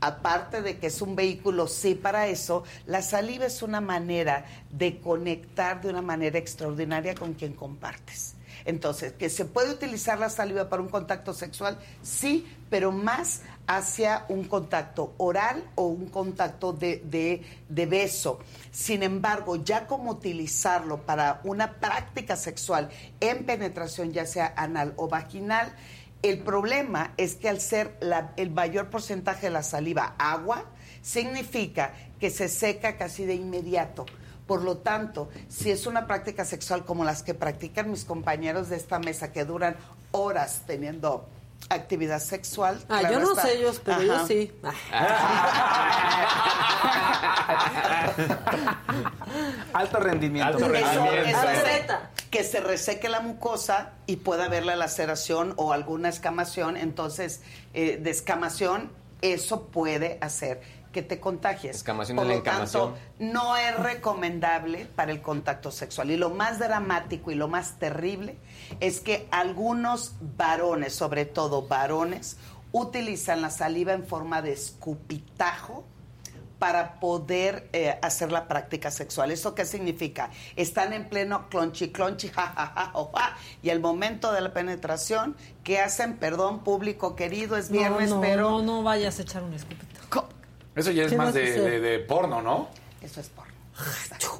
aparte de que es un vehículo sí para eso, la saliva es una manera de conectar de una manera extraordinaria con quien compartes. Entonces, que se puede utilizar la saliva para un contacto sexual, sí, pero más hacia un contacto oral o un contacto de, beso. Sin embargo, ya como utilizarlo para una práctica sexual en penetración, ya sea anal o vaginal, el problema es que al ser el mayor porcentaje de la saliva agua, significa que se seca casi de inmediato. Por lo tanto, si es una práctica sexual como las que practican mis compañeros de esta mesa, que duran horas teniendo actividad sexual. Ah, claro yo no está. sé ellos, pero Ajá. yo sí. Alto rendimiento. Alto Eso, rendimiento. eso que se reseque la mucosa y pueda haber la laceración o alguna escamación. Entonces, eh, de escamación, eso puede hacer que te contagies. Escamación Por lo tanto, no es recomendable para el contacto sexual. Y lo más dramático y lo más terrible es que algunos varones, sobre todo varones, utilizan la saliva en forma de escupitajo para poder eh, hacer la práctica sexual. ¿Eso qué significa? Están en pleno clonchi, clonchi, ja, ja, ja, y al momento de la penetración, ¿qué hacen? Perdón, público querido, es viernes, no, no, pero... no, no vayas a echar un escupito. Eso ya es ¿Qué más de, de- de porno, ¿no? Eso es porno.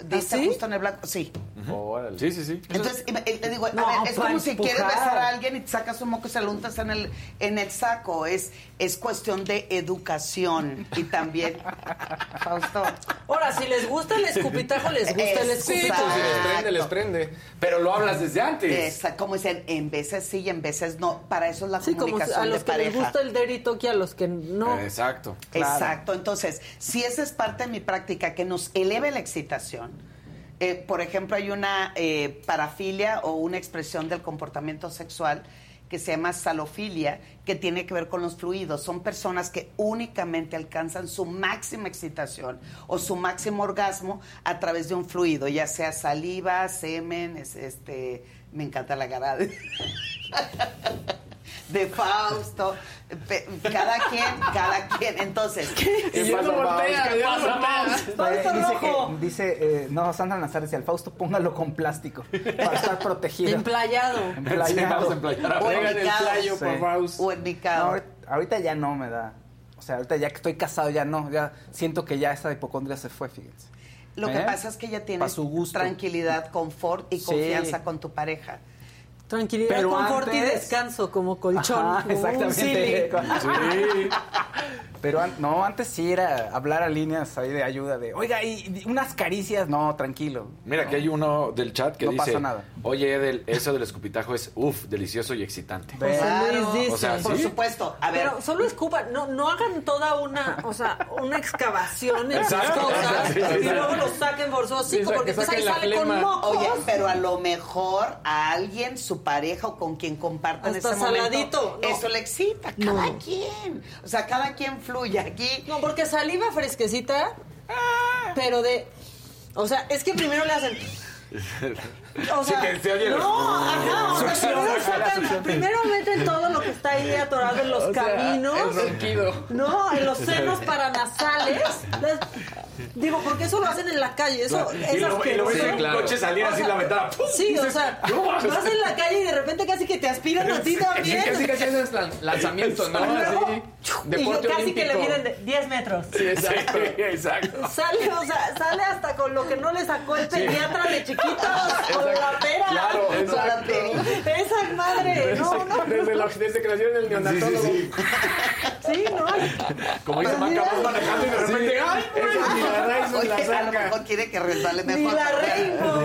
Dice ¿Así? justo en el blanco, sí. Órale. Sí, sí, sí. Entonces, eh, te digo, a No, ver, es como si quieres besar a alguien y te sacas un moco y se lo untas en el, en el saco. Es, es cuestión de educación. Y también, Fausto, Ahora, si les gusta el escupitajo, les gusta el Sí, escupitajo. pues si les prende, les Exacto. prende. Pero lo hablas desde antes. esa- como dicen, en veces sí y en veces no. Para eso es la Sí, como comunicación a los de que les gusta el dirty talk y a los que no. Exacto. Exacto. Entonces, si esa es parte de mi práctica que nos eleve la excitación, eh, por ejemplo, hay una eh, parafilia o una expresión del comportamiento sexual que se llama salofilia, que tiene que ver con los fluidos. Son personas que únicamente alcanzan su máxima excitación o su máximo orgasmo a través de un fluido, ya sea saliva, semen, es- este, me encanta la cara de, Fausto, cada quien, cada quien. Entonces, ¿Qué dice rojo. que, dice, eh, no, Sandra Nazar decía, al Fausto póngalo con plástico para estar protegido. Emplayado. Sí, Emplayado. O. Traigan el Ubicado. playo, Sí. por Faust. o en mi No, caso. ahorita, ahorita ya no me da. O sea, ahorita ya que estoy casado ya no. Ya siento que ya esa hipocondria se fue, fíjense. Lo que ¿Eh? pasa es que ya tienes su gusto. tranquilidad, confort y Sí. confianza con tu pareja. Tranquilidad, Pero confort y antes- descanso como colchón. Ajá, como un exactamente. Sí. Pero an- no, antes sí era hablar a líneas ahí de ayuda de, oiga, y, y unas caricias, no, tranquilo. Mira, aquí hay uno del chat que No dice, pasa nada. oye, Edel, eso del escupitajo es, uff, delicioso y excitante. José Luis dice. O sea, Por ¿sí? supuesto. A ver, Pero solo escupan, no, no hagan toda una, o sea, una excavación en sus Exacto, cosas sí, y luego lo saquen por su hocico Sí, porque que pues ahí sale con flema. mocos. oye, pero a lo mejor a alguien, su pareja o con quien compartan Hasta ese momento, saladito, no. eso le excita. Cada No. quien. O sea, cada quien aquí. No, porque saliva fresquecita, Ah. pero de O sea, es que primero le hacen. O sea, Sí, que se oye no, los- ajá, o sea, Succión, primero, sacan- primero meten todo lo que está ahí atorado en los O sea, caminos. el. No, en los senos paranasales. Las- digo, porque eso lo hacen en la calle. Eso Claro. es Y lo- y lo ves en coche salir así en la ventana. ¡pum! Sí, o sea, "No mames". vas en la calle y de repente casi que te aspiran a ti también. Casi casi haces lan- lanzamiento, ¿no? Así, y yo casi que le vienen de 10 metros. Sí, exacto. Exacto. Sale, o sea, sale hasta con lo que no le sacó el pediatra de chiquitos, la pera. Claro, Con la exacto. pera. Esa madre, no, no. Desde, la- desde que nació en el neonatólogo. Sí, sí, Sí, no. Como dice Maca, vas manejando y de repente, ¡ay, güey! Esa ni la raíz Oye, la a lo mejor quiere que resbale Ni mejor. la Rainbow.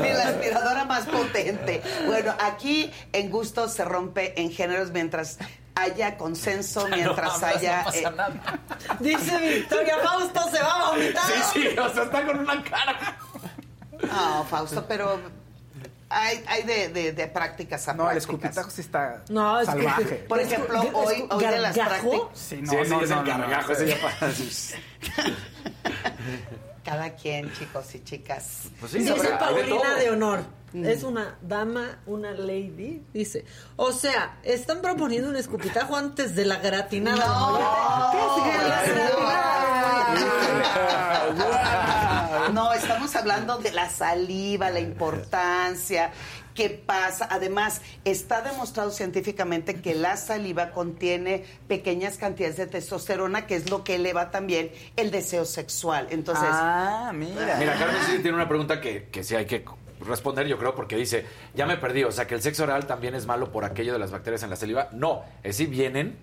Ni la aspiradora más potente. Bueno, aquí en gusto se rompe en géneros mientras haya consenso, mientras No, haya... no pasa eh, nada. Dice Victoria Fausto, se va a vomitar. Sí, sí, o sea, está con una cara. No, Fausto, pero hay, hay de, de- de prácticas a No, el escupitajo sí está No, es que- salvaje. Por ejemplo, hoy, hoy de las prácticas... Sí, no, sí, no, no, el no, no. Cada quien, chicos y chicas. Pues sí, Dice habrá- de honor. Es una dama, una lady. Dice, o sea, están proponiendo un escupitajo antes de la gratinada. No. ¿Qué es la gratinada? No, estamos hablando de la saliva, la importancia, qué pasa. Además, está demostrado científicamente que la saliva contiene pequeñas cantidades de testosterona, que es lo que eleva también el deseo sexual. Entonces, Ah, mira. Mira, Carmen sí tiene una pregunta que, que sí hay que responder, yo creo, porque dice, ya me perdí, o sea, que el sexo oral también es malo por aquello de las bacterias en la saliva. No, es si vienen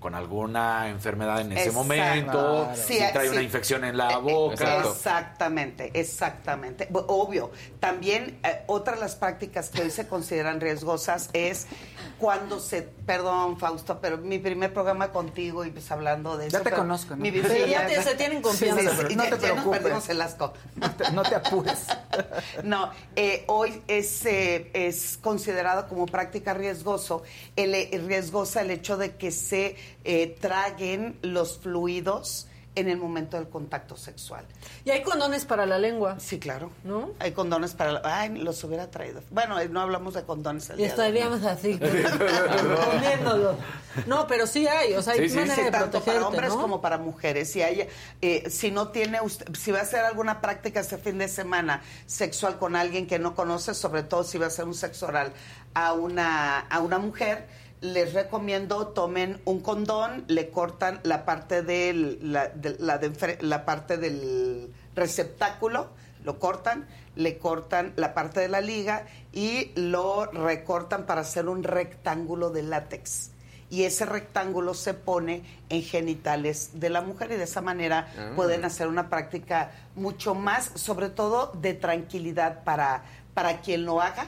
con alguna enfermedad en ese Exacto. momento, si Sí, trae sí. una infección en la Eh, boca. Exacto. Exactamente, exactamente. Obvio. También eh, otra de las prácticas que hoy se consideran riesgosas es cuando se, perdón Fausto, pero mi primer programa contigo y pues hablando de Ya eso. te pero conozco, ¿no? mi- Sí, sí, ya te- se tienen confianza. Sí, sí, pero sí, no ya- te ya nos preocupes. perdimos el asco. No te, no te apures. No, eh, hoy es, eh, es considerado como práctica riesgoso, el, eh, riesgosa el hecho de que se eh, traguen los fluidos en el momento del contacto sexual. Y hay condones para la lengua. Sí, claro. ¿No? Hay condones para... la- Ay, los hubiera traído. Bueno, eh, no hablamos de condones. el Y día de hoy. estaríamos así, poniéndolo. No, pero sí hay, o sea, hay Sí, sí, manera Sí, de tanto para hombres ¿no? como para mujeres. Si hay, eh, si no tiene usted, si va a hacer alguna práctica este fin de semana sexual con alguien que no conoce, sobre todo si va a hacer un sexo oral a una, a una mujer, les recomiendo tomen un condón, le cortan la parte del, la, de- la de enfre- la parte del receptáculo, lo cortan, le cortan la parte de la liga y lo recortan para hacer un rectángulo de látex y ese rectángulo se pone en genitales de la mujer y de esa manera Ah. pueden hacer una práctica mucho más, sobre todo de tranquilidad para, para quien lo haga,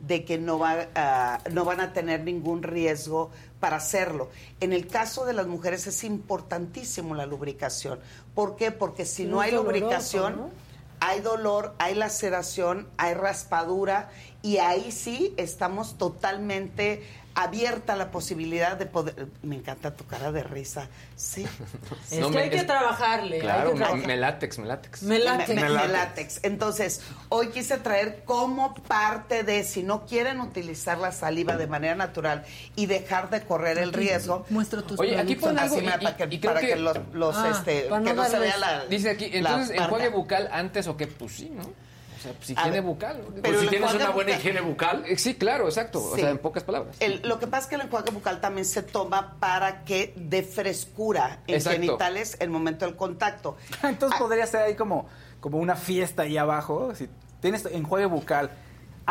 de que no, va, a- no van a tener ningún riesgo para hacerlo. En el caso de las mujeres es importantísimo la lubricación. ¿Por qué? Porque si no, No hay doloroso, lubricación, ¿no? hay dolor, hay laceración, hay raspadura y ahí sí estamos totalmente abierta la posibilidad de poder... Me encanta tu cara de risa. Sí. Es No, que me- hay que es- trabajarle. Claro, que me, trabajar. me látex, me látex. Me late. Me- me- Me me látex. látex. Entonces, hoy quise traer como parte de, si no quieren utilizar la saliva de manera natural y dejar de correr el riesgo, Muestra tus Oye, aquí productos. pone algo y- para que, y creo para que que- los, los, Ah, este, para no que no se vea la Dice aquí, entonces, enjuague bucal antes o qué? Pues sí, ¿no? O sea, si A tiene ver, bucal. pero Pues si tienes una buena bucal- higiene bucal, Eh, Sí, claro, exacto. O sea, en pocas palabras. El- lo que pasa es que el enjuague bucal también se toma para que dé frescura en Exacto. genitales el momento del contacto. Entonces Ah, podría ser ahí como, como una fiesta ahí abajo. Si tienes enjuague bucal,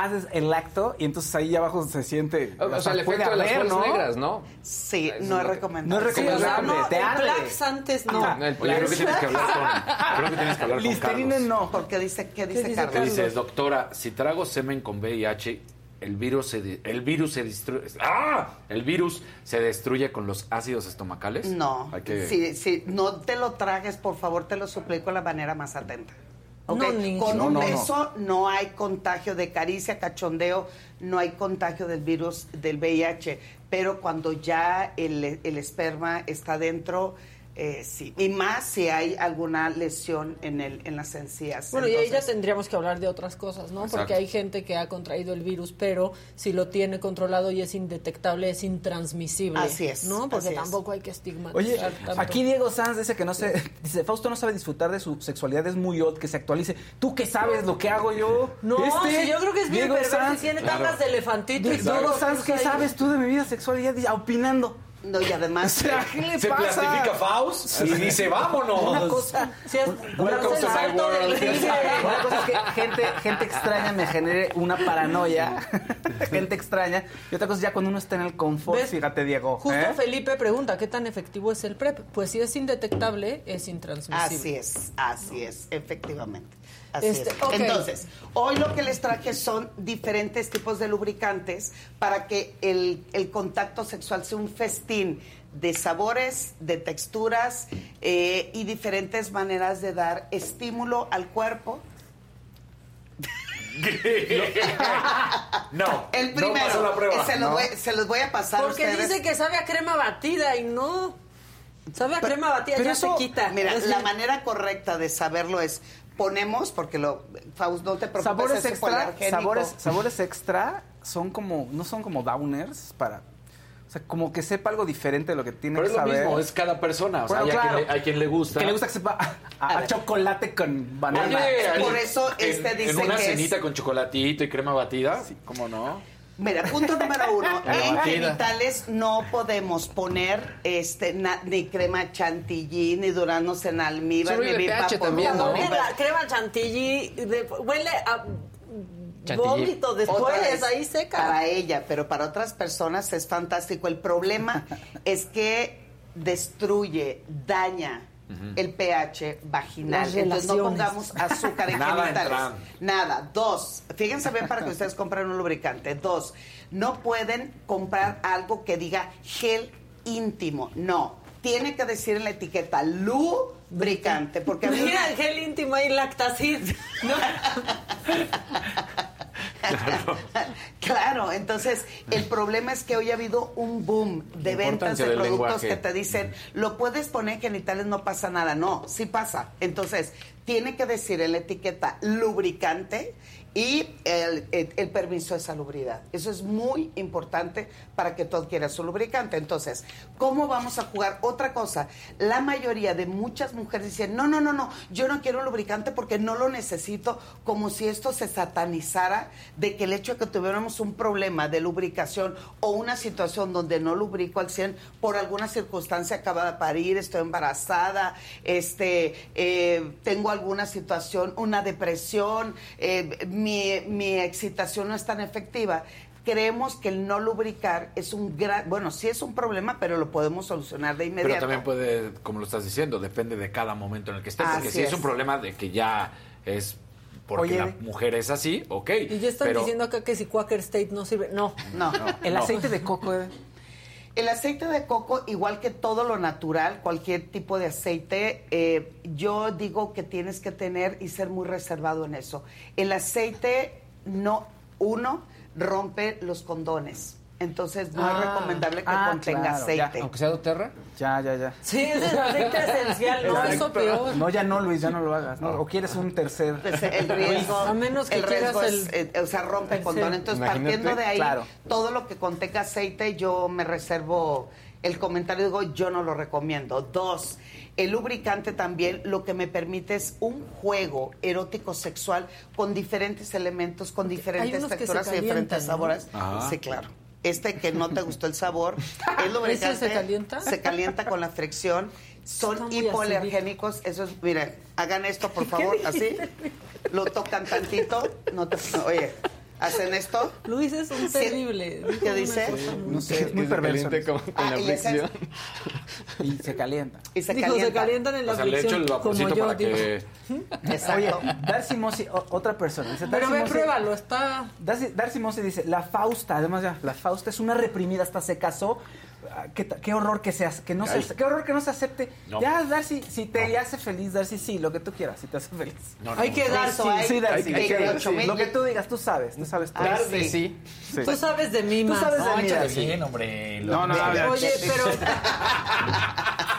haces el acto y entonces ahí abajo se siente. O, o sea, el puede efecto de las ¿no? negras, ¿no? Sí, Eso no es recomendable. No es Sí, o sea, recomendable, no, te el arde. Plax antes no. Ajá, el Oye, creo que tienes que hablar con, creo que tienes que hablar con Listerine Carlos. no. Porque dice, ¿qué dice, dice Carlos? Dices, doctora, si trago semen con VIH, el virus se el virus se destruye. ¡Ah! El virus se destruye con los ácidos estomacales. No, Hay que- si, si no te lo tragues, por favor, te lo suplico de la manera más atenta. Con un no, no. beso no hay contagio de caricia, cachondeo, no hay contagio del virus del VIH, pero cuando ya el, el esperma está dentro, eh, sí. Y más si hay alguna lesión en, el, en las encías. Bueno, y ahí ya tendríamos que hablar de otras cosas, ¿no? Exacto. Porque hay gente que ha contraído el virus, pero si lo tiene controlado y es indetectable, es intransmisible. Así es, ¿No? Porque es. tampoco hay que estigmatizar Oye, tanto. aquí Diego Sanz dice que no se dice Fausto no sabe disfrutar de su sexualidad, es muy odd que se actualice. ¿Tú qué sabes lo que hago yo? No, Este, si yo creo que es bien Diego perverso y Sanz. tiene tantas de elefantito y Diego todo, Sanz, pues, ¿qué sabes tú de mi vida sexual? Ya dice, opinando. No, y además... O sea, ¿qué le Se pasa? plastifica Faust y dice, vámonos. Una cosa, Si es-. Una cosa es que gente, gente extraña me genere una paranoia, gente extraña, y otra cosa es ya cuando uno está en el confort, ¿Ves? fíjate Diego. Justo ¿eh? Felipe pregunta, ¿qué tan efectivo es el PrEP? Pues si es indetectable, es intransmisible. Así es, así es, efectivamente. Así Este, es. Entonces, hoy lo que les traje son diferentes tipos de lubricantes para que el, el contacto sexual sea un festín de sabores, de texturas eh, y diferentes maneras de dar estímulo al cuerpo. no, El no primero, pasó la prueba. se, los No. voy, se los voy a pasar a Porque ustedes. dice que sabe a crema batida y no. Sabe a crema batida, Pero ya eso, se quita. Mira, Es la manera correcta de saberlo es ponemos, porque lo, Faust, no te preocupes, Sabores es extra, sabores, sabores extra son como, no son como downers para, o sea, como que sepa algo diferente de lo que tiene Pero que es lo saber. mismo, es cada persona. O sea, Bueno, hay, a claro. quien le, hay quien le gusta. Que le gusta que sepa a, a- a chocolate con banana. Oye, Por en- eso en- este dice En una que es- cenita con chocolatito y crema batida, ¿cómo no? Mira, punto número uno, en genitales no podemos poner este na- ni crema chantilly, ni duranos en almíbar, Solo ni el pH por también, ¿no? ni- la crema chantilly de- huele a Chantilly. vómito después, vez, ahí seca. Para ella, pero para otras personas es fantástico. El problema es que destruye, daña el pH vaginal. Las Entonces no pongamos azúcar en Nada genitales. entran. Nada. Dos, fíjense bien para que ustedes compren un lubricante. Dos, no pueden comprar algo que diga gel íntimo. No. Tiene que decir en la etiqueta lubricante. Porque a mí Mira el gel íntimo y lactacid. No. Claro, entonces el problema es que hoy ha habido un boom de ventas de productos lenguaje. que te dicen, lo puedes poner en genitales, no pasa nada. No, sí pasa. Entonces, tiene que decir en la etiqueta lubricante y el, el- permiso de salubridad. Eso es muy importante para que tú adquieras su lubricante. Entonces, ¿cómo vamos a jugar? Otra cosa, la mayoría de muchas mujeres dicen, no, no, no, no, yo no quiero lubricante porque no lo necesito, como si esto se satanizara de que el hecho de que tuviéramos un problema de lubricación o una situación donde no lubrico al 100 por alguna circunstancia acaba de parir, estoy embarazada, este, eh, tengo alguna situación, una depresión, eh, mi excitación no es tan efectiva. Creemos que el no lubricar es un gran, bueno, sí es un problema, pero lo podemos solucionar de inmediato. Pero también puede, como lo estás diciendo, depende de cada momento en el que estés. Porque Así si es. es. un problema de que ya es porque Oye, la mujer es así, ok. Y ya están pero diciendo acá que si Quaker State no sirve. No. No, El No. aceite de coco, eh, El aceite de coco, igual que todo lo natural, cualquier tipo de aceite, eh, yo digo que tienes que tener y ser muy reservado en eso. El aceite, no, uno, rompe los condones. Entonces no Ah. es recomendable que Ah, contenga claro, ya, aceite. Aunque sea doTERRA. ya, ya, ya. Sí, es el aceite esencial, no, Exacto. eso peor. No, ya no, Luis, ya no lo hagas. ¿no? O quieres un tercer. Pues, el riesgo, A menos que el riesgo quieras es, el- eh, o sea, rompe el condón. Entonces, Imagínate, partiendo de ahí, claro. todo lo que contenga aceite, yo me reservo el comentario, digo, yo no lo recomiendo. Dos, el lubricante también lo que me permite es un juego erótico sexual con diferentes elementos, con diferentes texturas y diferentes ¿no? sabores. Ajá. Sí, claro. Este que no te gustó el sabor, el lubricante se calienta? se calienta con la fricción. Son hipoalergénicos. Eso es, mira, hagan esto por favor, así. Lo tocan tantito. No te, oye, hacen esto. Luis es un terrible. ¿Qué dice? No sé, es muy perverso. con, con Ah, la y ese es- fricción. Y se calienta. Y se Dijo, calienta. se calientan en la O sea, le echo fricción, el como yo, para digo. que... Exacto. Oye, Darcy Mossy, o- otra persona. Dice, Pero ve, pruébalo, está... Darcy, Darcy Mossy dice, la Fausta, además ya, la Fausta es una reprimida, hasta se casó qué, qué horror que se hace- que no se, qué horror que no se acepte. No. Ya, Darcy, si te hace feliz, Darcy, sí, lo que tú quieras, si te hace feliz. No, no, Hay que no. dar, sí. hay- Sí, Darcy, hay hay que que- ocho sí, mil. lo que tú digas, tú sabes, tú sabes todo. Ay, Tarde, sí. sí. Tú sabes de mí Tú más. sabes de No, mí, Darcy. bien, hombre. No, no, ver. Oye, pero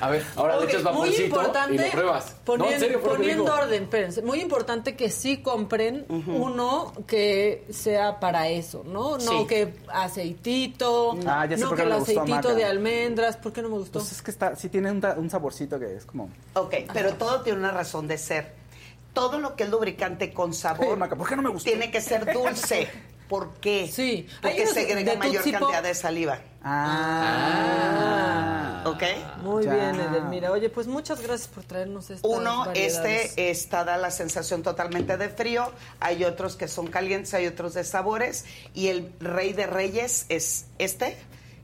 A ver, ahora Ok, le echas muy vaporcito importante, y lo pruebas. Poniendo, no, en serio, poniendo orden, espérense. Muy importante que sí compren uno que sea para eso, ¿no? No Sí. que aceitito, Ah, ya sé no que el aceitito de almendras. ¿Por qué no me gustó? Pues es que está, sí tiene un, saborcito que es como... Ok, pero todo tiene una razón de ser. Todo lo que es lubricante con sabor Hey, Maca, ¿por qué no me gustó? tiene que ser dulce. ¿Por qué? Sí. Hay Porque segrega mayor cantidad de saliva. Ah. ¿Ok? Muy Ya. bien, Edelmira. Oye, pues muchas gracias por traernos estas Uno, variedades. este está da la sensación totalmente de frío. Hay otros que son calientes, hay otros de sabores. Y el rey de reyes es este.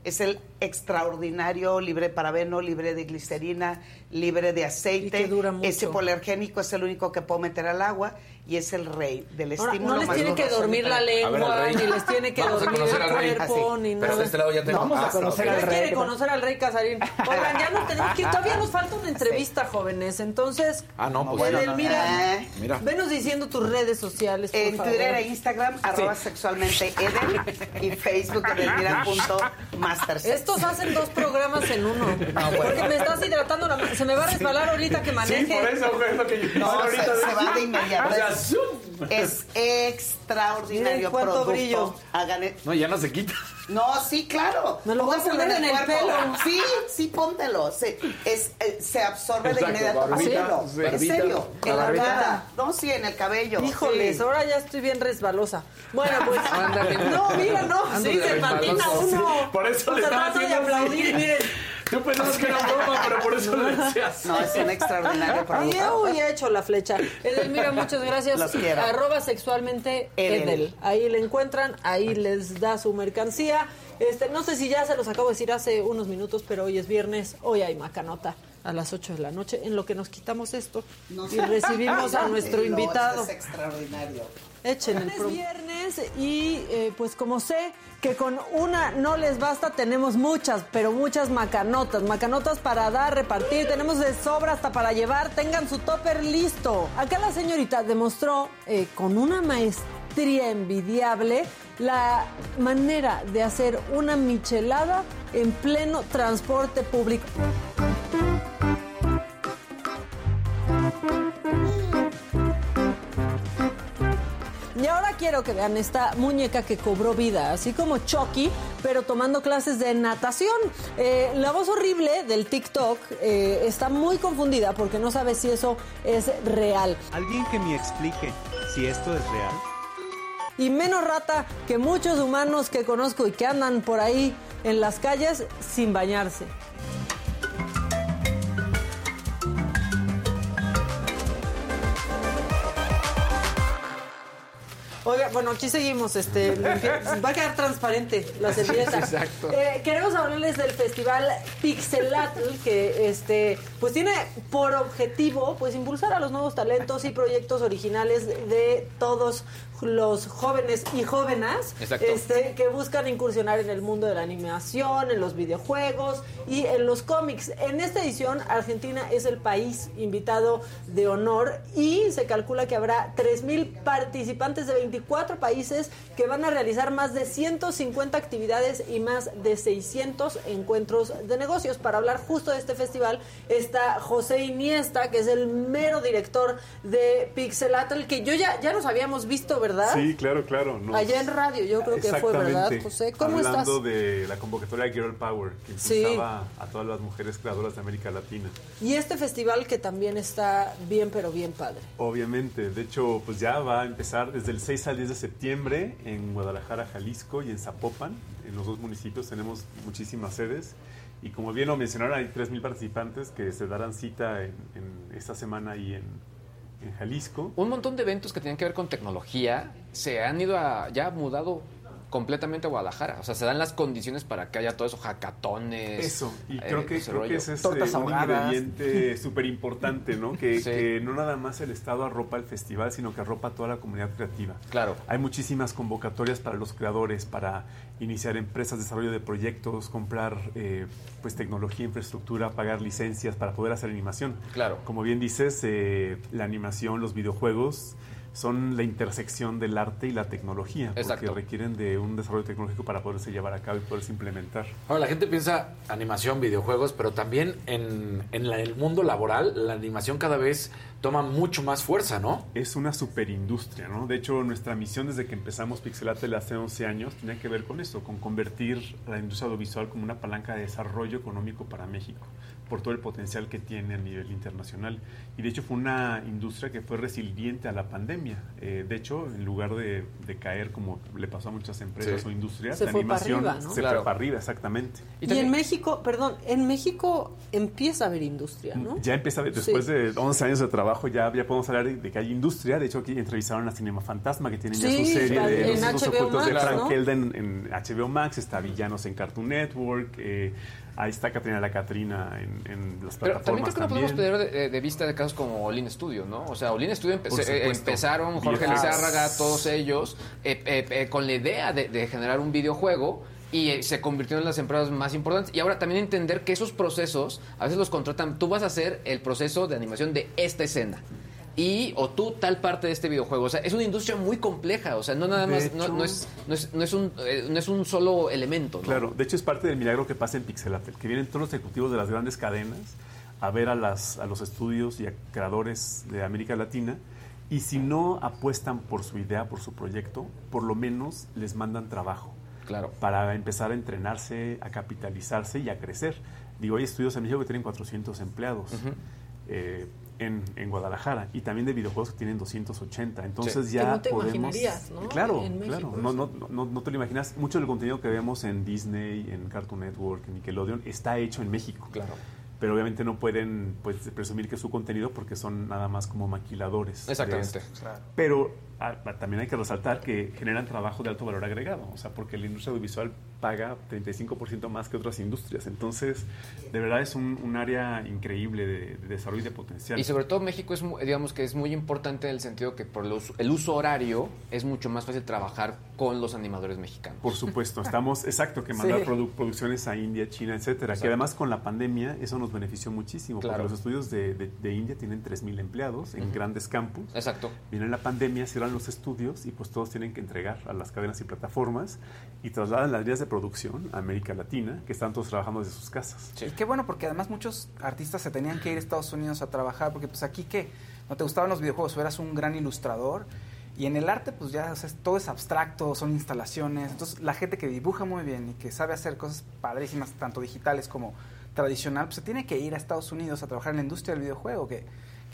Es el extraordinario, libre de parabeno, libre de glicerina, libre de aceite. Y que dura mucho. Ese hipoalergénico es el único que puedo meter al agua y es el rey del Ahora, estímulo no les tiene que dormir la lengua, ni les tiene que Vamos dormir el cuerpo, Así. ni Pero nada. de este lado ya tengo Vamos a Ah, conocer al rey. quiere conocer al rey Casarín. Oigan, ya nos tenemos que ir. Todavía nos falta una entrevista, jóvenes. Entonces, Ah, no, pues bueno, Edelmira, Eh, Mira. venos diciendo tus redes sociales, por En favor. Twitter e Instagram, arroba sexualmente Edel y Facebook edelmira.mastersex. Estos hacen dos programas en uno. Porque me estás hidratando la. Se me va a resbalar ahorita que maneje. güey, es lo que yo No, se, ahorita. se va de inmediato. O sea, Es- zoom. Es extraordinario Miren cuánto producto. brillo. Hagan e- No, ya no se quita. No, sí, claro. Me lo voy a Póngaselo poner en el cuerpo. pelo. Sí, sí, póntelo. Se, es, eh, se absorbe Exacto, de inmediato. barbita, Póntelo. sí. En Barbita, serio. la En la barbita. cara. No, sí, en el cabello. Híjoles, sí. ahora ya estoy bien resbalosa. Bueno, pues. Ándale. No, mira, no. Ando Sí, se patina resbaloso. uno. Por eso le Pues estaba tratando de haciendo así. aplaudir, miren. Tú pensabas que era broma, pero por eso le decías. No, es un extraordinario producto. uy, he hecho la flecha. Edelmira, muchas gracias. Los quiero. Arroba sexualmente Edel. Edel. Ahí le encuentran, ahí les da su mercancía. Este, no sé si ya se los acabo de decir hace unos minutos, pero hoy es viernes, hoy hay macanota a las 8 de la noche, en lo que nos quitamos esto No y recibimos a nuestro No, invitado. Es extraordinario. Echen el Es viernes y eh, pues como sé que con una no les basta, tenemos muchas, pero muchas macanotas. Macanotas para dar, repartir, tenemos de sobra hasta para llevar. Tengan su topper listo. Acá la señorita demostró eh, con una maestría envidiable la manera de hacer una michelada en pleno transporte público. Y ahora quiero que vean esta muñeca que cobró vida, así como Chucky, pero tomando clases de natación. Eh, la voz horrible del TikTok eh, está muy confundida porque no sabe si eso es real. Alguien que me explique si esto es real. Y menos rata que muchos humanos que conozco y que andan por ahí en las calles sin bañarse. Oiga, bueno, aquí seguimos, este, va a quedar transparente la servilleta. Exacto. Eh, queremos hablarles del festival Pixelatl, que este, pues tiene por objetivo, pues impulsar a los nuevos talentos y proyectos originales de todos los jóvenes y jóvenes este, que buscan incursionar en el mundo de la animación, en los videojuegos y en los cómics. En esta edición, Argentina es el país invitado de honor y se calcula que habrá 3.000 participantes de 24 países que van a realizar más de 150 actividades y más de 600 encuentros de negocios. Para hablar justo de este festival está José Iniesta, que es el mero director de Pixelatl, que yo ya, ya nos habíamos visto, ¿verdad? Sí, claro, claro. nos- Allá en radio, yo creo que fue, ¿verdad. José? ¿Cómo Hablando estás? de la convocatoria Girl Power, que Sí. impulsaba a todas las mujeres creadoras de América Latina. Y este festival que también está bien, pero bien padre. Obviamente, de hecho, pues ya va a empezar desde el 6 al 10 de septiembre en Guadalajara, Jalisco y en Zapopan. En los dos municipios tenemos muchísimas sedes. Y como bien lo mencionaron, hay 3.000 participantes que se darán cita en, en esta semana y en, Jalisco. Un montón de eventos que tienen que ver con tecnología se han ido a, ya mudado completamente a Guadalajara. O sea, se dan las condiciones para que haya todo eso, hackatones. Eso, y eh, creo que, ese creo que ese es Tortas eh, un ahogadas. ingrediente súper importante, ¿no? Que, Sí. que no nada más el Estado arropa el festival, sino que arropa toda la comunidad creativa. Claro. Hay muchísimas convocatorias para los creadores, para iniciar empresas, desarrollo de proyectos, comprar eh, pues tecnología, infraestructura, pagar licencias para poder hacer animación. Claro. Como bien dices, eh, la animación, los videojuegos son la intersección del arte y la tecnología, Exacto. porque requieren de un desarrollo tecnológico para poderse llevar a cabo y poderse implementar. Ahora, la gente piensa animación, videojuegos, pero también en, en la- el mundo laboral, la animación cada vez toma mucho más fuerza, ¿no? Es una superindustria, ¿no? De hecho, nuestra misión desde que empezamos Pixelate hace 11 años tenía que ver con eso, con convertir la industria audiovisual como una palanca de desarrollo económico para México, por todo el potencial que tiene a nivel internacional. Y de hecho fue una industria que fue resiliente a la pandemia. Eh, de hecho, en lugar de, de caer como le pasó a muchas empresas Sí. o industrias, Se la fue para animación arriba, ¿no? se Claro. fue para arriba, exactamente. Y, en México, perdón, en México empieza a haber industria, ¿no? Ya empieza, después Sí. de 11 años de trabajo, ya, ya podemos hablar de, que hay industria. De hecho, aquí entrevistaron a Cinema Fantasma, que tienen ya su serie de en Los HBO Ocultos de Frank ¿no? En, en HBO Max, está Villanos en Cartoon Network, eh, ahí está Catrina la Catrina en, en las Pero también plataformas creo que no podemos perder de, de vista de casos como Olin Studio, ¿no? O sea, Olin Studio empe- eh, empezaron Jorge. Lizárraga, todos ellos, eh, eh, eh, con la idea de, de generar un videojuego y eh, se convirtieron en las empresas más importantes. Y ahora también entender que esos procesos, a veces los contratan, tú vas a hacer el proceso de animación de esta escena. Y, o tú tal parte de este videojuego. O sea, es una industria muy compleja. O sea, no nada De más, no, hecho- no es, no, es, no, es un, eh, no es un solo elemento. Claro, de hecho es parte del milagro que pasa en Pixelatel, que vienen todos los ejecutivos de las grandes cadenas a ver a, las, a los estudios y a creadores de América Latina y si no apuestan por su idea, por su proyecto, por lo menos les mandan trabajo. Claro. Para empezar a entrenarse, a capitalizarse y a crecer. Digo, hay estudios en México que tienen 400 empleados. eh, en, en Guadalajara y también de videojuegos que tienen 280 entonces Sí. ya Que no te podemos imaginarías, ¿no? claro En México, claro no, no, no, no te lo imaginas. Mucho del contenido que vemos en Disney, en Cartoon Network, en Nickelodeon, está hecho en México. Claro. Pero obviamente no pueden pues, presumir que es su contenido porque son nada más como maquiladores. Exactamente. Pero ah, también hay que resaltar que generan trabajo de alto valor agregado. O sea, porque la industria audiovisual paga 35% más que otras industrias. Entonces, de verdad es un, un área increíble de, de desarrollo y de potencial. Y sobre todo México es, digamos que es muy importante en el sentido que por el uso, el uso horario es mucho más fácil trabajar con los animadores mexicanos. Por supuesto, estamos, exacto, que mandar Sí. produ- producciones a India, China, etcétera. Exacto. Que además con la pandemia eso nos benefició muchísimo, Claro. porque los estudios de, de- de India tienen 3.000 empleados en grandes campus. Exacto. Viene la pandemia, los estudios y pues todos tienen que entregar a las cadenas y plataformas y trasladan las líneas de producción a América Latina, que están todos trabajando desde sus casas. Y qué bueno, porque además muchos artistas se tenían que ir a Estados Unidos a trabajar, porque pues aquí que no te gustaban los videojuegos, o eras un gran ilustrador, y en el arte pues ya todo es abstracto, son instalaciones, entonces la gente que dibuja muy bien y que sabe hacer cosas padrísimas, tanto digitales como tradicional, pues se tiene que ir a Estados Unidos a trabajar en la industria del videojuego, que,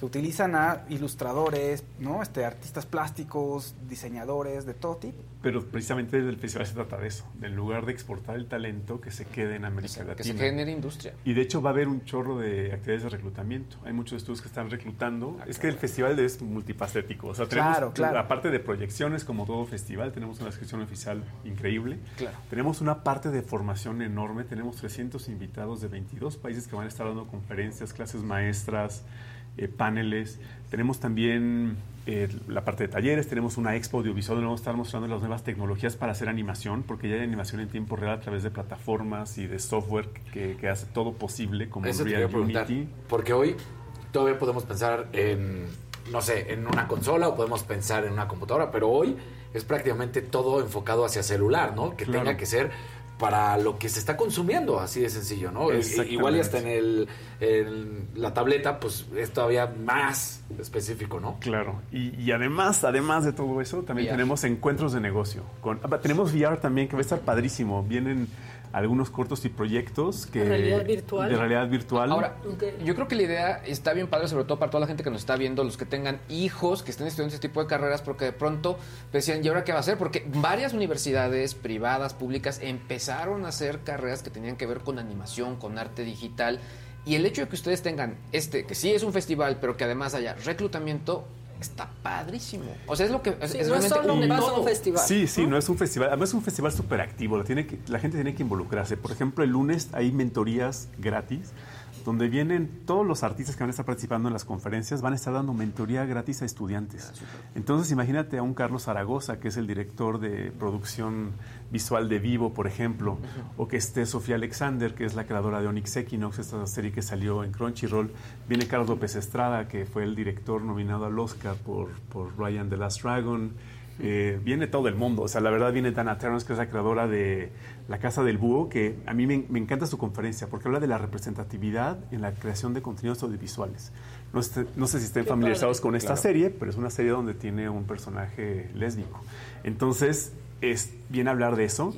que utilizan a ilustradores, ¿no? este, artistas plásticos, diseñadores, de todo tipo. Pero precisamente el festival se trata de eso, en lugar de exportar el talento, que se quede en América Latina. Que se genere industria. Y de hecho va a haber un chorro de actividades de reclutamiento. Hay muchos estudios que están reclutando. Ah, es que el festival es multifacético. O sea, tenemos, Claro, claro. aparte de proyecciones, como todo festival, tenemos una descripción oficial increíble. Claro. Tenemos una parte de formación enorme. Tenemos 300 invitados de 22 países que van a estar dando conferencias, clases maestras, eh, paneles. Tenemos también eh, la parte de talleres, tenemos una expo audiovisual donde vamos a estar mostrando las nuevas tecnologías para hacer animación, porque ya hay animación en tiempo real a través de plataformas y de software que, que hace todo posible, como Eso Real. Unity. Porque hoy todavía podemos pensar en, no sé, en una consola o podemos pensar en una computadora, pero hoy es prácticamente todo enfocado hacia celular, ¿no? Que Claro. tenga que ser para lo que se está consumiendo, así de sencillo, ¿no? Igual y hasta en, el, en la tableta, pues es todavía más específico, ¿no? Claro, y, y además, además de todo eso, también VR. tenemos encuentros de negocio. Con, ah, tenemos VR también que va a estar padrísimo. Vienen algunos cortos y proyectos que ¿De realidad virtual? de realidad virtual. Ahora, yo creo que la idea está bien padre, sobre todo para toda la gente que nos está viendo, los que tengan hijos, que estén estudiando ese tipo de carreras, porque de pronto decían, ¿y ahora qué va a hacer? Porque varias universidades privadas, públicas, empezaron a hacer carreras que tenían que ver con animación, con arte digital. Y el hecho de que ustedes tengan este, que sí es un festival, pero que además haya reclutamiento, está padrísimo. O sea, es lo que es, Sí, es no es solo un paso festival. Sí, sí, ¿no? es un festival. Además es un festival súper activo. La, tiene que, la gente tiene que involucrarse. Por ejemplo, el lunes hay mentorías gratis donde vienen todos los artistas que van a estar participando en las conferencias, van a estar dando mentoría gratis a estudiantes. Entonces, imagínate a un Carlos Zaragoza, que es el director de producción visual de Vivo, por ejemplo, o que esté Sofía Alexander, que es la creadora de Onyx Equinox, esta serie que salió en Crunchyroll. Viene Carlos López Estrada, que fue el director nominado al Oscar por, por Ryan the Last Dragon. Eh, viene todo el mundo. O sea, la verdad viene Dana Terrence, que es la creadora de La Casa del Búho, que a mí me, me encanta su conferencia porque habla de la representatividad en la creación de contenidos audiovisuales. No, sé- no sé si estén Qué familiarizados padre. con esta Claro. serie, pero es una serie donde tiene un personaje lésbico. Entonces, es bien hablar de eso.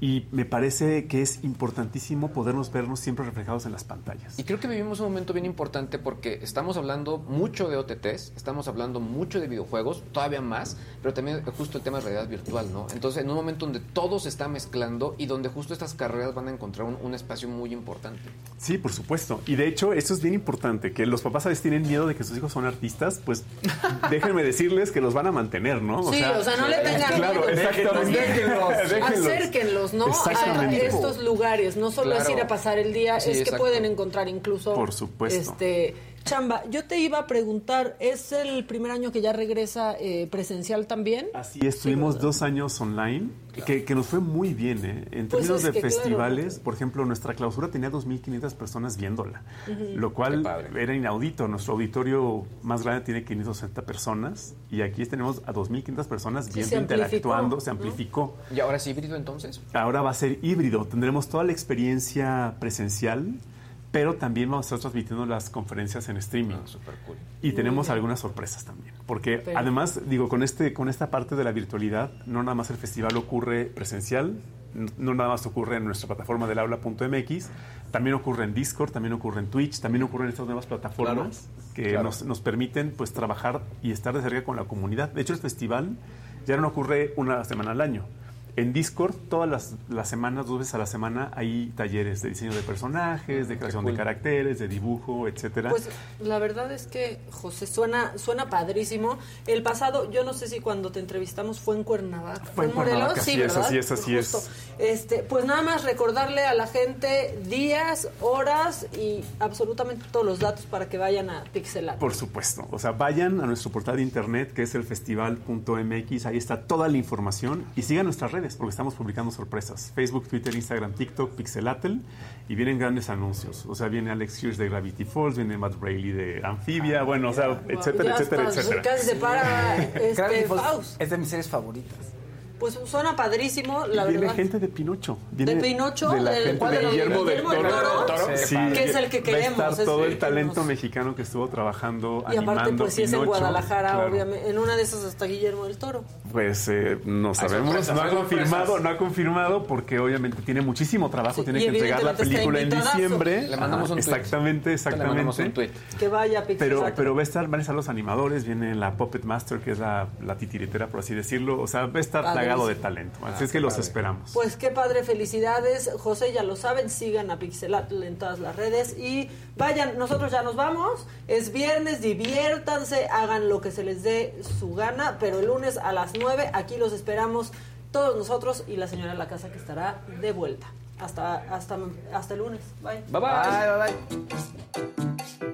Y me parece que es importantísimo podernos vernos siempre reflejados en las pantallas. Y creo que vivimos un momento bien importante porque estamos hablando mucho de OTTs, estamos hablando mucho de videojuegos, todavía más, pero también justo el tema de realidad virtual, ¿no? Entonces, en un momento donde todo se está mezclando y donde justo estas carreras van a encontrar un, un espacio muy importante. Sí, por supuesto. Y de hecho, eso es bien importante, que los papás a veces tienen miedo de que sus hijos son artistas, pues déjenme decirles que los van a mantener, ¿no? Sí, o sea, no le tengan Claro, miedo. exactamente. Déjenlos. Déjenlos. ¿No? A estos lugares. No solo es ir a pasar el día, Sí, es que exacto. pueden encontrar incluso. Por supuesto. Este, Chamba, yo te iba a preguntar, ¿es el primer año que ya regresa eh, presencial también? Y estuvimos dos años online, que, que nos fue muy bien, ¿eh? En Pues términos es de que, claro. festivales, por ejemplo, nuestra clausura tenía 2.500 personas viéndola, lo cual era inaudito. Nuestro auditorio más grande tiene 560 personas y aquí tenemos a 2.500 personas Sí, viendo, se interactuando, se amplificó. ¿Y ahora es híbrido entonces? Ahora va a ser híbrido. Tendremos toda la experiencia presencial, pero también vamos a estar transmitiendo las conferencias en streaming. Y Muy tenemos bien. algunas sorpresas también. Porque Pero- además, digo, con, este, con esta parte de la virtualidad, no nada más el festival ocurre presencial, no, nada más ocurre en nuestra plataforma del aula.mx, también ocurre en Discord, también ocurre en Twitch, también ocurre en estas nuevas plataformas que claro. nos, nos permiten pues trabajar y estar de cerca con la comunidad. De hecho, el festival ya no ocurre una semana al año. En Discord, todas las, las semanas, dos veces a la semana, hay talleres de diseño de personajes, de creación de caracteres, de dibujo, etcétera. Pues la verdad es que, José, suena, suena padrísimo. El pasado, yo no sé si cuando te entrevistamos fue en Cuernavaca. Fue en Cuernavaca, Sí, así es, ¿verdad? así es, así es. Este, pues nada más recordarle a la gente días, horas y absolutamente todos los datos para que vayan a Pixelar. Por supuesto. O sea, vayan a nuestro portal de internet que es el festival.mx. Ahí está toda la información. Y sigan nuestras redes porque estamos publicando sorpresas. Facebook, Twitter, Instagram, TikTok, Pixelatel. Y vienen grandes anuncios. O sea, viene Alex Hirsch de Gravity Falls, viene Matt Braley de Amphibia. Bueno, o sea, etcétera, Ya etcétera, está, etcétera. Casi se para este, Gravity Falls Faust. es de mis series favoritas. Pues suena padrísimo, la viene verdad. gente de Pinocho. Viene ¿De Pinocho? De la ¿Del- gente cuál de de los- Guillermo del Toro. Toro? Sí, Que es el que queremos, Va a es estar todo el talento nos- mexicano que estuvo trabajando Y aparte, pues si es en. Guadalajara, Claro. obviamente. En una de esas hasta Guillermo del Toro. Pues eh, no sabemos, sorpresas, no ha confirmado, no ha confirmado porque obviamente tiene muchísimo trabajo, Sí, tiene que entregar la película en diciembre. Le mandamos un tweet. Exactamente, Le mandamos un exactamente. tweet. Que vaya a Pixelar. Pero, pero va a estar, van a estar los animadores, viene la Puppet Master, que es la, la titiritera, por así decirlo. O sea, va a estar plagado de talento. Así Ah, es que los padre. esperamos. Pues qué padre, felicidades. José, ya lo saben, sigan a Pixelatl en todas las redes y vayan, nosotros ya nos vamos. Es viernes, diviértanse, hagan lo que se les dé su gana, pero el lunes a las 9 aquí los esperamos todos nosotros y la señora de la casa que estará de vuelta. Hasta, hasta, hasta el lunes. Bye. Bye bye. Bye, bye, bye.